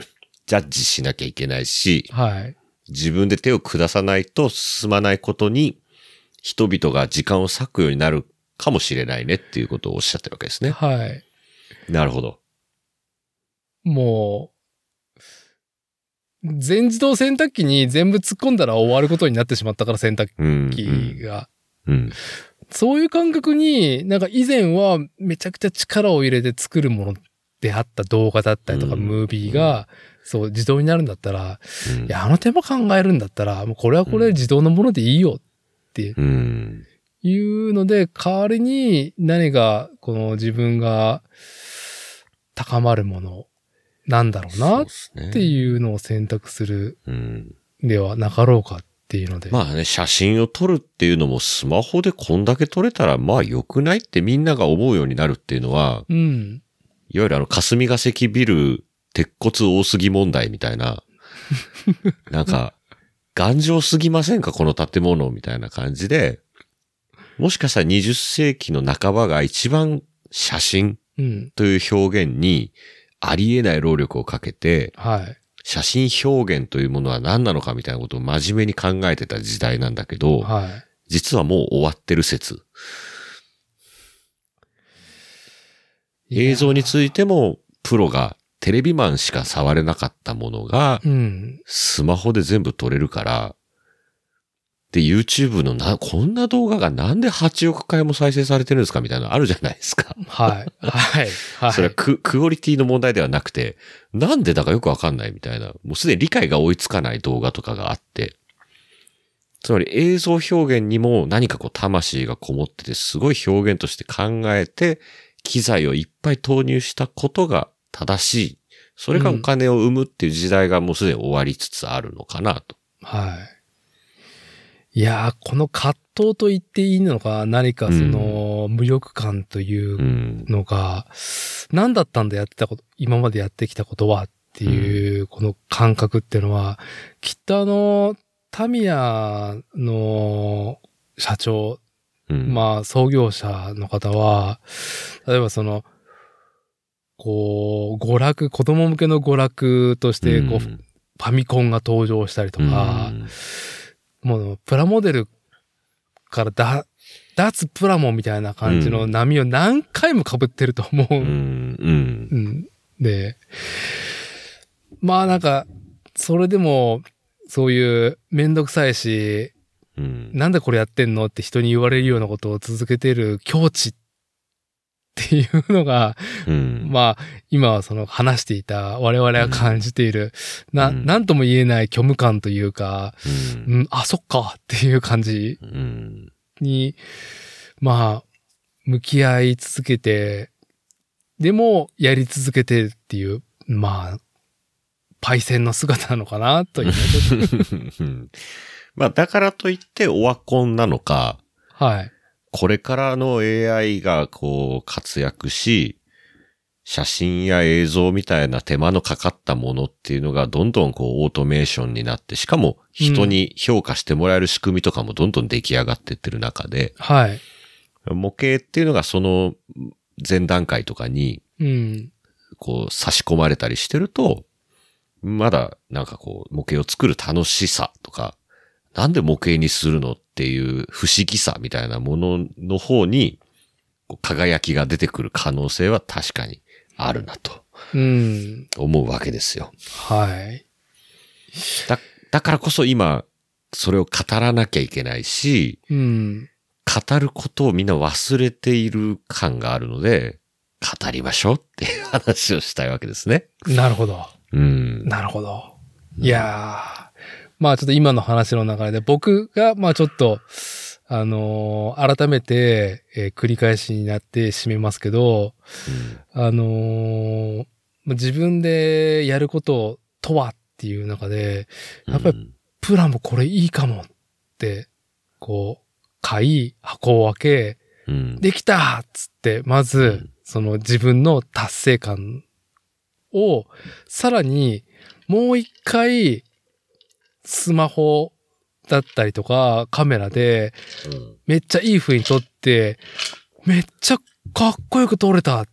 ジャッジしなきゃいけないし、はい。自分で手を下さないと進まないことに、人々が時間を割くようになるかもしれないねっていうことをおっしゃってるわけですね。はい。なるほど。もう、全自動洗濯機に全部突っ込んだら終わることになってしまったから洗濯うん。機が。うん。そういう感覚に、なんか以前はめちゃくちゃ力を入れて作るものっ出会った動画だったりとか、うんムービーが、そう、自動になるんだったら、うんいや、あの手間考えるんだったら、もうこれはこれで自動のものでいいよってうん。いうので、代わりに何が、この自分が高まるものなんだろうなっうていうのを選択するうん。ではなかろうかっていうので。まあね、写真を撮るっていうのもスマホでこんだけ撮れたらまあ良くないってみんなが思うようになるっていうのは、うん。いわゆるあの霞が関ビル鉄骨多すぎ問題みたいな、<laughs> なんか、頑丈すぎませんかこの建物みたいな感じで、もしかしたら20世紀の半ばが一番写真うん。という表現にありえない労力をかけて、はい。写真表現というものは何なのかみたいなことを真面目に考えてた時代なんだけど、はい。実はもう終わってる説。映像についても、プロがテレビマンしか触れなかったものが、うん。スマホで全部撮れるから、で、YouTube のな、こんな動画がなんで8億回も再生されてるんですかみたいなのあるじゃないですか。はい。はい。はい。それはククオリティの問題ではなくて、なんでだかよくわかんないみたいな、もうすでに理解が追いつかない動画とかがあって、つまり映像表現にも何かこう魂がこもってて、すごい表現として考えて、機材をいっぱい投入したことが正しい。それがお金を生むっていう時代がもうすでに終わりつつあるのかなと。はい。いやー、この葛藤と言っていいのか、何かその、無力感といううん。のが、何だったんだやってたこと、今までやってきたことはっていう、この感覚っていうのは、きっとあの、タミヤの社長、うん。まあ創業者の方は、例えばその、こう、娯楽、子供向けの娯楽として、こう、フん。ァミコンが登場したりとか、もう、プラモデルからだ、脱プラモみたいな感じの波を何回も被ってると思う。うん、うん、うん。で、まあなんか、それでも、そういうめんどくさいし、うん。なんでこれやってんのって人に言われるようなことを続けてる境地っていうのが、うん、まあ、今はその話していた我々が感じている、な、うん。なんとも言えない虚無感というか、うん、うん、あ、そっかっていう感じうん、に、まあ、向き合い続けて、でも、やり続けてっていう、まあ、パイセンの姿なのかな、という。<laughs> まあ、だからといってオワコンなのか、はい。これからの AI がこう活躍し、写真や映像みたいな手間のかかったものっていうのがどんどんこうオートメーションになって、しかも人に評価してもらえる仕組みとかもどんどん出来上がってってる中で、はい。模型っていうのがその前段階とかにうん。こう差し込まれたりしてると、まだなんかこう模型を作る楽しさとか、なんで模型にするのっていう不思議さみたいなものの方に、輝きが出てくる可能性は確かにあるなとうん。思うわけですよ。はい。だ、だからこそ今、それを語らなきゃいけないし、うん。語ることをみんな忘れている感があるので、語りましょうっていう話をしたいわけですね。なるほど。うん。なるほど。いやー。まあちょっと今の話の流れで僕が、まあちょっと、あのー改めて、えー繰り返しになって締めますけど、あのーまあ自分でやることとはっていう中で、やっぱりり、プラもこれいいかもって、こう、買い、箱を開け、うん、できたっつって、まずうん、その自分の達成感を、さらに、もう一回、スマホだったりとか、カメラで、めっちゃいい風に撮って、めっちゃかっこよく撮れたっ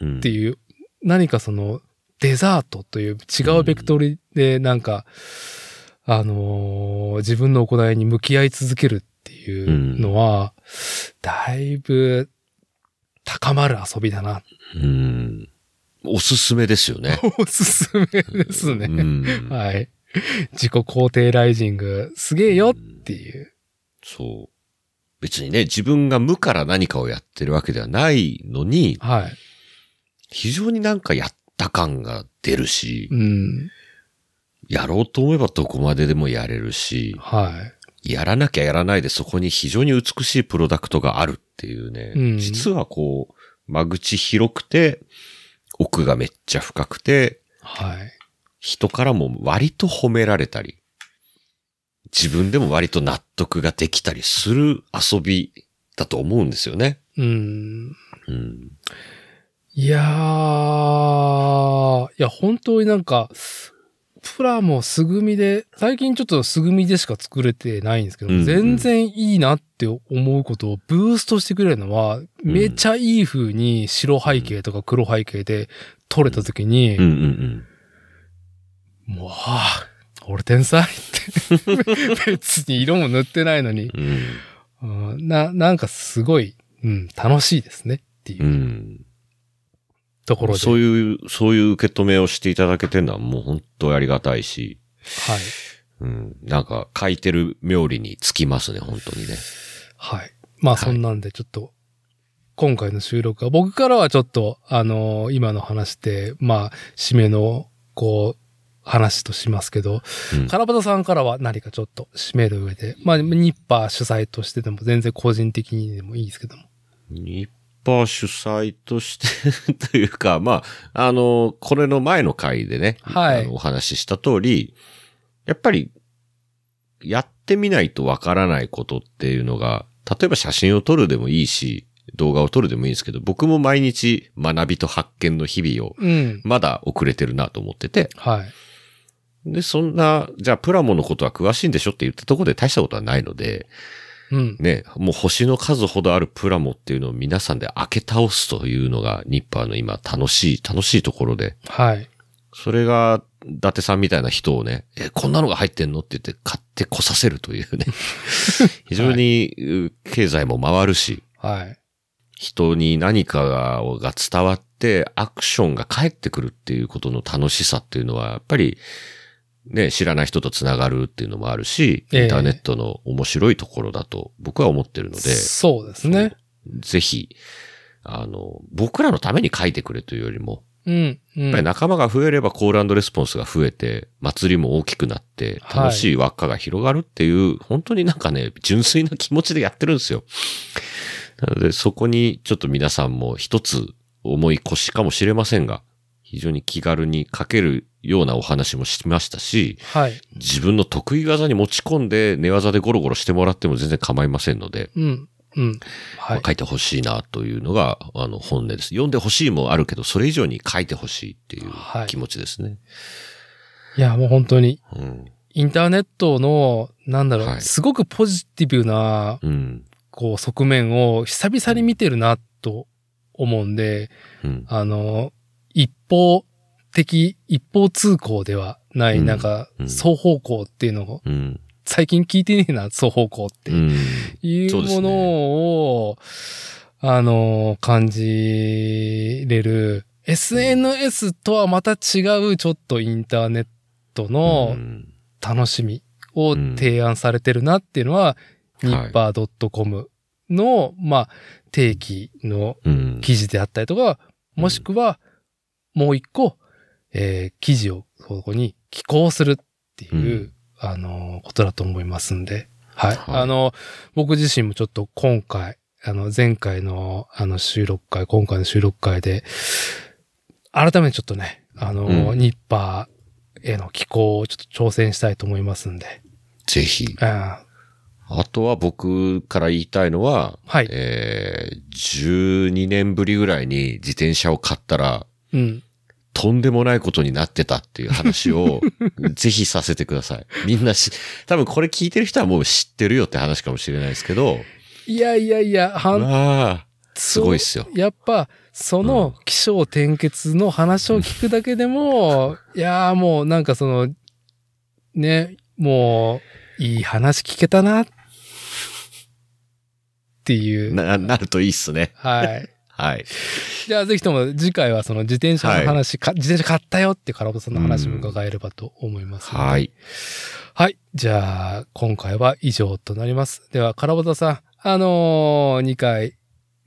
うん、ていう、何かその、デザートという違うベクトルで、なんか、あのー自分の行いに向き合い続けるっていうのは、だいぶ高まる遊びだな。うん。おすすめですよね。<laughs> おすすめですね。うん、はい。<laughs> 自己肯定ライジング、すげえよっていう。そう。別にね、自分が無から何かをやってるわけではないのに、はい。非常になんかやった感が出るし、うん。やろうと思えばどこまででもやれるし、はい。やらなきゃやらないでそこに非常に美しいプロダクトがあるっていうね、うん実はこう、間口広くて、奥がめっちゃ深くて、はい。人からも割と褒められたり、自分でも割と納得ができたりする遊びだと思うんですよね。うん。うん。いやー、いや、本当になんか、プラも素組みで、最近ちょっと素組みでしか作れてないんですけど、うんうん全然いいなって思うことをブーストしてくれるのは、めちゃいい風に白背景とか黒背景で撮れた時に、うんうんもう、はあ、俺天才って。別に色も塗ってないのに、うん。うん。うんな、なんかすごい、うん、楽しいですねっていううんところで。そういう、そういう受け止めをしていただけてるのはもう本当にありがたいし、はい。うん。なんか書いてる冥利につきますね、本当にね。はい。まあはいそんなんでちょっと、今回の収録は僕からはちょっと、あのー今の話で、まあ、締めの、こう、話としますけど、うんカラバタさんからは何かちょっと締める上で、まあ、ニッパー主催としてでも全然個人的にでもいいですけども。ニッパー主催としてというか、まあ、あの、これの前の回でね、はいお話しした通り、やっぱり、やってみないとわからないことっていうのが、例えば写真を撮るでもいいし、動画を撮るでもいいんですけど、僕も毎日学びと発見の日々を、うん。まだ遅れてるなと思ってて、はい。で、そんな、じゃあプラモのことは詳しいんでしょって言ったところで大したことはないので、うん。ね、もう星の数ほどあるプラモっていうのを皆さんで開け倒すというのがニッパーの今楽しい、楽しいところで、はい。それが、伊達さんみたいな人をね、え、こんなのが入ってんの？って言って買ってこさせるというね。<laughs> 非常に、う経済も回るし、はい。人に何かがが伝わってアクションが返ってくるっていうことの楽しさっていうのは、やっぱり、ね、知らない人とつながるっていうのもあるし、ええインターネットの面白いところだと僕は思ってるので、そうですね。ぜひ、あの、僕らのために書いてくれというよりも、うん。うん。やっぱり仲間が増えればコールレスポンスが増えて、祭りも大きくなって、はい楽しい輪っかが広がるっていう、本当になんかね、純粋な気持ちでやってるんですよ。なので、そこにちょっと皆さんも一つ重い腰かもしれませんが、非常に気軽に書けるようなお話もしましたし、はい。自分の得意技に持ち込んで寝技でゴロゴロしてもらっても全然構いませんので、うん。うん。はい。書いてほしいなというのが、あの、本音です。読んでほしいもあるけど、それ以上に書いてほしいっていうはい気持ちですね。いや、もう本当に、うん。インターネットの、なんだろう、はいすごくポジティブな、うん。こう、側面を久々に見てるな、と思うんで、うん。あの、一方的、一方通行ではない、うんなんかう、ん双方向っていうのを、うん。最近聞いてねえな、双方向ってうん。いうものを、あの、感じれる、SNS とはまた違う、ちょっとインターネットのうん楽しみを提案されてるなっていうのは、うんニッパー .com の、まあ、定期のうん。記事であったりとか、もしくは、もう一個、えー記事をそこに寄稿するっていう、うん。あの、ことだと思いますんで、はい。はい。あの、僕自身もちょっと今回、あの、前回の、あの、収録会、今回の収録会で、改めてちょっとね、あの、うん。ニッパーへの寄稿をちょっと挑戦したいと思いますんで、ぜひ。ああ。とは僕から言いたいのは、はい。えー、12年ぶりぐらいに自転車を買ったら、うん。とんでもないことになってたっていう話を、<laughs> ぜひさせてください。みんなし、多分これ聞いてる人はもう知ってるよって話かもしれないですけど、いやいやいや、はんすごいっすよ。やっぱ、その気象転結の話を聞くだけでも、<laughs> いやーもうなんかその、ね、もう、いい話聞けたな、っていう。な、なるといいっすね。はい。はい。じゃあぜひとも次回はその自転車の話、か自転車買ったよってカラボさんの話も伺えればと思いますので。はい。はい。じゃあ、今回は以上となります。では、カラボタさん、あのー、2回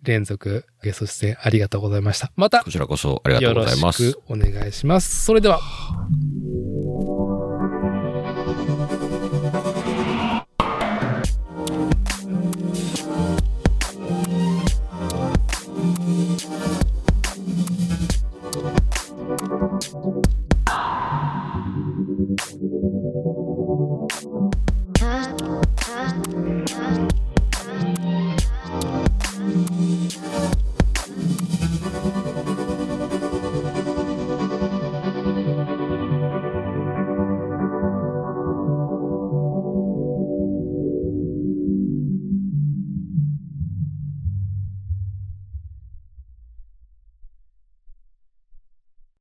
連続ゲスト出演ありがとうございました。またこちらこそありがとうございます。よろしくお願いします。それでは。